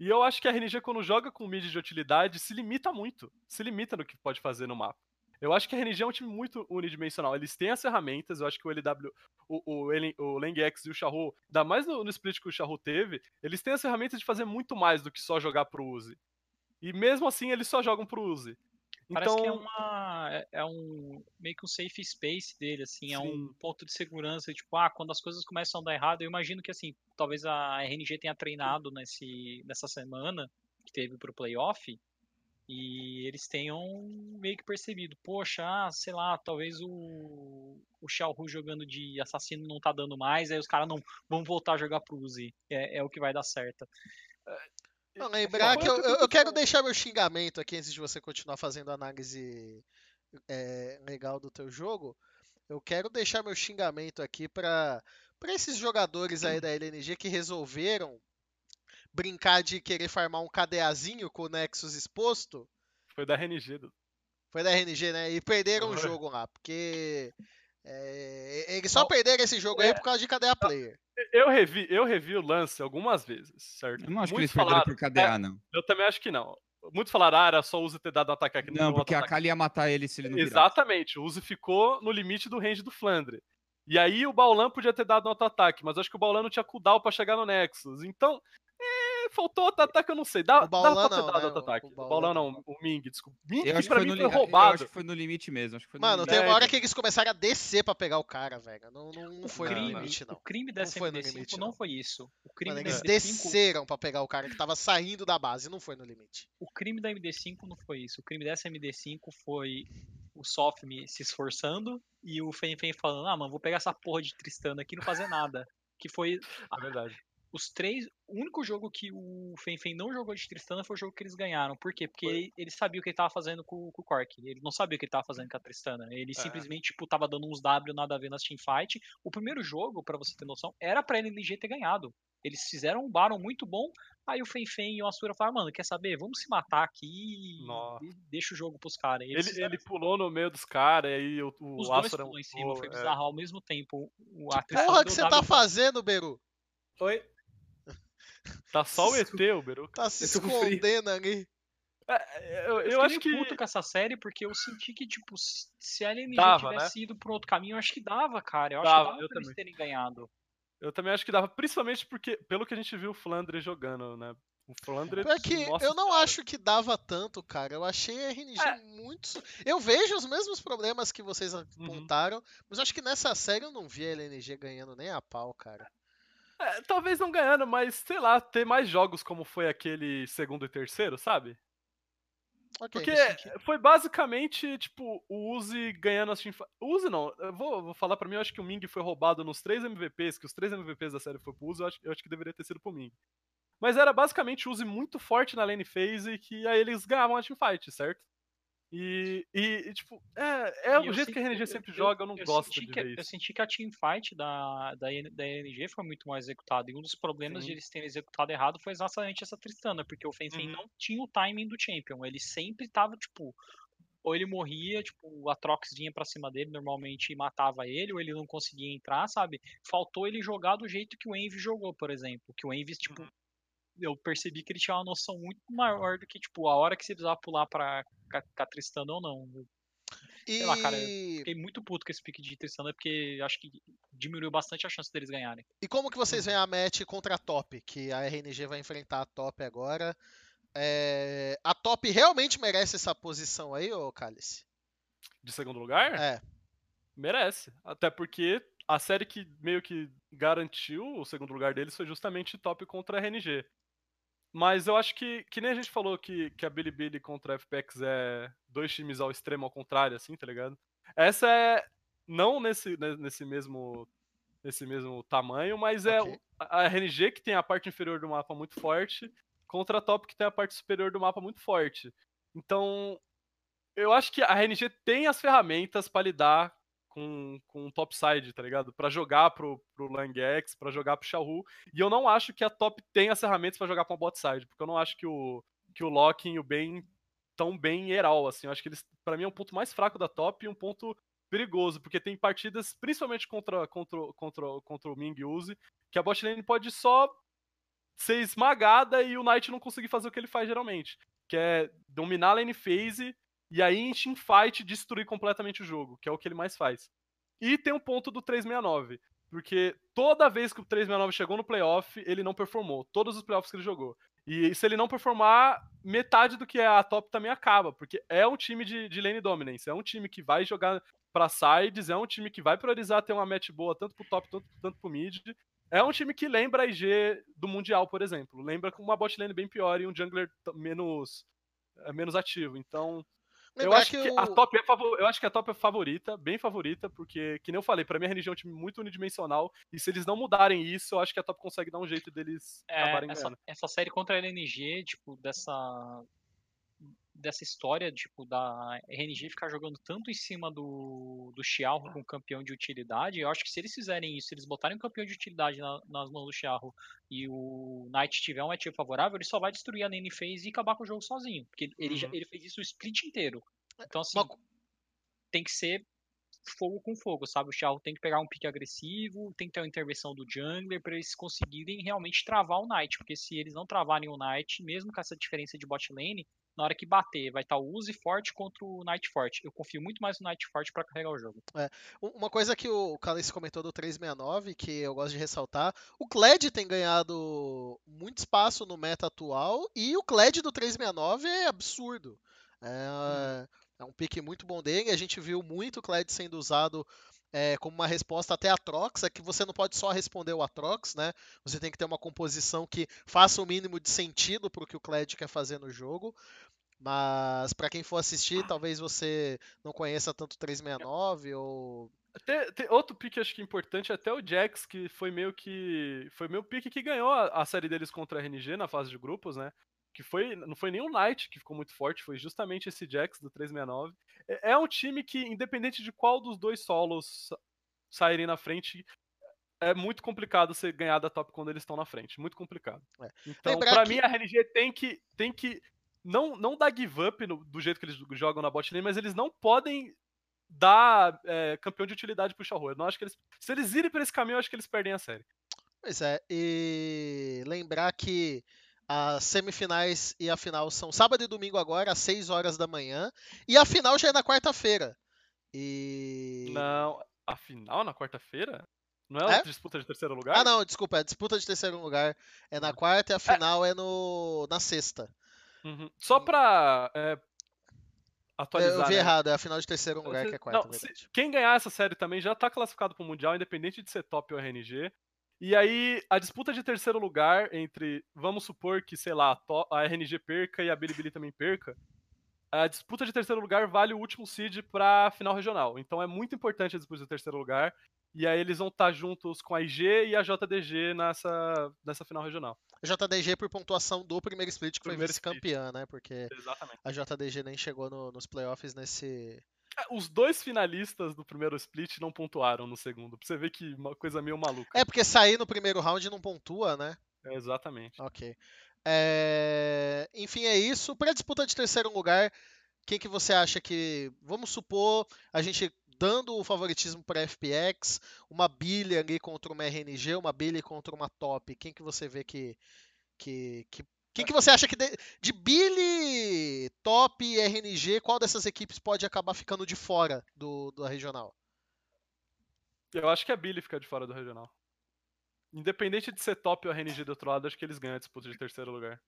E eu acho que a RNG, quando joga com mid de utilidade, se limita muito. Se limita no que pode fazer no mapa. Eu acho que a RNG é um time muito unidimensional. Eles têm as ferramentas, eu acho que o LW, o, o, o Langx e o Xiaohu, ainda mais no, no split que o Xiaohu teve, eles têm as ferramentas de fazer muito mais do que só jogar pro Uzi. E mesmo assim, eles só jogam pro Uzi. Parece Então, que é uma. É, é um. meio que um safe space dele, assim, é um Sim. ponto de segurança, tipo, ah, quando as coisas começam a dar errado, eu imagino que assim, talvez a RNG tenha treinado nesse, nessa semana que teve pro playoff. E eles tenham meio que percebido, poxa, ah, sei lá, talvez o, o Xiaohu jogando de assassino não tá dando mais, aí os caras não vão voltar a jogar pro Uzi. É, é o que vai dar certo. Não, lembrar que eu, eu- que eu quero deixar meu xingamento aqui antes de você continuar fazendo análise é, legal do teu jogo. Eu quero deixar meu xingamento aqui para para esses jogadores aí da LNG que resolveram brincar de querer farmar um KDAzinho com o Nexus exposto. foi da RNG. do- Foi da RNG, né? E perderam o jogo lá, porque é, eles só Não, perderam esse jogo aí é- por causa de KDA player. Eu revi, eu revi o lance algumas vezes, certo? Eu não acho que eles perderam falaram- por KDA, não. é, eu também acho que não. Muitos falaram, ah, era só o Uzi ter dado um ataque aqui. Não, porque a Kali ia matar ele se ele não virasse. Exatamente, o Uzi ficou no limite do range do Flandre. E aí o Baulan podia ter dado um auto-ataque, mas eu acho que o Baulan não tinha cooldown pra chegar no Nexus. Então, é, faltou auto-ataque, eu não sei. Dá, O Baulan dá pra ter não, dado né? auto-ataque. O O Baulan Baulan não. o Ming, desculpa. Ming Eu acho, que pra foi mim no, foi li- eu roubado. acho que foi no limite mesmo. Acho que foi no Mano, limite. teve uma hora que eles começaram a descer pra pegar o cara, velho. Não, não, não foi no crime, limite, não. O crime dessa foi no MD5 limite, não. não. foi isso. O crime Mano, eles MD5 desceram pra pegar o cara que tava saindo da base, não foi no limite. O crime da MD5 não foi isso. O crime dessa MD5 foi o Sofme se esforçando e o Fen Fen falando: Ah, mano, vou pegar essa porra de Tristana aqui e não fazer nada. Que foi É verdade. Os três. O único jogo que o Fen Fen não jogou de Tristana foi o jogo que eles ganharam. Por quê? Porque ele, ele sabia o que ele tava fazendo com, com o Cork. Ele não sabia o que ele tava fazendo com a Tristana. Ele É. simplesmente, tipo, tava dando uns W nada a ver nas teamfight. O primeiro jogo, pra você ter noção, era pra LNG ter ganhado. Eles fizeram um Baron muito bom. Aí o Fen Fen e o Asura falaram, mano, quer saber? Vamos se matar aqui e Nossa. e deixa o jogo pros caras. Ele, fizeram ele pulou no meio dos caras, e aí o, o os dois Asura pulam em cima, foi é. bizarro ao mesmo tempo. O, a Porra Tristana que você W tá fazendo, Beru? Oi? Tá só o ET, o Beru. Tá se escondendo ali. É, eu, Eu, eu acho que. puto com essa série porque eu senti que, tipo, se a LNG Dava, tivesse né? ido por outro caminho, eu acho que dava, cara. Eu Dava, acho que dava eu pra eles também. terem ganhado. Eu também acho que dava, principalmente porque, pelo que a gente viu o Flandre jogando, né? O Flandre. Pior que eu não senhora. acho que dava tanto, cara. Eu achei a RNG É. muito. Eu vejo os mesmos problemas que Uhum. vocês apontaram, mas eu acho que nessa série eu não vi a LNG ganhando nem a pau, cara. É, talvez não ganhando, mas sei lá, ter mais jogos como foi aquele segundo e terceiro, sabe? Ok, Porque foi basicamente, tipo, o Uzi ganhando as teamfights. Uzi não, eu vou, vou falar pra mim, eu acho que o Ming foi roubado nos três MVPs, que os três MVPs da série foi pro Uzi, eu acho, eu acho que deveria ter sido pro Ming. Mas era basicamente o Uzi muito forte na lane phase, que aí eles ganhavam a teamfight, certo? E, e, e, tipo, é, é E o eu jeito senti- que a RNG eu- sempre eu- joga, eu não gosto senti de que, Eu senti que a teamfight da, da, da NG foi muito mal executada. E um dos problemas Sim. de eles terem executado errado foi exatamente essa Tristana, porque o Fenfen Uhum. não tinha o timing do Champion. Ele sempre tava, tipo. Ou ele morria, tipo, a Trox vinha pra cima dele normalmente e matava ele, ou ele não conseguia entrar, sabe? Faltou ele jogar do jeito que o Envy jogou, por exemplo. Que o Envy, tipo, Uhum. Eu percebi que ele tinha uma noção muito maior do que, tipo, a hora que você precisava pular pra a Tristana ou não. Eu sei lá, cara, E, Fiquei muito puto com esse pique de Tristana, porque acho que diminuiu bastante a chance deles ganharem. e como que vocês veem a match contra a Top? Que a RNG vai enfrentar a Top agora. É, A Top realmente merece essa posição aí, ô Cálice? De segundo lugar? É. Merece. Até porque a série que meio que garantiu o segundo lugar deles foi justamente top contra a RNG. Mas eu acho que, que nem a gente falou que, que a Bilibili contra a FPX é dois times ao extremo ao contrário, assim, tá ligado? Essa é, não nesse, nesse mesmo nesse mesmo tamanho, mas é Ok. o- a RNG que tem a parte inferior do mapa muito forte contra a top que tem a parte superior do mapa muito forte. Então, eu acho que a RNG tem as ferramentas pra lidar com, com o topside, tá ligado? Pra jogar pro, pro Langx, pra jogar pro Xiaohu. E eu não acho que a top tem as ferramentas pra jogar pra um botside, porque eu não acho que o, que o Locking e o Ben tão bem em Herald, assim. Eu acho que eles, pra mim, é um ponto mais fraco da top e um ponto perigoso, porque tem partidas, principalmente contra, contra, contra, contra o Ming Uzi, que a bot lane pode só ser esmagada e o Knight não conseguir fazer o que ele faz geralmente, que é dominar a lane phase e aí em teamfight destruir completamente o jogo, que é o que ele mais faz. E tem um ponto do 369, porque toda vez que o 369 chegou no playoff, ele não performou, todos os playoffs que ele jogou. E se ele não performar, metade do que é a top também acaba, porque é um time de, de lane dominance, é um time que vai jogar pra sides, é um time que vai priorizar ter uma match boa tanto pro top tanto, tanto pro mid. É um time que lembra a IG do Mundial, por exemplo. Lembra com uma bot lane bem pior e um jungler menos, menos ativo. Então, eu acho que, o- a top é favo- eu acho que a top é favorita, bem favorita, porque, que nem eu falei, pra mim a RNG é um time muito unidimensional, e se eles não mudarem isso, eu acho que a top consegue dar um jeito deles É, acabarem essa, ganhando. essa série contra a LNG, tipo, dessa dessa história, tipo, da RNG ficar jogando tanto em cima do, do Xiao com campeão de utilidade, eu acho que se eles fizerem isso, se eles botarem um campeão de utilidade na- nas mãos do Xiao e o Knight tiver um matchup favorável, ele só vai destruir a lane phase e acabar com o jogo sozinho, porque ele, ele, já- Uhum. ele fez isso o split inteiro. Então, assim, Uma tem que ser fogo com fogo, sabe? O Xiao tem que pegar um pique agressivo, tem que ter uma intervenção do jungler para eles conseguirem realmente travar o Knight, porque se eles não travarem o Knight, mesmo com essa diferença de bot lane, na hora que bater, vai estar o Uzi forte contra o Knight forte. Eu confio muito mais no Knight forte para carregar o jogo. U- Uma coisa que o Calice comentou do 369, que eu gosto de ressaltar, o Kled tem ganhado muito espaço no meta atual e o Kled do 369 é absurdo. É, é um pique muito bom dele. A gente viu muito o Kled sendo usado é, como uma resposta até a Trox, é que você não pode só responder o Atrox, né? Você tem que ter uma composição que faça o mínimo de sentido para o que o Kled quer fazer no jogo. Mas para quem for assistir, talvez você não conheça tanto o 369 ou Tem, tem outro pique acho que importante, até o Jax, que foi meio que. Foi meio pique que ganhou a, a série deles contra a RNG na fase de grupos, né? Que foi. Não foi nenhum Knight que ficou muito forte, foi justamente esse Jax do 369. É, é um time que, independente de qual dos dois solos sa- saírem na frente, é muito complicado você ganhar da top quando eles estão na frente. Muito complicado. É. Então, pra que- mim, a RNG tem que. Tem que não, não dar give up no- do jeito que eles jogam na bot lane, mas eles não podem dar é, campeão de utilidade pro Xiaohu. Eu não acho que eles. Se eles irem pra esse caminho, eu acho que eles perdem a série. Pois é, e lembrar que as semifinais e a final são sábado e domingo agora, às 6 horas da manhã, e a final já é na quarta-feira. E. Não, a final na quarta-feira? Não é, É? a disputa de terceiro lugar? Ah, não, desculpa, a disputa de terceiro lugar é na quarta e a final é no na sexta. Uhum. Só pra é, atualizar. Eu vi né? errado, é a final de terceiro lugar que é quarta, Não, se- quem ganhar essa série também já tá classificado pro Mundial, independente de ser top ou RNG. E aí, a disputa de terceiro lugar entre, vamos supor que, sei lá, a RNG perca e a Bilibili também perca, a disputa de terceiro lugar vale o último seed pra final regional. Então é muito importante a disputa de terceiro lugar. E aí eles vão estar juntos com a IG e a JDG nessa, nessa final regional. JDG por pontuação do primeiro split, que foi Primeiro split. vice-campeã, né? Porque Exatamente. a JDG nem chegou no- nos playoffs nesse. É, Os dois finalistas do primeiro split não pontuaram no segundo. Pra você ver que uma coisa meio maluca. É porque sair no primeiro round não pontua, né? É, exatamente. Ok. É, Enfim, é isso. Para disputa de terceiro lugar, quem que você acha que. Vamos supor, a gente dando o favoritismo para FPX, uma Billy ali contra uma RNG, uma Billy contra uma top. Quem que você vê que. que, que quem que você acha que de, de Billy, Top e RNG, qual dessas equipes pode acabar ficando de fora do, da regional? Eu acho que a Billy fica de fora do regional. Independente de ser top ou RNG do outro lado, acho que eles ganham a disputa de terceiro lugar.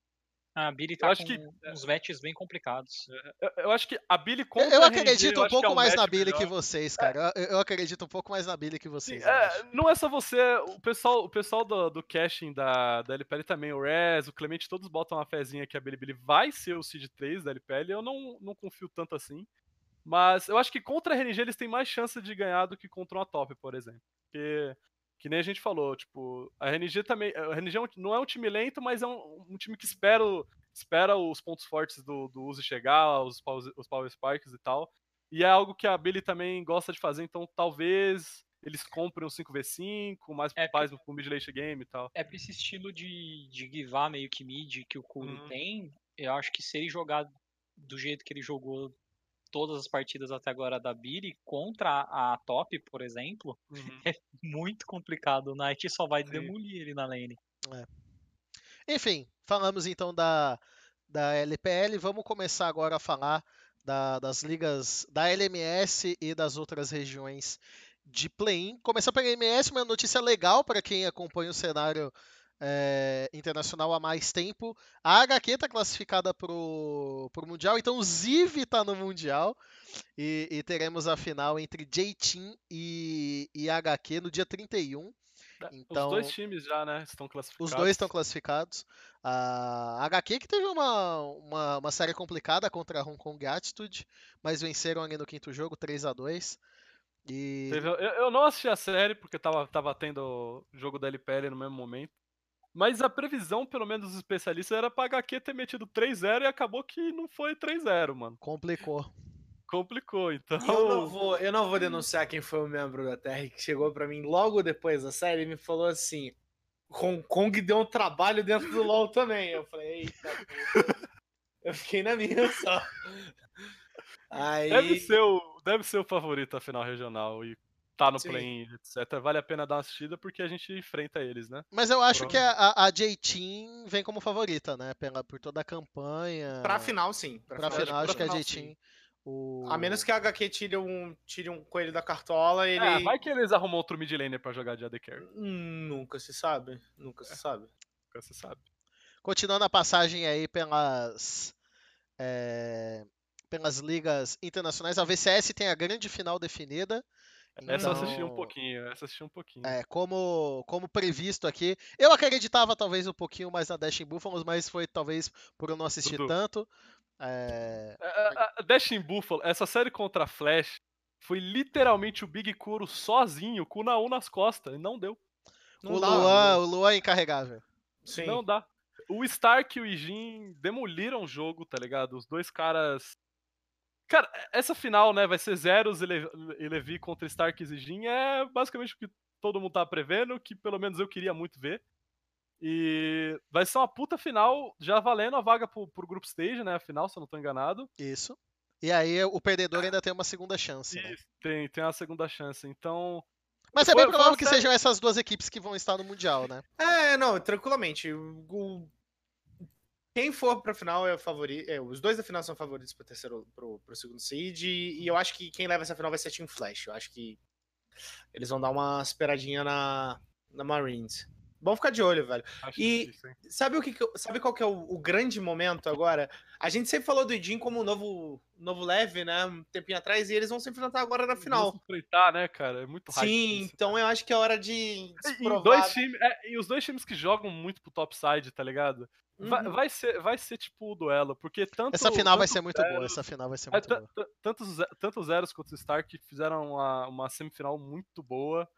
A Billy tá acho com que- uns matches bem complicados. Eu, eu acho que a Billy Eu, contra eu a RNG, acredito eu um é pouco mais na Billy melhor. que vocês, cara. Eu, eu acredito um pouco mais na Billy que vocês. eu é, não é só você, o pessoal, o pessoal do, do caching da, da LPL também, o Rez, o Clemente, todos botam uma fezinha que a Bilibili vai ser o Seed 3 da LPL. Eu não, não confio tanto assim. Mas eu acho que contra a RNG eles têm mais chance de ganhar do que contra uma top, por exemplo. Porque, que nem a gente falou, tipo, a RNG também. A RNG é não é um time lento, mas é um, um time que espera, espera os pontos fortes do, do Uzi chegar, os, os Power Sparks e tal. E é algo que a Billy também gosta de fazer, então talvez eles comprem um 5v5, mais É, mais pro mid late game e tal. É pra esse estilo de, de givar meio que mid que o Kuro Uhum. tem, eu acho que se ele jogar do jeito que ele jogou todas as partidas até agora da Billy contra a, top, por exemplo, Uhum. muito complicado. O Knight só vai Sim. demolir ele na lane. Enfim, falamos então da, da LPL. Vamos começar agora a falar da- das ligas da LMS e das outras regiões de play-in. Começando pela LMS, uma notícia legal para quem acompanha o cenário eh, internacional há mais tempo. A HQ está classificada para o Mundial, então o Ziv está no Mundial. E, e teremos a final entre J-Team e, e HQ no dia 31. Então- Os dois times já, né, estão classificados. Os dois estão classificados. A HQ que teve uma, uma, uma série complicada contra a Hong Kong Attitude, mas venceram ali no quinto jogo, 3 a 2 E eu, eu não assisti a série porque tava, tava tendo o jogo da LPL no mesmo momento. Mas a previsão, pelo menos dos especialistas, era pra HQ ter metido 3-0 e acabou que não foi 3-0, mano. complicou. Complicou, então. Eu não, vou, eu não vou denunciar quem foi o membro da TR que chegou pra mim logo depois da série e me falou assim: Hong Kong deu um trabalho dentro do LoL também. Eu falei, eita. Eu fiquei na minha só. Aí. Deve ser, o, deve ser o favorito a final regional e tá no Sim. play etc. Vale a pena dar uma assistida porque a gente enfrenta eles, né? Mas eu acho que a, a, J-Team vem como favorita, né? Pela, por toda a campanha. Pra final, sim. Pra final, acho que a J-Team. O... A menos que a HQ tire um, tire um coelho da cartola, ele. É, vai que eles arrumam outro mid laner pra jogar de AD Carry, Nunca se sabe. Nunca se sabe. nunca você sabe. Continuando a passagem aí pelas. é, pelas ligas internacionais, a VCS tem a grande final definida. Essa eu assisti um pouquinho, essa assisti um pouquinho. É, como, como previsto aqui. Eu acreditava talvez um pouquinho mais na Dashing Buffaloes, mas foi talvez por eu não assistir Dudu. tanto. É, A, a- a Dashing Buffalo, essa série contra a Flash, foi literalmente o Big Kuro sozinho, com o Naú nas costas, e não deu. o, dá, Luan, não- o Luan é incarregável. Sim. Não dá. O Stark e o Ijin demoliram o jogo, tá ligado? Os dois caras. Cara, essa final, né, vai ser Zeros e Le- e Levi contra Stark e Ijin. É basicamente o que todo mundo tá prevendo, que pelo menos eu queria muito ver. E vai ser uma puta final, já valendo a vaga pro, pro Group Stage, né? A final, se eu não tô enganado. Isso. E aí o perdedor ainda tem uma segunda chance. Né? E tem, tem a segunda chance. Então. Mas é bem provável uma que sejam essas duas equipes que vão estar no Mundial, né? É, não, tranquilamente. O- quem for pra final é o favorito. é, os dois da final são favoritos pro terceiro, pro, pro segundo seed. E, e eu acho que quem leva essa final vai ser Team Flash. Eu acho que eles vão dar uma esperadinha na, na Marines. Bom ficar de olho, velho. Acho E- difícil? Sabe o que, sabe qual que é o, o grande momento agora? A gente sempre falou do Idin como um novo, novo leve, né? Um tempinho atrás, e eles vão se enfrentar agora na final. Vamos enfrentar, né, cara? É muito hype Sim, isso. então eu acho que é hora de E, dois times, é, e os dois times que jogam muito pro topside, tá ligado? Vai, Uhum. vai ser, vai ser tipo o duelo, porque tanto. Essa final vai tanto ser muito Zeros- boa. Essa final vai ser é, muito ta- boa. ta- tanto, tanto os Zeros quanto os Stark fizeram uma, uma semifinal muito boa,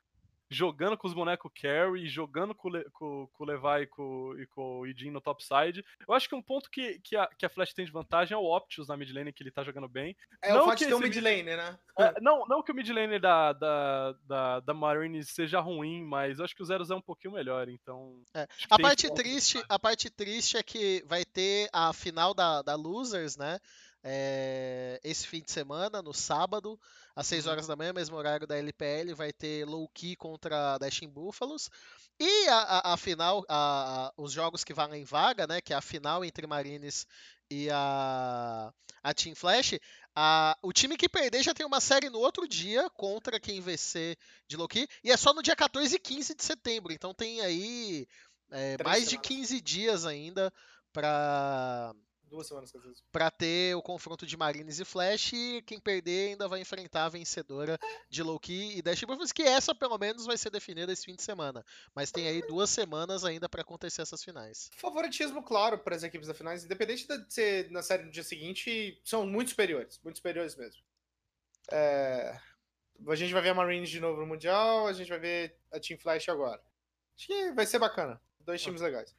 jogando com os bonecos Carry, jogando com, Le- com, com o Levi e com, e com o Idin no topside. Eu acho que um ponto que, que, a, que a Flash tem de vantagem é o Optimus na mid lane, que ele tá jogando bem. É Não o fato que de ter um mid lane, né? É, não, não que o mid lane da, da, da, da Marines seja ruim, mas eu acho que o Zeros é um pouquinho melhor, então. É, A parte triste, a parte triste é que vai ter a final da, da Losers, né? É, esse fim de semana, no sábado, às 6 Uhum. horas da manhã, mesmo horário da LPL, vai ter Low Key contra Dashing Búfalos. E a, a, a final, a- os jogos que valem vaga, né? Que é a final entre Marines e a, a Team Flash. a- o time que perder já tem uma série no outro dia contra quem vencer de Low Key. E é só no dia 14 e 15 de setembro. Então tem aí é, mais de semanas. 15 dias ainda para Duas semanas que às vezes. para ter o confronto de Marines e Flash e quem perder ainda vai enfrentar a vencedora de Loki e Dash Buffers, que essa pelo menos vai ser definida esse fim de semana. Mas tem aí duas semanas ainda para acontecer essas finais. Favoritismo, claro, para as equipes da finais, independente de ser na série no dia seguinte, são muito superiores. Muito superiores mesmo. É, A gente vai ver a Marines de novo no Mundial, a gente vai ver a Team Flash agora. Acho que vai ser bacana. Dois times legais.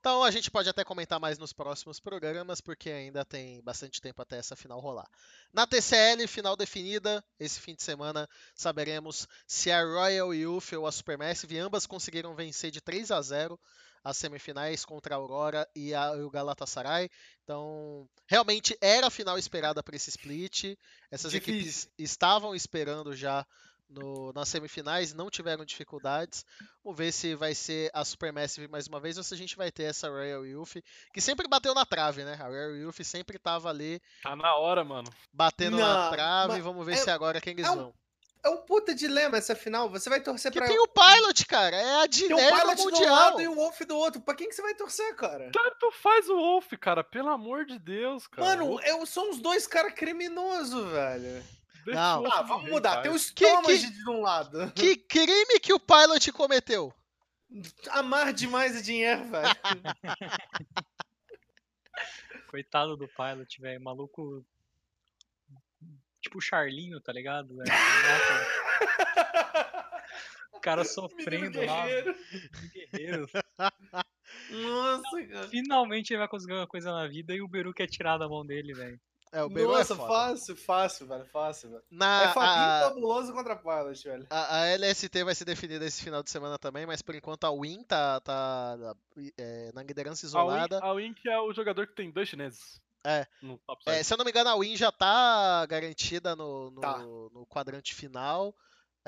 Então a gente pode até comentar mais nos próximos programas, porque ainda tem bastante tempo até essa final rolar. Na TCL, final definida, esse fim de semana saberemos se a Royal Youth ou a Supermassive ambas conseguiram vencer de 3 a 0 as semifinais contra a Aurora e, a, e o Galatasaray. Então, realmente era a final esperada para esse split. Essas Difícil. equipes estavam esperando já no, nas semifinais, não tiveram dificuldades. Vamos ver se vai ser a Supermassive mais uma vez ou se a gente vai ter essa Royal Youth, que sempre bateu na trave, né? A Royal Youth sempre estava ali Tá na hora, mano. batendo na Não, trave. mas Vamos ver é- se agora quem eles é um- vão. É um puta dilema essa final. Você vai torcer Que pra. tem o Pilot, cara. É a Tem o Diné Pilot no do Mundial. lado e o Wolf do outro. Pra quem que você vai torcer, cara? Tanto faz o Wolf, cara. Pelo amor de Deus, cara. Mano, eu sou uns dois caras criminosos, velho. Não. Ah, vamos mudar. Tem o Que- Stomage de um lado. Que crime que o Pilot cometeu? Amar demais o dinheiro, velho. Coitado do Pilot, velho. Maluco. Tipo o Charlinho, tá ligado? O cara sofrendo lá. Guerreiro. Nossa, cara. Finalmente ele vai conseguir uma coisa na vida e o Beru quer tirar da mão dele, velho. É, o Beru Nossa, é foda. fácil, fácil, velho. Fácil, velho. Na, é Fabinho a, fabuloso contra Pilot, velho. a, a LST vai ser definida esse final de semana também, mas por enquanto a Win tá, tá é, na liderança A Win, isolada. a Win que é o jogador que tem dois chineses. É. No top É, se eu não me engano, a Win já tá garantida no, no, Tá. no quadrante final.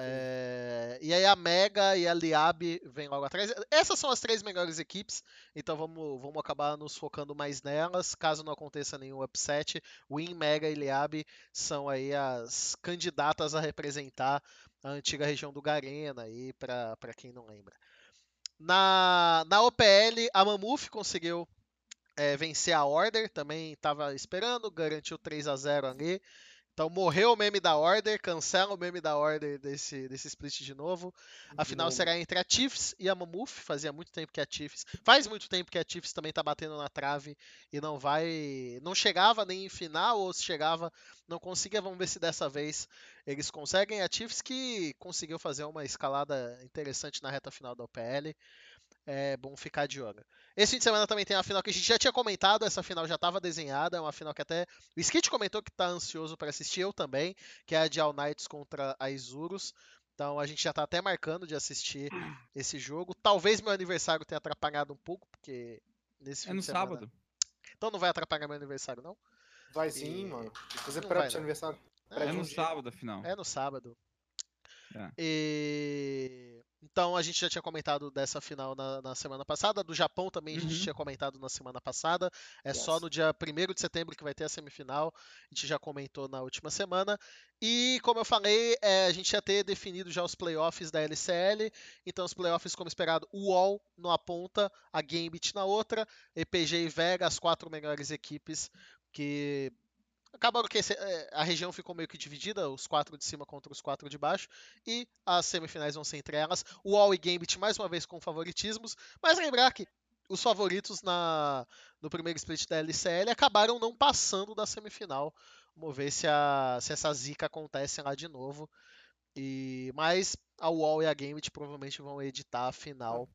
É, e aí a Mega e a Liab vêm logo atrás. Essas são as três melhores equipes, então vamos, vamos acabar nos focando mais nelas. Caso não aconteça nenhum upset, Win, Mega e Liab são aí as candidatas a representar a antiga região do Garena, para quem não lembra. Na, na OPL, a Mamuf conseguiu é, vencer a Order, também estava esperando, garantiu 3 a 0 ali. Então morreu o meme da Order, cancela o meme da Order desse, desse split de novo. A final novo. será entre a Chiefs e a Mamuf. Fazia muito tempo que a Chiefs. Faz muito tempo que a Chiefs também tá batendo na trave e não vai. Não chegava nem em final, ou se chegava, não conseguia. Vamos ver se dessa vez eles conseguem. A Chiefs que conseguiu fazer uma escalada interessante na reta final da OPL. É bom ficar de olho. Esse fim de semana também tem a final que a gente já tinha comentado, essa final já estava desenhada, é uma final que até o Skit comentou que está ansioso para assistir, eu também, que é a de All Knights contra a Isurus. Então a gente já está até marcando de assistir esse jogo. Talvez meu aniversário tenha atrapalhado um pouco, porque nesse fim É no de semana... sábado. Então não vai atrapalhar meu aniversário, não? Vai sim, E- mano. Fazer vai, pro seu aniversário. É, É no um dia. sábado, afinal. É no sábado. É. E... Então a gente já tinha comentado dessa final na, na semana passada. Do Japão também a gente Uhum. tinha comentado na semana passada. É só Yes. no dia 1 de setembro que vai ter a semifinal. A gente já comentou na última semana. E como eu falei, é, a gente ia ter definido já os playoffs da LCL. Então os playoffs, como esperado, o UOL numa ponta, a Gambit na outra, EPG e Vega, as quatro melhores equipes que Acabaram que é, a região ficou meio que dividida, os quatro de cima contra os quatro de baixo, e as semifinais vão ser entre elas. O All e Gambit mais uma vez com favoritismos, mas lembrar que os favoritos na, no primeiro split da LCL acabaram não passando da semifinal. Vamos ver se, a, se essa zica acontece lá de novo. E, mas a UOL e a Gambit provavelmente vão editar a final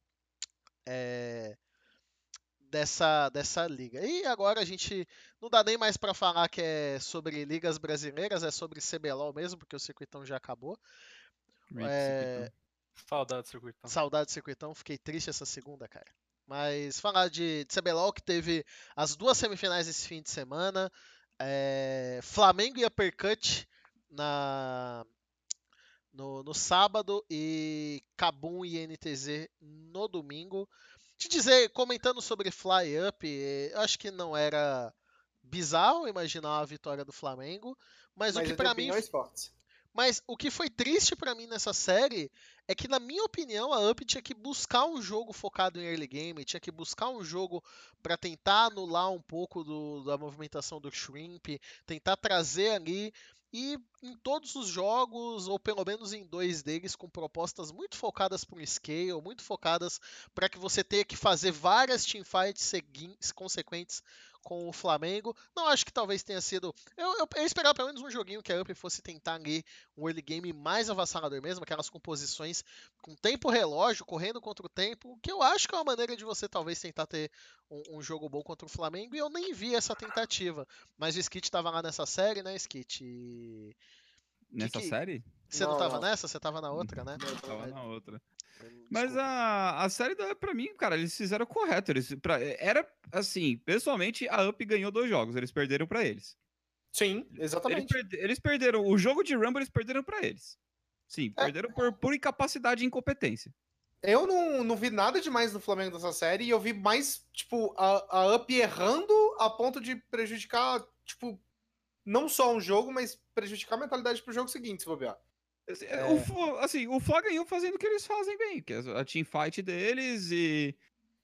é, dessa, dessa liga. E agora a gente não dá nem mais para falar que é sobre ligas brasileiras, é sobre CBLOL mesmo, porque o circuitão já acabou. Rip, É, circuitão. Saudade do circuito. Saudade do circuitão, fiquei triste essa segunda, cara. Mas falar de, de CBLOL que teve as duas semifinais esse fim de semana. é, Flamengo e Uppercut na, no, no sábado e Kabum e NTZ no domingo. Te dizer, comentando sobre Fly Up, eu acho que não era bizarro imaginar a vitória do Flamengo, mas, Mas o que pra mim fortes. mas o que foi triste pra mim nessa série é que, na minha opinião, a Up tinha que buscar um jogo focado em early game, tinha que buscar um jogo pra tentar anular um pouco do- da movimentação do Shrimp, tentar trazer ali. E em todos os jogos, ou pelo menos em dois deles, com propostas muito focadas para o scale, muito focadas para que você tenha que fazer várias teamfights consequentes com o Flamengo. Não acho que talvez tenha sido. Eu, eu, eu, esperava pelo menos um joguinho que a Up fosse tentar ali um early game mais avassalador mesmo, aquelas composições com tempo relógio, correndo contra o tempo, que eu acho que é uma maneira de você talvez tentar ter um, um jogo bom contra o Flamengo, e eu nem vi essa tentativa. Mas o Skit estava lá nessa série, né, Skit? E... Nessa que... série? Você não, não tava não. nessa? Você tava na outra, né? Eu tava na outra. Mas a, a série da Up, pra mim, cara, eles fizeram correto. Eles, pra, era assim, pessoalmente, a Up ganhou dois jogos, eles perderam para eles. Sim, exatamente. Eles, eles, perderam. O jogo de Rumble eles perderam para eles. Sim, é. perderam por, por incapacidade e incompetência. Eu não, não vi nada demais no Flamengo dessa série e eu vi mais, tipo, a, a Up errando a ponto de prejudicar, tipo, não só um jogo, mas prejudicar a mentalidade pro jogo seguinte, se bobear. Assim, é... O, assim, o Fla ganhou fazendo o que eles fazem bem, que é a teamfight deles e,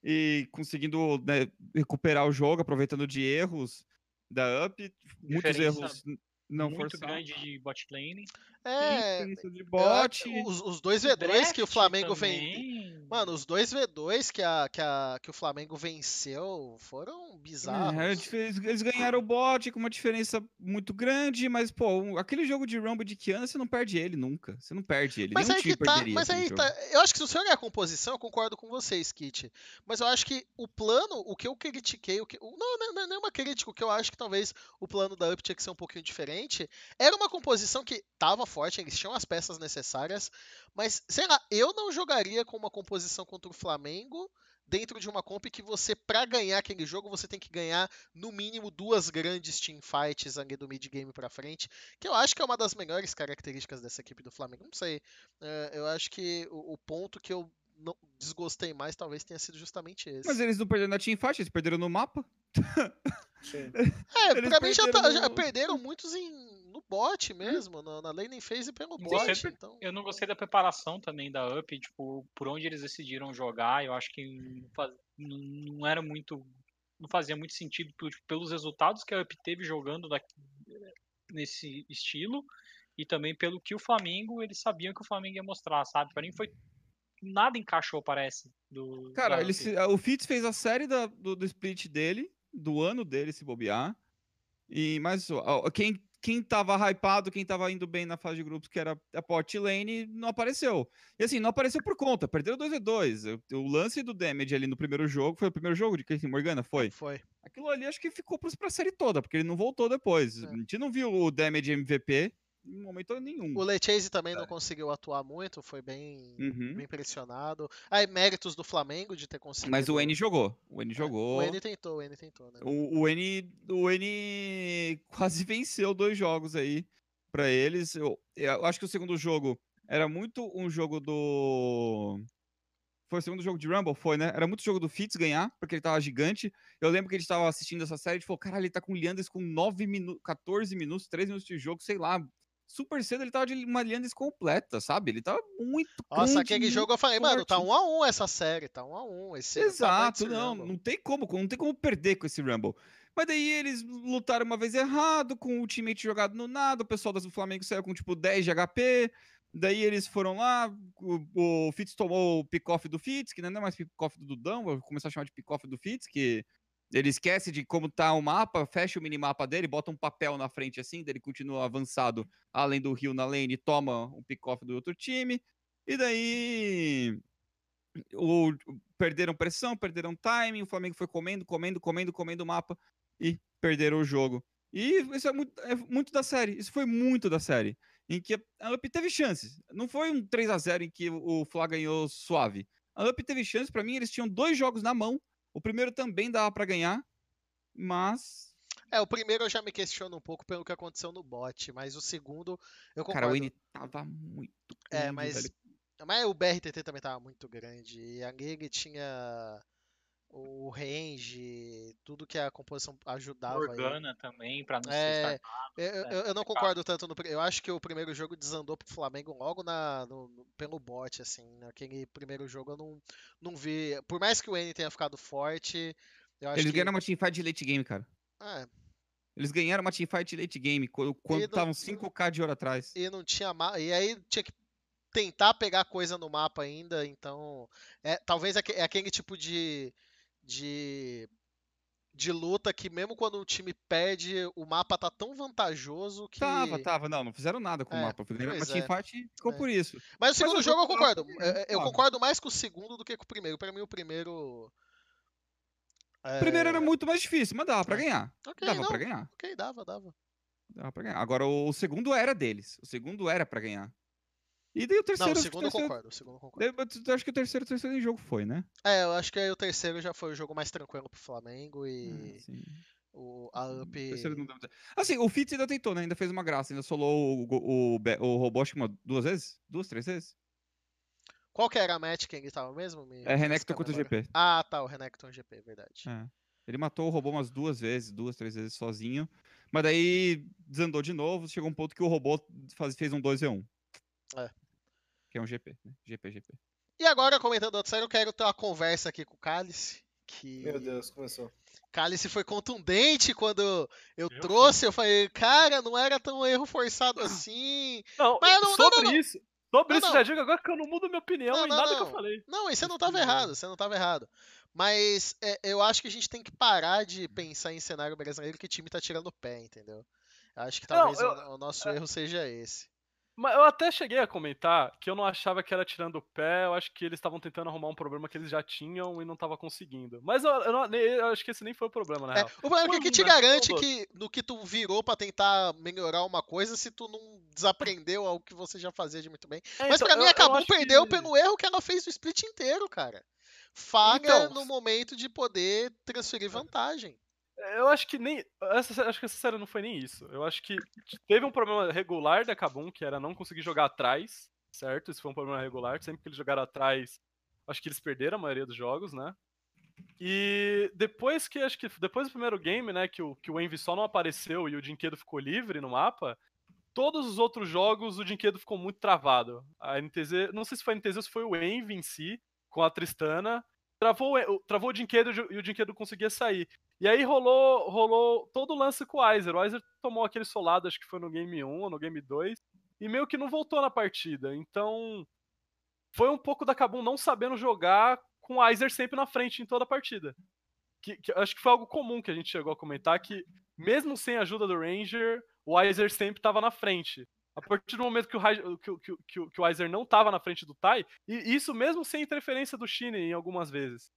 e conseguindo né, recuperar o jogo, aproveitando de erros da UP, muitos erros não muito grande de bot lane. É, de bot. Os, os dois V2 que o Flamengo vem. Mano, os dois V2 que, a, que, a, que o Flamengo venceu foram bizarros. É, eles ganharam o bot com uma diferença muito grande, mas, pô, aquele jogo de Rumble de Kiana, você não perde ele nunca. Você não perde ele. Mas Nenhum aí que tá, mas aí jogo. tá. Eu acho que se você olhar a composição, eu concordo com vocês, Kit. Mas eu acho que o plano, o que eu critiquei, o que. Não, não, é uma crítica, o que eu acho que talvez o plano da Up tinha que ser um pouquinho diferente. Era uma composição que tava forte, eles tinham as peças necessárias, mas sei lá, eu não jogaria com uma composição contra o Flamengo dentro de uma comp que você, para ganhar aquele jogo, você tem que ganhar no mínimo duas grandes teamfights ali do mid game para frente, que eu acho que é uma das melhores características dessa equipe do Flamengo. Não sei, eh, eu acho que o ponto que eu não desgostei mais talvez tenha sido justamente esse. Mas eles não perderam na teamfight, eles perderam no mapa. Sim. É, eles pra mim já, tá, já perderam muitos em no bot mesmo, na, na laning phase pelo Sim, bot. Então... Eu não gostei da preparação também da UP, tipo, por onde eles decidiram jogar, eu acho que não, faz, não era muito. Não fazia muito sentido tipo, pelos resultados que a UP teve jogando daqui, nesse estilo e também pelo que o Flamengo, eles sabiam que o Flamengo ia mostrar, sabe? Para mim foi nada encaixou, parece. Do, Cara, ele se, o Fitz fez a série da, do, do, split dele, do ano dele, se bobear. E, mas quem quem tava hypado, quem tava indo bem na fase de grupos, que era a Pot Lane, não apareceu. E assim, não apareceu por conta, perdeu 2v2. O lance do damage ali no primeiro jogo, foi o primeiro jogo de Casey Morgana? Foi? Foi. Aquilo ali acho que ficou pra série toda, porque ele não voltou depois. É. A gente não viu o damage MVP em momento nenhum. O Lechase também é. não conseguiu atuar muito, foi bem, uhum. bem pressionado. Aí, méritos do Flamengo de ter conseguido. Mas o N jogou. O N é, jogou. O N tentou, o N tentou, né? O, o, N, o N quase venceu dois jogos aí para eles. Eu, eu acho que o segundo jogo era muito um jogo do. Foi o segundo jogo de Rumble? Foi, né? Era muito jogo do Fitz ganhar, porque ele tava gigante. Eu lembro que a gente tava assistindo essa série e falou: caralho, ele tá com o Leanders com 9 minutos, 14 minutos, 3 minutos de jogo, sei lá, super cedo ele tava de uma linha descompleta, sabe? Ele tava muito. Nossa, aquele jogo eu falei, forte. mano, tá um a um essa série, tá um a um. Esse tá Exato, não, não tem como, não tem como perder com esse Rumble. Mas daí eles lutaram uma vez errado, com o ultimate jogado no nada, o pessoal do Flamengo saiu com tipo 10 de HP. Daí eles foram lá, o, o Fitz tomou o pick-off do Fitz, que não é mais pick-off do Dudão, vou começar a chamar de pick-off do Fitz, que ele esquece de como tá o mapa, fecha o minimapa dele, bota um papel na frente assim, ele continua avançado além do rio na lane, toma um pick-off do outro time. E daí o, perderam pressão, perderam timing, o Flamengo foi comendo, comendo, comendo, comendo o mapa e perderam o jogo. E isso é muito, é muito da série. Isso foi muito da série. Em que a UP teve chances. Não foi um 3 a 0 em que o Fla ganhou suave. A UP teve chances. Para mim, eles tinham dois jogos na mão o primeiro também dava para ganhar, mas. É, o primeiro eu já me questiono um pouco pelo que aconteceu no bot, mas o segundo eu concordo. Cara, o N tava muito. É, mas. Velho. Mas o BRTT também tava muito grande. E a ele tinha o range, tudo que a composição ajudava. Morgana aí. também, pra não é, ser eu, né? eu, não concordo tanto no. Eu acho que o primeiro jogo desandou pro Flamengo logo na, no, no, pelo bot, assim. Naquele primeiro jogo eu não, não vi. Por mais que o N tenha ficado forte. Eles que... ganharam uma teamfight de late game, cara. É. Eles ganharam uma teamfight de late game quando estavam 5k de hora atrás. E não tinha. E aí tinha que tentar pegar coisa no mapa ainda, então. É, talvez é aquele tipo de de, de luta que mesmo quando o time perde, o mapa tá tão vantajoso que. Tava, tava. Não, não fizeram nada com É, o mapa. Pois é. teamfight ficou É. por isso. Mas o segundo o jogo eu concordo. É, é, Eu concordo mais com o segundo do que com o primeiro. Pra mim, o primeiro. O primeiro era é, muito mais difícil, mas dava pra ganhar. Ok, Dava não, pra ganhar. ok, dava, dava. Dava pra ganhar. Agora, o, o segundo era deles. O segundo era pra ganhar. E daí o terceiro. Não, o segundo terceiro- concordo. O segundo concordo. eu acho que o terceiro, o terceiro em jogo foi, né? É, eu acho que aí o terceiro já foi o jogo mais tranquilo pro Flamengo e sim. o, a UP. Deu muito- Assim, o Fitz ainda tentou, né? Ainda fez uma graça. Ainda solou o, o, o, o robô, acho que uma, duas vezes? Duas, três vezes? Qual que era a match que ele tava mesmo? Me É Renekton contra o. GP. Ah, tá, o Renekton GP, verdade. É. Ele matou o robô umas duas vezes, duas, três vezes sozinho. Mas daí desandou de novo. Chegou um ponto que o robô faz, fez um 2v1. É. Que é um GP, né? GP, GP. E agora, comentando outro sério, eu quero ter uma conversa aqui com o Cálice. Que Meu Deus, começou. Cálice foi contundente quando eu Eu trouxe. Eu falei, cara, não era tão erro forçado assim. Não, Mas não- sobre não, não. isso, sobre Não, isso não. já digo agora que eu não mudo minha opinião Não, em não, nada que eu falei. Não, e você não Isso tava não é. errado, você não tava errado. Mas é, eu acho que a gente tem que parar de pensar em cenário brasileiro que time tá tirando o pé, entendeu? Eu Acho que Não, talvez eu- o, o nosso erro seja esse. Mas eu até cheguei a comentar que eu não achava que era tirando o pé, eu acho que eles estavam tentando arrumar um problema que eles já tinham e não estavam conseguindo. Mas eu, eu não- eu acho que esse nem foi o problema, na É, real. o problema é que aqui te né? garante que no que tu virou pra tentar melhorar uma coisa se tu não desaprendeu algo que você já fazia de muito bem. É, Mas então, pra mim eu- a eu Kabum perdeu que- pelo erro que ela fez o split inteiro, cara. Falha Então, no momento de poder transferir vantagem. Eu acho que nem. Essa, acho que essa série não foi nem isso. Eu acho que teve um problema regular da Kabum, que era não conseguir jogar atrás, certo? Isso foi um problema regular. Sempre que eles jogaram atrás, acho que eles perderam a maioria dos jogos, né? E depois que acho que depois do primeiro game, né, que o, que o Envy só não apareceu e o Dinquedo ficou livre no mapa, todos os outros jogos o Dinquedo ficou muito travado. A NTZ, não sei se foi a NTZ ou se foi o Envy em si, com a Tristana, travou, travou o Dinquedo e o Dinquedo conseguia sair. E aí rolou, rolou todo o lance com o Weiser. O Weiser tomou aquele solado, acho que foi no game 1 ou no game 2, e meio que não voltou na partida. Então, foi um pouco da Kabum não sabendo jogar com o Weiser sempre na frente em toda a partida. Que, que acho que foi algo comum que a gente chegou a comentar, que mesmo sem a ajuda do Ranger, o Weiser sempre estava na frente. A partir do momento que o, que, que, que o Weiser não estava na frente do Tai, e isso mesmo sem interferência do Shine em algumas vezes.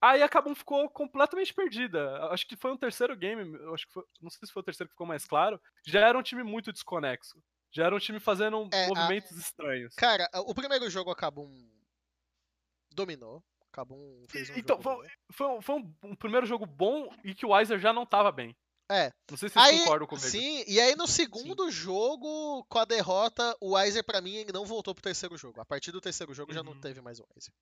Aí a Kabum ficou completamente perdida. Acho que foi um terceiro game, acho que foi, não sei se foi o terceiro que ficou mais claro. Já era um time muito desconexo. Já era um time fazendo É, a- movimentos estranhos. Cara, o primeiro jogo a Kabum dominou. A Kabum fez um Então, jogo foi, foi um- foi um, um primeiro jogo bom e que o Weiser já não tava bem. É. Não sei se vocês Aí, concordam comigo. sim, e aí no segundo jogo, com a derrota, o Weiser pra mim ele não voltou pro terceiro jogo. A partir do terceiro jogo já não Uhum. teve mais o Weiser.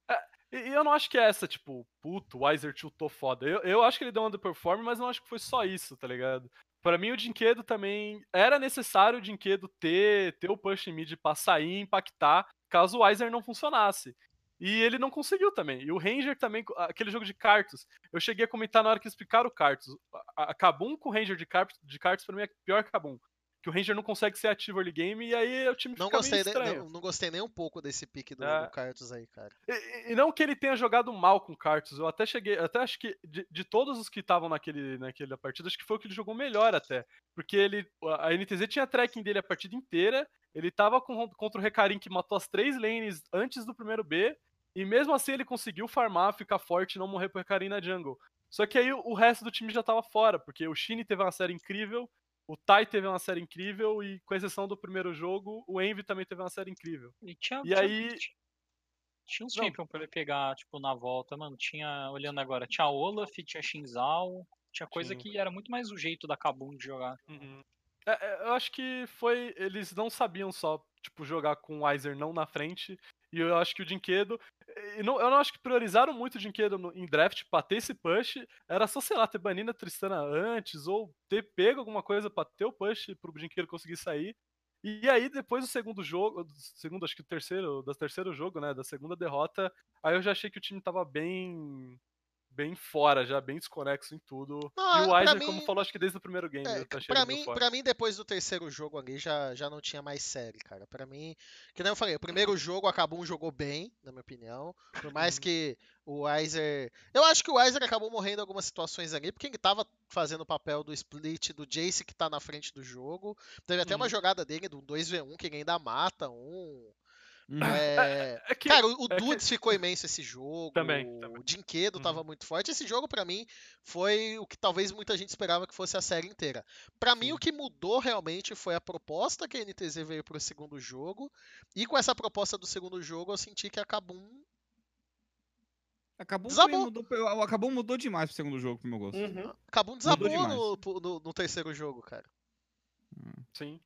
E, e eu não acho que é essa, tipo, puto, o Weiser tiltou foda. Eu, eu acho que ele deu um underperform, mas não acho que foi só isso, tá ligado? Pra mim, o Dinquedo também. Era necessário o Dinquedo ter, ter o push mid pra sair e impactar caso o Weiser não funcionasse. E ele não conseguiu também. E o Ranger também, aquele jogo de cartos. Eu cheguei a comentar na hora que explicaram o cartos. A, Kabum com o Ranger de, cartos, de cartos pra mim é pior que Kabum. Que o Ranger não consegue ser ativo early game e aí o time Não fica gostei, meio ne- estranho. não, não gostei nem um pouco desse pique do, É. do Cartus aí, cara. E, e não que ele tenha jogado mal com Cartus, eu até cheguei, até acho que de, de todos os que estavam naquele, naquela partida, acho que foi o que ele jogou melhor até. Porque ele, a NTZ tinha tracking dele a partida inteira, ele tava com- contra o Recarim que matou as três lanes antes do primeiro B, e mesmo assim ele conseguiu farmar, ficar forte e não morrer pro Recarim na jungle. Só que aí o, resto do time já tava fora, porque o Shin teve uma série incrível, o Tai teve uma série incrível, e com exceção do primeiro jogo, o Envy também teve uma série incrível. E tinha, E tinha- aí- ti- Tinha uns Não. champion pra ele pegar, tipo, na volta, mano. Tinha, olhando agora, tinha Olaf, tinha Shinzal, tinha coisa Sim. que era muito mais o jeito da Kabum de jogar. Uhum. É, é, eu acho que foi. Eles não sabiam só, tipo, jogar com o Weiser não na frente. E eu acho que o Dinquedo. eu não acho que priorizaram muito o Dinquedo em draft pra ter esse push. Era só, sei lá, ter banido a Tristana antes, ou ter pego alguma coisa pra ter o push pro Dinquedo conseguir sair. E aí, depois do segundo jogo, do segundo, acho que o terceiro, do terceiro jogo, né? Da segunda derrota, aí eu já achei que o time tava bem. Bem fora, já bem desconexo em tudo. Não, e o pra Weiser, mim- como falou, acho que desde o primeiro game. É, pra, mim, pra mim, depois do terceiro jogo ali, já, já não tinha mais série, cara. Pra mim, que nem eu falei, o primeiro jogo acabou um jogou bem, na minha opinião. Por mais Uhum. que o Weiser. Eu acho que o Weiser acabou morrendo em algumas situações ali, porque ele tava fazendo o papel do split do Jace que tá na frente do jogo. Teve até uma Uhum. jogada dele do 2v1 que ele ainda mata um. Hum. É, É que, Cara, o, o é que- Dudes ficou imenso esse jogo. Também, também. O Dinquedo Uhum. tava muito forte. Esse jogo, pra mim, foi o que talvez muita gente esperava que fosse a série inteira. Pra mim, o que mudou realmente foi a proposta que a NTZ veio pro segundo jogo. E com essa proposta do segundo jogo, eu senti que a Kabum. Acabou, Desabou. mudou, acabou mudou demais pro segundo jogo, pro meu gosto. Uhum. Kabum desabou demais. no, no- no terceiro jogo, cara. Sim.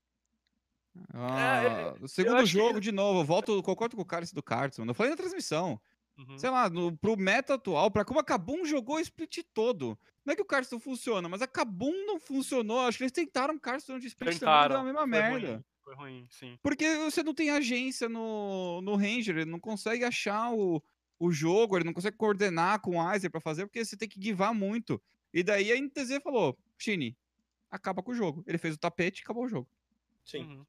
Ah, o segundo acho que- jogo, de novo, volto, concordo com o cara do Carson. Eu falei na transmissão. Uhum. Sei lá, no, pro meta atual, pra como a Kabum jogou o split todo. Não é que o Carson funciona, mas a Kabum não funcionou. Acho que eles tentaram o Carson de split também, deu a mesma foi merda. Ruim, foi ruim, sim. Porque você não tem agência no, no Ranger, ele não consegue achar o, o jogo, ele não consegue coordenar com o Weiser pra fazer, porque você tem que givar muito. E daí a NTZ falou, Shine, acaba com o jogo. Ele fez o tapete e acabou o jogo. Sim. Uhum.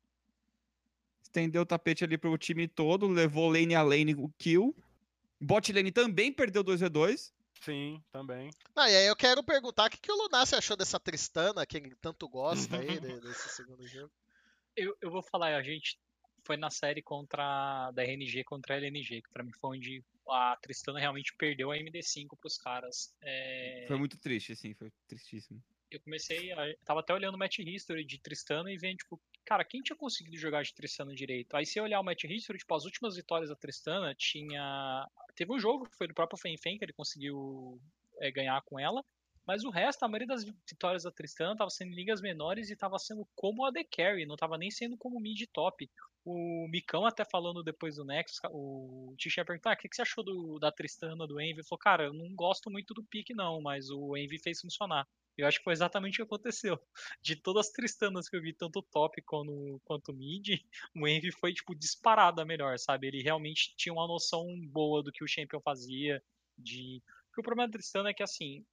Estendeu o tapete ali pro time todo, levou lane a lane o kill. Bot lane também perdeu 2v2. Sim, também. Não, e aí eu quero perguntar o que, que o Lunassi achou dessa Tristana, que ele tanto gosta aí, de- desse segundo jogo. Eu, eu vou falar, a gente foi na série contra da RNG contra a LNG, que pra mim foi onde a Tristana realmente perdeu a MD5 pros caras. É, Foi muito triste, assim, foi tristíssimo. eu comecei, a, eu tava até olhando o match history de Tristana e vendo, tipo, cara, quem tinha conseguido jogar de Tristana direito? Aí se olhar o match history, tipo, as últimas vitórias da Tristana tinha. Teve um jogo que foi do próprio Fen Fen que ele conseguiu é, ganhar com ela. Mas o resto, a maioria das vitórias da Tristana tava sendo em ligas menores e tava sendo como a The Carry, não tava nem sendo como mid top. O Micão até falando depois do Nexus, o Tisha perguntou, ah, o que, que você achou do, da Tristana, do Envy? Ele falou, cara, eu não gosto muito do pique não, mas o Envy fez funcionar. Eu acho que foi exatamente o que aconteceu. De todas as Tristanas que eu vi, tanto top quanto, quanto mid, o Envy foi, tipo, disparado a melhor, sabe? Ele realmente tinha uma noção boa do que o Champion fazia. De... Porque o problema da Tristana é que, assim,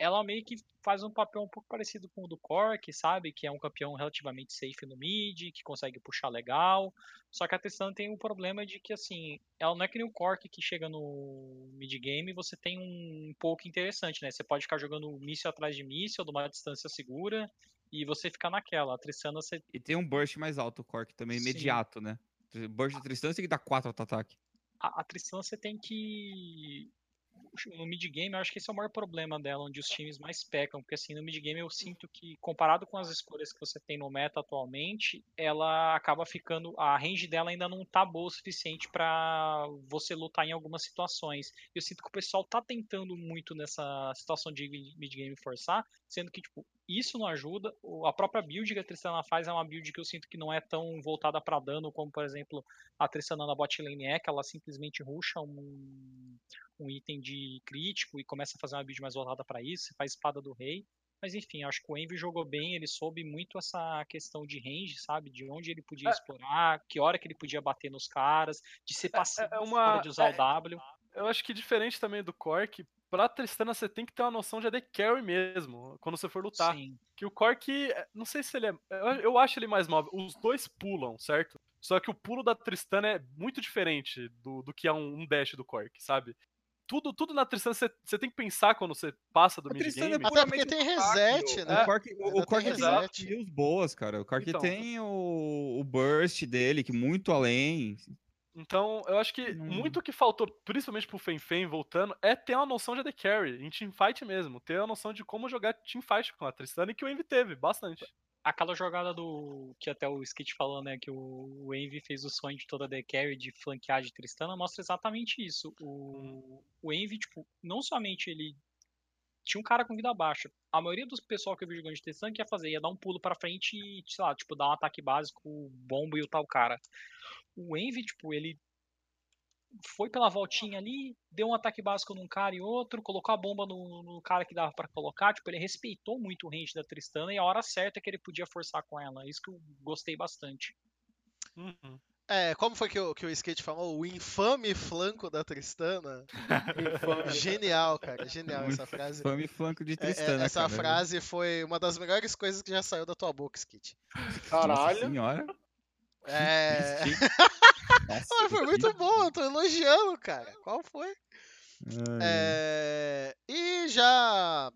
ela meio que faz um papel um pouco parecido com o do Cork, sabe? Que é um campeão relativamente safe no mid, que consegue puxar legal. Só que a Tristana tem um problema de que, assim, ela não é que nem o Cork que chega no mid game e você tem um pouco interessante, né? Você pode ficar jogando míssil atrás de míssil, de uma distância segura, e você fica naquela. A Tristana, você E tem um burst mais alto, o Cork, também Sim. imediato, né? Burst de Tristana tem que dar 4 auto-ataque. a, a Tristana você tem que. No mid-game, eu acho que esse é o maior problema dela, onde os times mais pecam. Porque assim, no mid-game eu sinto que, comparado com as escolhas que você tem no meta atualmente, ela acaba ficando. A range dela ainda não tá boa o suficiente pra você lutar em algumas situações. Eu sinto que o pessoal tá tentando muito nessa situação de mid-game forçar, sendo que, tipo, isso não ajuda. A própria build que a Tristana faz é uma build que eu sinto que não é tão voltada pra dano, como, por exemplo, a Tristana na bot lane é, que ela simplesmente rusha um, um item de crítico e começa a fazer uma build mais voltada pra isso, você faz espada do rei. Mas enfim, acho que o Envy jogou bem, ele soube muito essa questão de range, sabe? De onde ele podia É. explorar, que hora que ele podia bater nos caras, de ser passivo é na uma- hora de usar é- o W. Eu acho que diferente também do Cork, pra Tristana você tem que ter uma noção de AD Carry mesmo, quando você for lutar. Sim. Que o Cork, é, não sei se ele é. eu- Eu acho ele mais móvel. Os dois pulam, certo? Só que o pulo da Tristana é muito diferente do, do que é um, um dash do Cork, sabe? Tudo, tudo na Tristana você, tem que pensar quando você passa do Tristana é mid-game. Até porque tem reset, o- né? O Cork, o, Cork tem tem reset. skills boas, cara. O Cork Então. tem o, o burst dele, que muito além. Então, eu acho que Não- muito que faltou, principalmente pro Fen Fen voltando, é ter uma noção de AD Carry, em teamfight mesmo. Ter uma noção de como jogar teamfight com a Tristana e que o Envy teve, bastante. Aquela jogada do. que até o Skit falou, né? Que o, o Envy fez o sonho de toda a The Carry de flanquear de Tristana, mostra exatamente isso. O, o Envy, tipo, não somente ele tinha um cara com vida baixa. A maioria dos pessoal que eu vi jogando de Tristana que ia fazer, ia dar um pulo pra frente e, sei lá, tipo, dar um ataque básico, bomba e o tal cara. O Envy, tipo, ele foi pela voltinha ali, deu um ataque básico num cara e outro, colocou a bomba no, no cara que dava pra colocar, tipo, ele respeitou muito o range da Tristana e a hora certa que ele podia forçar com ela. Isso que eu gostei bastante. Uhum. É, como foi que o, que o Skate falou? O infame flanco da Tristana. Genial, cara. Genial essa frase. Infame flanco de É, é, Tristana, essa cara. frase foi uma das melhores coisas que já saiu da tua boca. Nossa Caralho. senhora. É. Nossa, foi muito bom, eu tô elogiando, cara. Qual foi? É, E já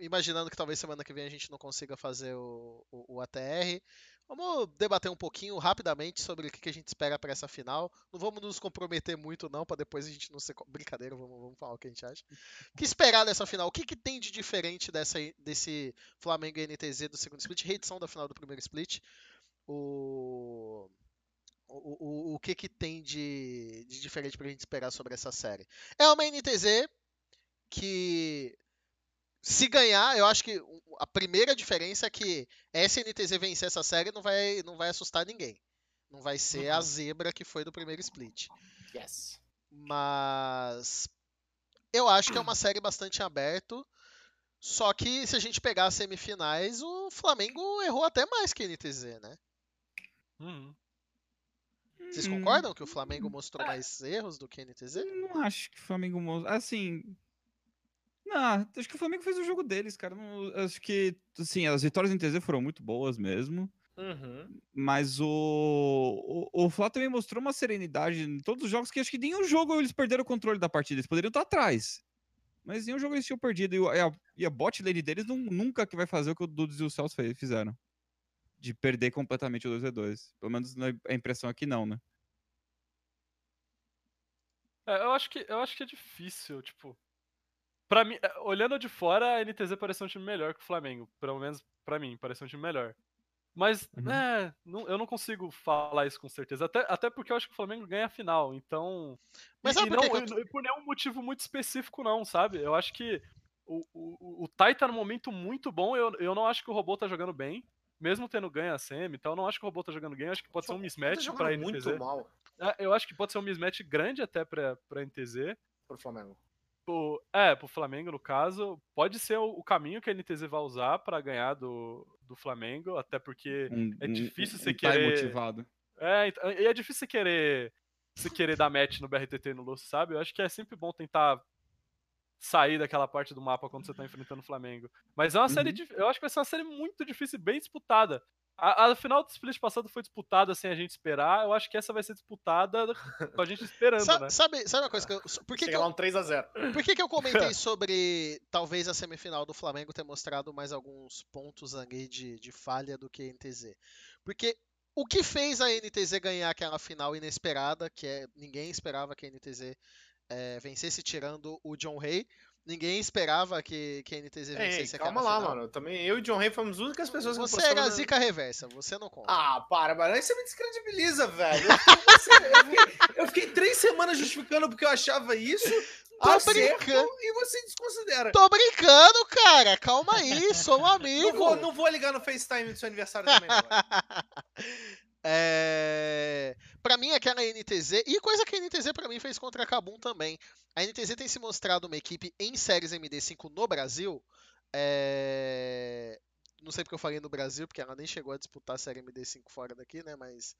imaginando que talvez semana que vem a gente não consiga fazer o, o- o ATR, vamos debater um pouquinho rapidamente sobre o que a gente espera para essa final. Não vamos nos comprometer muito, não, para depois a gente não ser. Brincadeira, vamos, vamos falar o que a gente acha. O que esperar dessa final? O que, que tem de diferente dessa, desse Flamengo e NTZ do segundo split? Reedição da final do primeiro split. O. O, o, o que, que tem de, de diferente pra gente esperar sobre essa série? É uma NTZ que, se ganhar, eu acho que a primeira diferença é que essa NTZ vencer essa série não vai, não vai assustar ninguém. Não vai ser a Uhum. zebra que foi do primeiro split. Yes. Mas eu acho que é uma série bastante aberta. Só que se a gente pegar as semifinais, o Flamengo errou até mais que a NTZ, né? Uhum. Vocês hum, concordam que o Flamengo mostrou mais erros do que a NTZ? Não acho que o Flamengo. mo- Assim. Não, acho que o Flamengo fez o jogo deles, cara. Não- acho que, assim, as vitórias em TZ foram muito boas mesmo. Uhum. Mas o, o, o Flá também mostrou uma serenidade em todos os jogos que acho que nenhum jogo eles perderam o controle da partida. Eles poderiam estar atrás. Mas nenhum jogo eles tinham perdido. E, o- a, e a bot lane deles não, nunca que vai fazer o que o Dudes e o Celso fizeram. De perder completamente o 2v2. Pelo menos na- a impressão aqui não, né? É, eu acho que eu acho que é difícil, tipo. Pra mim, é, olhando de fora, a NTZ parece um time melhor que o Flamengo. Pelo menos pra mim, parece um time melhor. Mas, Uhum. é, não- eu não consigo falar isso com certeza. Até, até porque eu acho que o Flamengo ganha a final, então. Mas e, e não, eu e por nenhum motivo muito específico, não, sabe? Eu acho que o, o, o Tai tá num momento muito bom. Eu, eu não acho que o robô tá jogando bem. Mesmo tendo ganho a semi, então eu não acho que o robô tá jogando bem. Eu acho que pode ser um Tá mismatch jogando pra NTZ. muito mal É, Eu acho que pode ser um mismatch grande até pra, pra NTZ. pro Flamengo. Pro- é, pro Flamengo, no caso. Pode ser o, o caminho que a NTZ vai usar pra ganhar do, do Flamengo, até porque. Um, É difícil você um querer- motivado. É, então, e é difícil você querer. Você querer dar match no BRTT e no Lusso, sabe? Eu acho que é sempre bom tentar sair daquela parte do mapa quando você tá enfrentando o Flamengo. Mas é uma série. Uhum. dif- Eu acho que vai ser uma série muito difícil e bem disputada. A, a final do split passado foi disputada sem a gente esperar. Eu acho que essa vai ser disputada com a gente esperando, Sa- né? sabe, sabe uma coisa que eu. Por que, que lá eu, um 3x0. por que, que eu comentei sobre talvez a semifinal do Flamengo ter mostrado mais alguns pontos ali de, de falha do que a NTZ? Porque o que fez a NTZ ganhar aquela final inesperada, que é ninguém esperava que a NTZ eh, vencesse tirando o John Hay. Ninguém esperava que, que a NTZ Ei, vencesse calma aquela lá, final. mano. Também eu e o John Ray fomos as únicas pessoas que Você era a na- zica reversa, você não conta. Ah, para, mano. Aí você me descredibiliza, velho. Eu fiquei, você- eu fiquei- eu fiquei três semanas justificando porque eu achava isso. Tô acerto, brincando. e você desconsidera. Tô brincando, cara. Calma aí, sou um Não amigo. vou, não vou ligar no FaceTime do seu aniversário também, não. É... Pra mim, aquela NTZ, e coisa que a NTZ pra mim fez contra a Kabum também. A NTZ tem se mostrado uma equipe em séries MD5 no Brasil. é, Não sei porque eu falei no Brasil, porque ela nem chegou a disputar a série MD5 fora daqui, né? Mas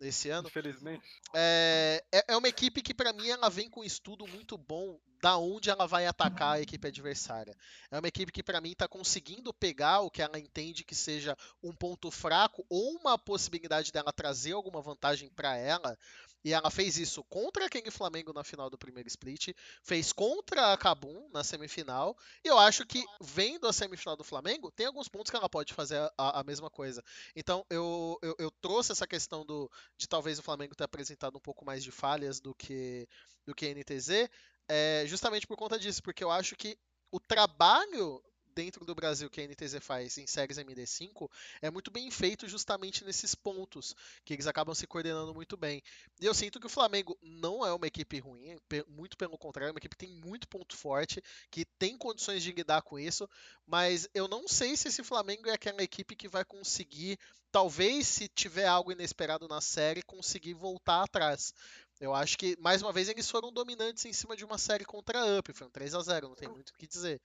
nesse ano. Infelizmente. É, é- é uma equipe que, pra mim, ela vem com um estudo muito bom da onde ela vai atacar a equipe adversária. É uma equipe que, pra mim, tá conseguindo pegar o que ela entende que seja um ponto fraco ou uma possibilidade dela trazer alguma vantagem pra ela. E ela fez isso contra a King Flamengo na final do primeiro split, fez contra a Kabum na semifinal. E eu acho que, vendo a semifinal do Flamengo, tem alguns pontos que ela pode fazer a, a mesma coisa. Então, eu, eu, eu trouxe essa questão do, de talvez o Flamengo ter apresentado um pouco mais de falhas do que do que a NTZ, é, justamente por conta disso, porque eu acho que o trabalho dentro do Brasil que a NTZ faz em séries MD5 é muito bem feito justamente nesses pontos, que eles acabam se coordenando muito bem. E eu sinto que o Flamengo não é uma equipe ruim, muito pelo contrário, é uma equipe que tem muito ponto forte, que tem condições de lidar com isso, mas eu não sei se esse Flamengo é aquela equipe que vai conseguir talvez se tiver algo inesperado na série, conseguir voltar atrás. Eu acho que, mais uma vez, eles foram dominantes em cima de uma série contra a Up. Foi um 3 a 0 não tem muito o que dizer.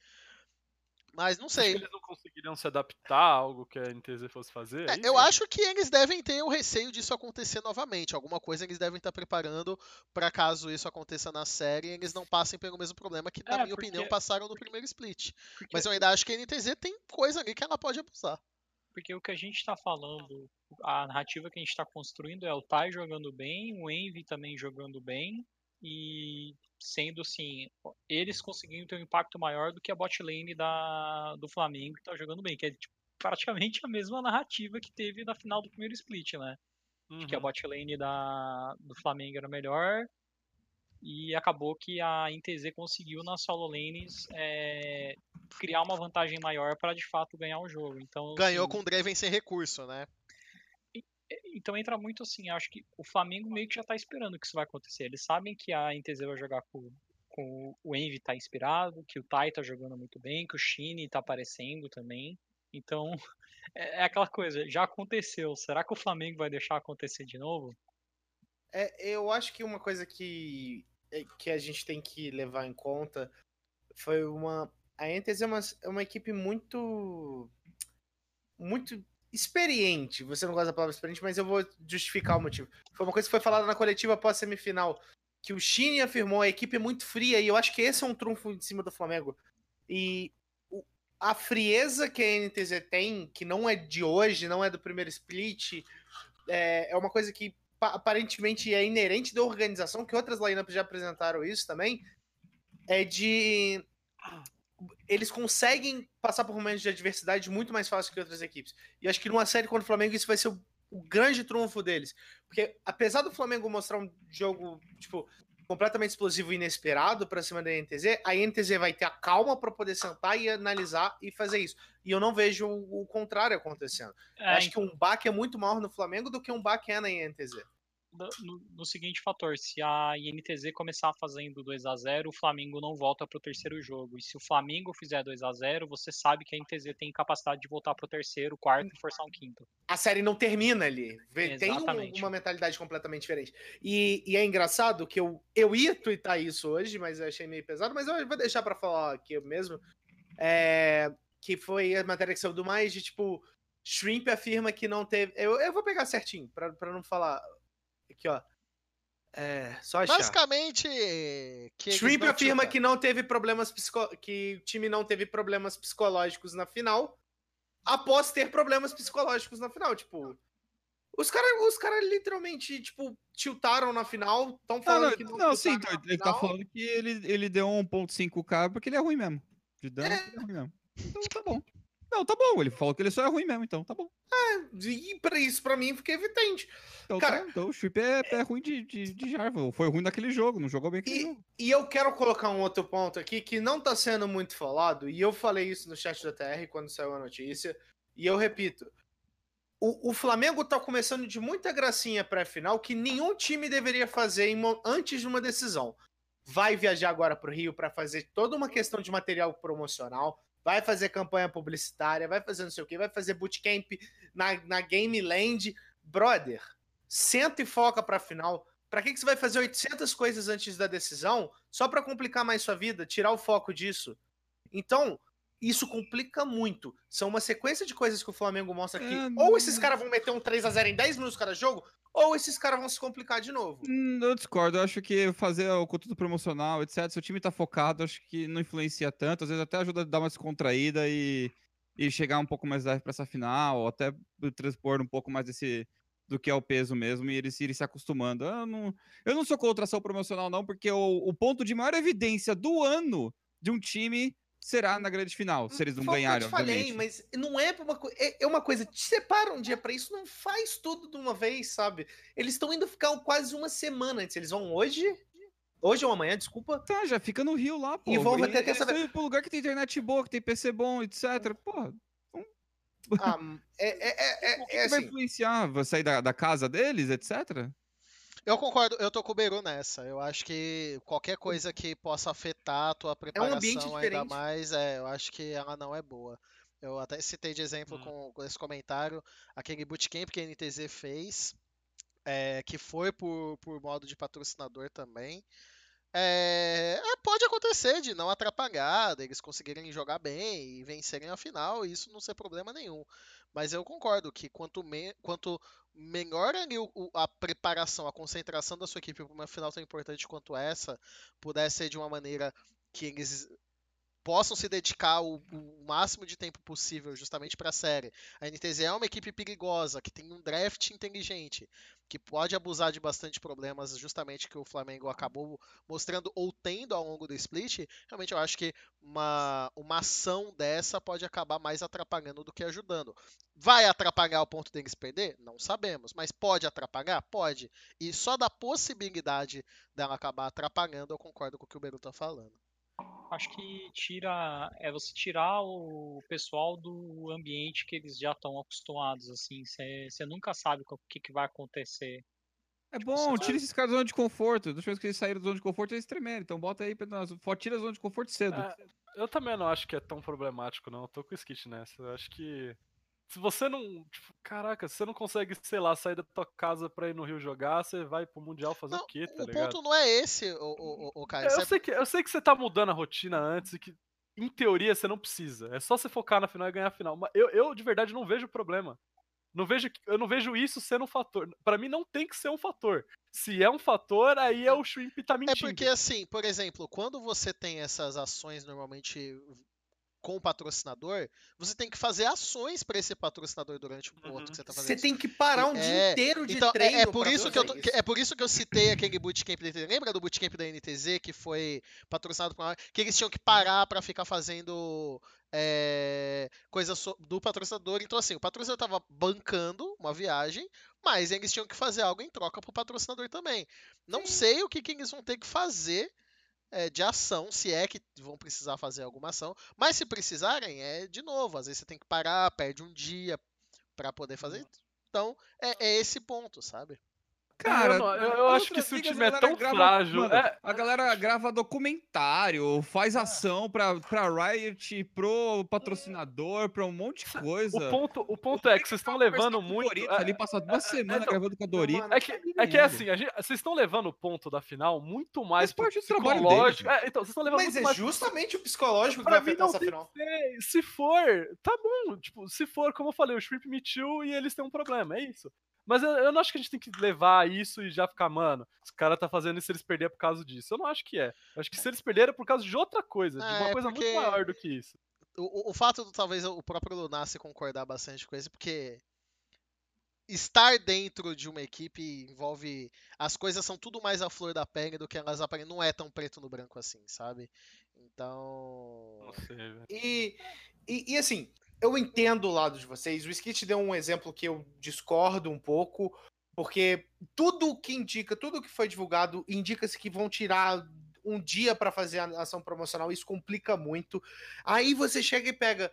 Mas não sei. eles não conseguiriam se adaptar a algo que a NTZ fosse fazer. É, é eu acho que eles devem ter o receio disso acontecer novamente. Alguma coisa eles devem estar preparando para caso isso aconteça na série, eles não passem pelo mesmo problema que, na É, minha porque- opinião, passaram no primeiro split. Porque, Mas eu ainda acho que a NTZ tem coisa ali que ela pode abusar. porque o que a gente tá falando, a narrativa que a gente tá construindo é o Tai jogando bem, o Envy também jogando bem, e sendo assim, eles conseguindo ter um impacto maior do que a bot lane da, do Flamengo que tá jogando bem, que é tipo, praticamente a mesma narrativa que teve na final do primeiro split, né? que a Uhum. bot lane da, do Flamengo era melhor. E acabou que a INTZ conseguiu nas solo lanes é, criar uma vantagem maior para de fato ganhar o jogo. Então, Ganhou assim, com o Draven sem recurso, né? Então entra muito assim, acho que o Flamengo meio que já tá esperando que isso vai acontecer. Eles sabem que a INTZ vai jogar com, com o Envy tá inspirado, que o Tai tá jogando muito bem, que o Shine tá aparecendo também. Então, é, é aquela coisa, já aconteceu. Será que o Flamengo vai deixar acontecer de novo? É, eu acho que uma coisa que, é, que a gente tem que levar em conta foi uma. A Entes é uma, é uma equipe muito. Muito experiente. Você não gosta da palavra experiente, mas eu vou justificar o motivo. Foi uma coisa que foi falada na coletiva após semifinal. Que o Chine afirmou a equipe é muito fria, e eu acho que esse é um trunfo em cima do Flamengo. E o- a frieza que a NTZ tem, que não é de hoje, não é do primeiro split, é, é uma coisa que pa- aparentemente é inerente da organização, que outras lineups já apresentaram isso também, é de eles conseguem passar por momentos de adversidade muito mais fácil que outras equipes. E acho que numa série contra o Flamengo isso vai ser o, o grande trunfo deles. Porque apesar do Flamengo mostrar um jogo, tipo, completamente explosivo e inesperado pra cima da NTZ, a NTZ vai ter a calma pra poder sentar e analisar e fazer isso. E eu não vejo o, o contrário acontecendo. Eu É, acho que um baque é muito maior no Flamengo do que um baque é na NTZ. No, no- seguinte fator, se a INTZ começar fazendo 2 a 0 o Flamengo não volta pro terceiro jogo. E se o Flamengo fizer 2 a 0 você sabe que a INTZ tem capacidade de voltar pro terceiro, quarto e forçar um quinto. a série não termina ali. Tem um- uma mentalidade completamente diferente. E, e é engraçado que eu, eu ia twittar isso hoje, mas eu achei meio pesado, mas eu vou deixar pra falar aqui mesmo. É, que foi a matéria que saiu do mais de tipo. Shrimp afirma que não teve. Eu, eu vou pegar certinho, pra não falar. Aqui, ó. É, só achar. Basicamente, que Shrimp afirma que não teve problemas psico... que o time não teve problemas psicológicos na final, após ter problemas psicológicos na final, tipo, os caras os cara literalmente, tipo, tiltaram na final, estão Não, falando não, que não não, sim, ele tá final. falando que ele, ele deu 1.5k porque ele é ruim mesmo. De dano, porque ele é ruim mesmo. Então tá bom. Não, tá bom. Ele falou que ele só é ruim mesmo, então tá bom. E pra isso, pra mim, fica evidente. Então, Cara, tá, então o Chip é, é ruim de, de, de Jarvan. Foi ruim naquele jogo, não jogou bem aquele E, jogo. e eu quero colocar um outro ponto aqui que não tá sendo muito falado, e eu falei isso no chat da TR quando saiu a notícia, e eu repito. O, o Flamengo tá começando de muita gracinha pré-final que nenhum time deveria fazer em antes de uma decisão. Vai viajar agora pro Rio para fazer toda uma questão de material promocional, vai fazer campanha publicitária, vai fazer não sei o que, vai fazer bootcamp na, na Game Land. Brother, senta e foca pra final. Pra que, que você vai fazer 800 coisas antes da decisão só pra complicar mais sua vida, tirar o foco disso? Então, isso complica muito. São uma sequência de coisas que o Flamengo mostra que É, ou esses não- caras vão meter um 3 a 0 em 10 minutos cada jogo, ou esses caras vão se complicar de novo. Hum, Eu discordo, eu acho que fazer o conteúdo promocional, etc., se o time tá focado, acho que não influencia tanto, às vezes até ajuda a dar uma descontraída e, e chegar um pouco mais leve pra essa final, ou até transpor um pouco mais desse do que é o peso mesmo, e eles irem se acostumando. Eu não, eu não sou contra ação promocional, não, porque o, o ponto de maior evidência do ano de um time será na grande final, se eles não que ganharem, Eu falei, mas não é uma coisa. É, é uma coisa. Te separa um dia pra isso, não faz tudo de uma vez, sabe? Eles estão indo ficar quase uma semana antes. Eles vão hoje. Hoje ou amanhã, desculpa. Tá, já fica no Rio lá, pô. E vão ter eles essa- pro lugar que tem internet boa, que tem PC bom, etc. Porra, Ah, é, é, é, o que, é, que vai assim. influenciar? Vai sair da, da casa deles, etc? Eu concordo, eu tô com o Beru nessa. Eu acho que qualquer coisa que possa afetar a tua É um preparação ainda mais, é, eu acho que ela não é boa. Eu até citei de exemplo Hum. com, com esse comentário aquele bootcamp que a NTZ fez, é, que foi por, por modo de patrocinador também. É, é, pode acontecer de não atrapalhar, deles conseguirem jogar bem e vencerem a final, e isso não ser problema nenhum. Mas eu concordo que quanto, me, quanto melhor ali o, a preparação, a concentração da sua equipe para uma final tão importante quanto essa, puder ser de uma maneira que eles possam se dedicar o, o máximo de tempo possível justamente para a série. A NTZ é uma equipe perigosa, que tem um draft inteligente, que pode abusar de bastante problemas, justamente que o Flamengo acabou mostrando ou tendo ao longo do split. Realmente eu acho que uma, uma ação dessa pode acabar mais atrapalhando do que ajudando. Vai atrapalhar o ponto deles perder? Não sabemos, mas pode atrapalhar? Pode. E só da possibilidade dela acabar atrapalhando, eu concordo com o que o Beru está falando acho que tira é você tirar o pessoal do ambiente que eles já estão acostumados assim você nunca sabe o que, que vai acontecer é tipo, bom, tira esses caras da zona de conforto. Das vezes que eles saíram da zona de conforto, eles tremeram. Então bota aí, tira a zona de conforto cedo. É, eu também não acho que é tão problemático, não. Eu tô com o skit nessa. Eu acho que se você não. Tipo, caraca, se você não consegue, sei lá, sair da tua casa pra ir no Rio jogar, você vai pro Mundial fazer não, o quê, tá o ligado? O ponto não é esse, o, o, o cara. Eu, sei que, eu sei que você tá mudando a rotina antes e que, em teoria, você não precisa. É só você focar na final e ganhar a final. Mas eu, eu de verdade, não vejo problema. Não vejo, eu não vejo isso sendo um fator. Para mim, não tem que ser um fator. Se é um fator, aí é o Shrimp tá mentindo. É porque, assim, por exemplo, quando você tem essas ações normalmente com o patrocinador, você tem que fazer ações para esse patrocinador durante o ponto uhum. que você está fazendo. Você tem que parar um é, dia inteiro de então, treino. É, é por isso que eu tô, é por isso que eu citei aquele bootcamp da NTZ. Lembra do bootcamp da NTZ que foi patrocinado por que eles tinham que parar para ficar fazendo é, coisa do patrocinador. Então assim, o patrocinador estava bancando uma viagem, mas eles tinham que fazer algo em troca para o patrocinador também. Não Sim. sei o que, que eles vão ter que fazer é, de ação, se é que vão precisar fazer alguma ação. Mas se precisarem, é de novo. Às vezes você tem que parar, perde um dia para poder fazer. Uhum. Então, é, é esse ponto, sabe? Cara, eu, eu, eu acho que se o time é tão grava, frágil. Mano, é... A galera grava documentário, faz é. ação pra, pra Riot, pro patrocinador, pra um monte de coisa. O ponto, o ponto é que vocês estão levando muito. Doritos, ali passa uma semana então, gravando com a Doritos. É que, é que é assim, gente, vocês estão levando o ponto da final muito mais pro psicológico. É, então, vocês estão levando Mas é mais... justamente o psicológico que vai afetar essa final. Se for, tá bom. Tipo, se for, como eu falei, o Shrimp Me Too e eles têm um problema, é isso. Mas eu, eu, não acho que a gente tem que levar isso e já ficar, mano, os caras tá fazendo isso eles perderam por causa disso. Eu não acho que é. Eu acho que se eles perderam é por causa de outra coisa, de uma é, coisa muito maior do que isso. O, o fato do talvez o próprio Lunassi concordar bastante com isso, porque estar dentro de uma equipe envolve. As coisas são tudo mais à flor da pele do que elas aparecem. Não é tão preto no branco assim, sabe? Então. e, e, e assim, eu entendo o lado de vocês. O Skit deu um exemplo que eu discordo um pouco, porque tudo que indica, tudo que foi divulgado, indica-se que vão tirar um dia para fazer a ação promocional, isso complica muito. Aí você chega e pega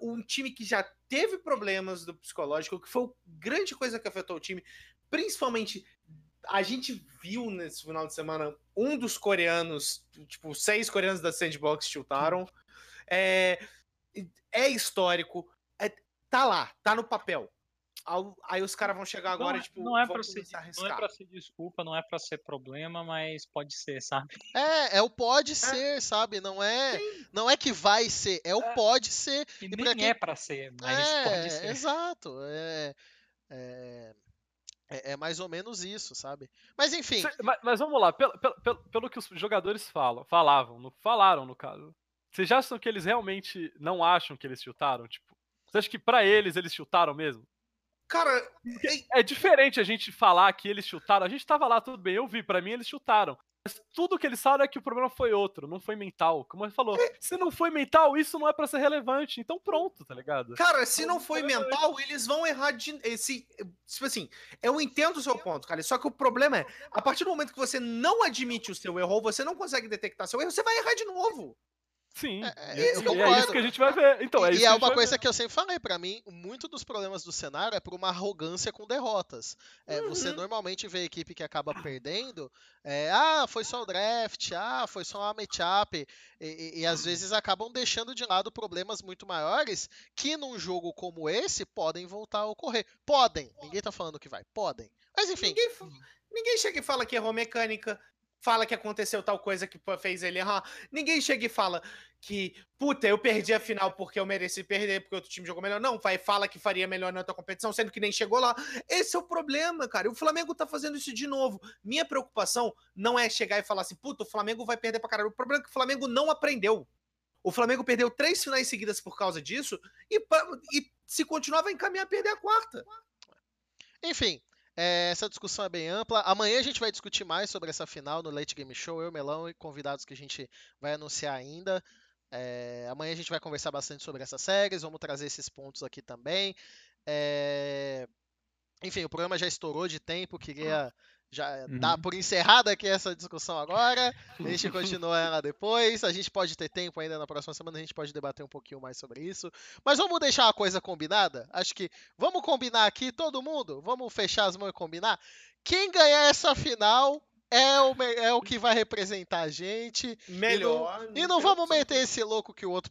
um time que já teve problemas do psicológico, que foi a grande coisa que afetou o time, principalmente a gente viu nesse final de semana um dos coreanos, tipo, seis coreanos da Sandbox chutaram. É, é histórico, é, tá lá, tá no papel. Aí os caras vão chegar agora não, e, tipo, não é pra ser, Não é pra ser desculpa, não é pra ser problema, mas pode ser, sabe? É, é o pode é. ser, sabe? Não é, não é que vai ser, é o é. pode ser. E, e nem quem... é pra ser, mas é, pode ser. Exato. É, é, é, é, mais ou menos isso, sabe? Mas enfim. Mas, mas, vamos lá, pelo, pelo, pelo que os jogadores falam, falavam, no, falaram no caso. Vocês já acham que eles realmente não acham que eles chutaram? Tipo, você acha que para eles eles chutaram mesmo? Cara, é diferente a gente falar que eles chutaram. A gente tava lá, tudo bem, eu vi, para mim eles chutaram. Mas tudo que eles sabem é que o problema foi outro, não foi mental. Como ele falou, é. se não foi mental, isso não é para ser relevante. Então pronto, tá ligado? Cara, se não foi mental, eles vão errar de. Esse, tipo assim, eu entendo o seu ponto, cara. Só que o problema é, a partir do momento que você não admite o seu erro, você não consegue detectar seu erro, você vai errar de novo. Sim, é, é, é, é, isso que a gente vai ver. Então, é e, é uma coisa ver. que eu sempre falei, para mim, muito dos problemas do cenário é por uma arrogância com derrotas. É, uhum. Você normalmente vê a equipe que acaba perdendo, é, ah, foi só o draft, ah, foi só uma matchup, e, e, e, às vezes acabam deixando de lado problemas muito maiores que num jogo como esse podem voltar a ocorrer. Podem, ninguém tá falando que vai, podem. Mas enfim. Ninguém, ninguém chega e fala que errou mecânica, fala que aconteceu tal coisa que fez ele errar. Ninguém chega e fala que, puta, eu perdi a final porque eu mereci perder, porque outro time jogou melhor. Não, vai, fala que faria melhor na outra competição, sendo que nem chegou lá. Esse é o problema, cara. E o Flamengo tá fazendo isso de novo. Minha preocupação não é chegar e falar assim, puta, o Flamengo vai perder pra caralho. O problema é que o Flamengo não aprendeu. O Flamengo perdeu três finais seguidas por causa disso e, e se continuar vai encaminhar a perder a quarta. Enfim, é, essa discussão é bem ampla. Amanhã a gente vai discutir mais sobre essa final no Late Game Show, eu, Melão e convidados que a gente vai anunciar ainda. É, amanhã a gente vai conversar bastante sobre essas séries, vamos trazer esses pontos aqui também. É, enfim, o programa já estourou de tempo, queria já Uhum. dar por encerrada aqui essa discussão agora. A gente continua ela depois. A gente pode ter tempo ainda na próxima semana, a gente pode debater um pouquinho mais sobre isso. Mas vamos deixar uma coisa combinada? Acho que vamos combinar aqui, todo mundo? Vamos fechar as mãos e combinar? Quem ganhar essa final é o, é o que vai representar a gente. Melhor. E não vamos meter esse louco que o outro.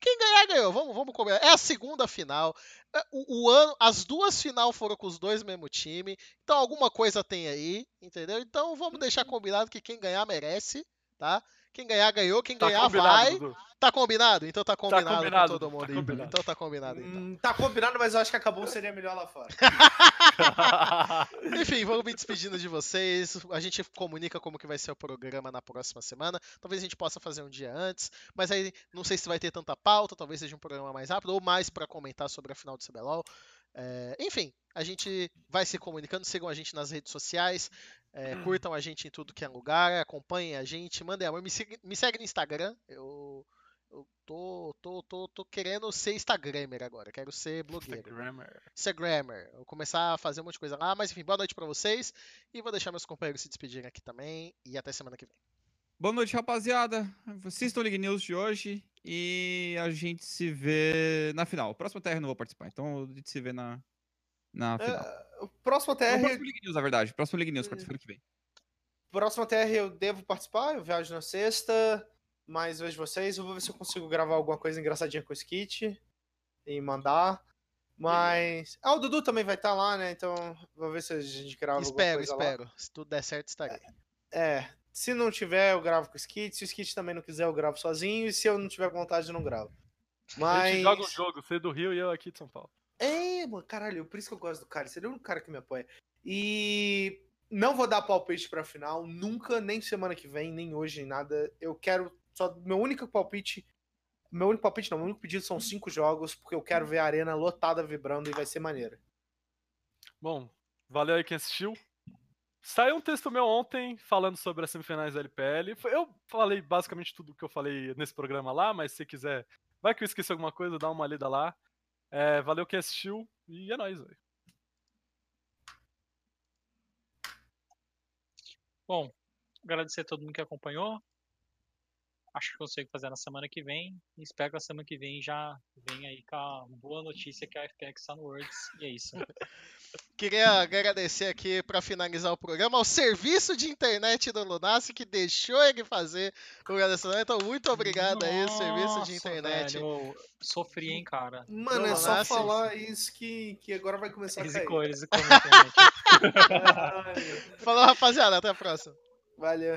Quem ganhar, ganhou. Vamos, vamos combinar. É a segunda final. É, O, o ano, as duas final foram com os dois mesmo time. Então alguma coisa tem aí, entendeu? Então vamos deixar combinado que quem ganhar merece, tá? Quem ganhar, ganhou. Quem Tá ganhar, vai. Dudu. Tá combinado? Então tá combinado, combinado, com todo mundo. tá aí. combinado. Então tá combinado. Então. Hum, tá combinado, mas eu acho que acabou seria melhor lá fora. Enfim, vamos me despedindo de vocês. A gente comunica como que vai ser o programa na próxima semana. Talvez a gente possa fazer um dia antes, mas aí não sei se vai ter tanta pauta, talvez seja um programa mais rápido ou mais para comentar sobre a final do CBLOL. É, enfim, a gente vai se comunicando. Sigam a gente nas redes sociais, é, curtam a gente em tudo que é lugar, acompanhem a gente, mandem amor. Me, siga- me segue no Instagram. Eu, eu tô, tô, tô, tô querendo ser Instagrammer agora, quero ser blogueiro. Instagrammer. Eu vou começar a fazer um monte de coisa lá, mas enfim, boa noite pra vocês. E vou deixar meus companheiros se despedirem aqui também. E até semana que vem. Boa noite, rapaziada. Assistam o League News de hoje e a gente se vê na final. Próximo TR eu não vou participar, então a gente se vê na, na final. O próximo TR, próximo League News, na verdade. Próximo League News, Hum. quarta-feira que vem. próximo TR eu devo participar, eu viajo na sexta, mas vejo vocês. Eu vou ver se eu consigo gravar alguma coisa engraçadinha com o Skit e mandar. Mas. Ah, o Dudu também vai estar lá, né? Então vou ver se a gente grava espero, alguma coisa lá. espero. Se tudo der certo, estarei. É. Se não tiver, eu gravo com o Skit. Se o Skit também não quiser, eu gravo sozinho. E se eu não tiver vontade, eu não gravo. A Mas. gente joga um jogo, você do Rio e eu aqui de São Paulo. É, mano, caralho, por isso que eu gosto do cara. Ele é o único cara que me apoia. E não vou dar palpite pra final, nunca, nem semana que vem, nem hoje, nem nada. Eu quero só. Meu único palpite. Meu único palpite não, meu único pedido são cinco jogos, porque eu quero ver a arena lotada vibrando e vai ser maneiro. Bom, valeu aí quem assistiu. Saiu um texto meu ontem falando sobre as semifinais da LPL. Eu falei basicamente tudo que eu falei nesse programa lá, mas se quiser, vai que eu esqueci alguma coisa, dá uma lida lá. É, valeu quem assistiu e é nóis, velho. Bom, agradecer a todo mundo que acompanhou. Acho que consigo fazer na semana que vem. E espero que a semana que vem já venha aí com a boa notícia que a FPX está no Worlds. E é isso. Queria agradecer aqui pra finalizar o programa ao serviço de internet do Lunassi que deixou ele fazer o agradecimento. Então, muito obrigado aí, serviço de Nossa, internet. velho, eu sofri, hein, cara. Mano, é só falar isso que, que agora vai começar a cair. Risicou, risicou Falou, rapaziada. Até a próxima. Valeu.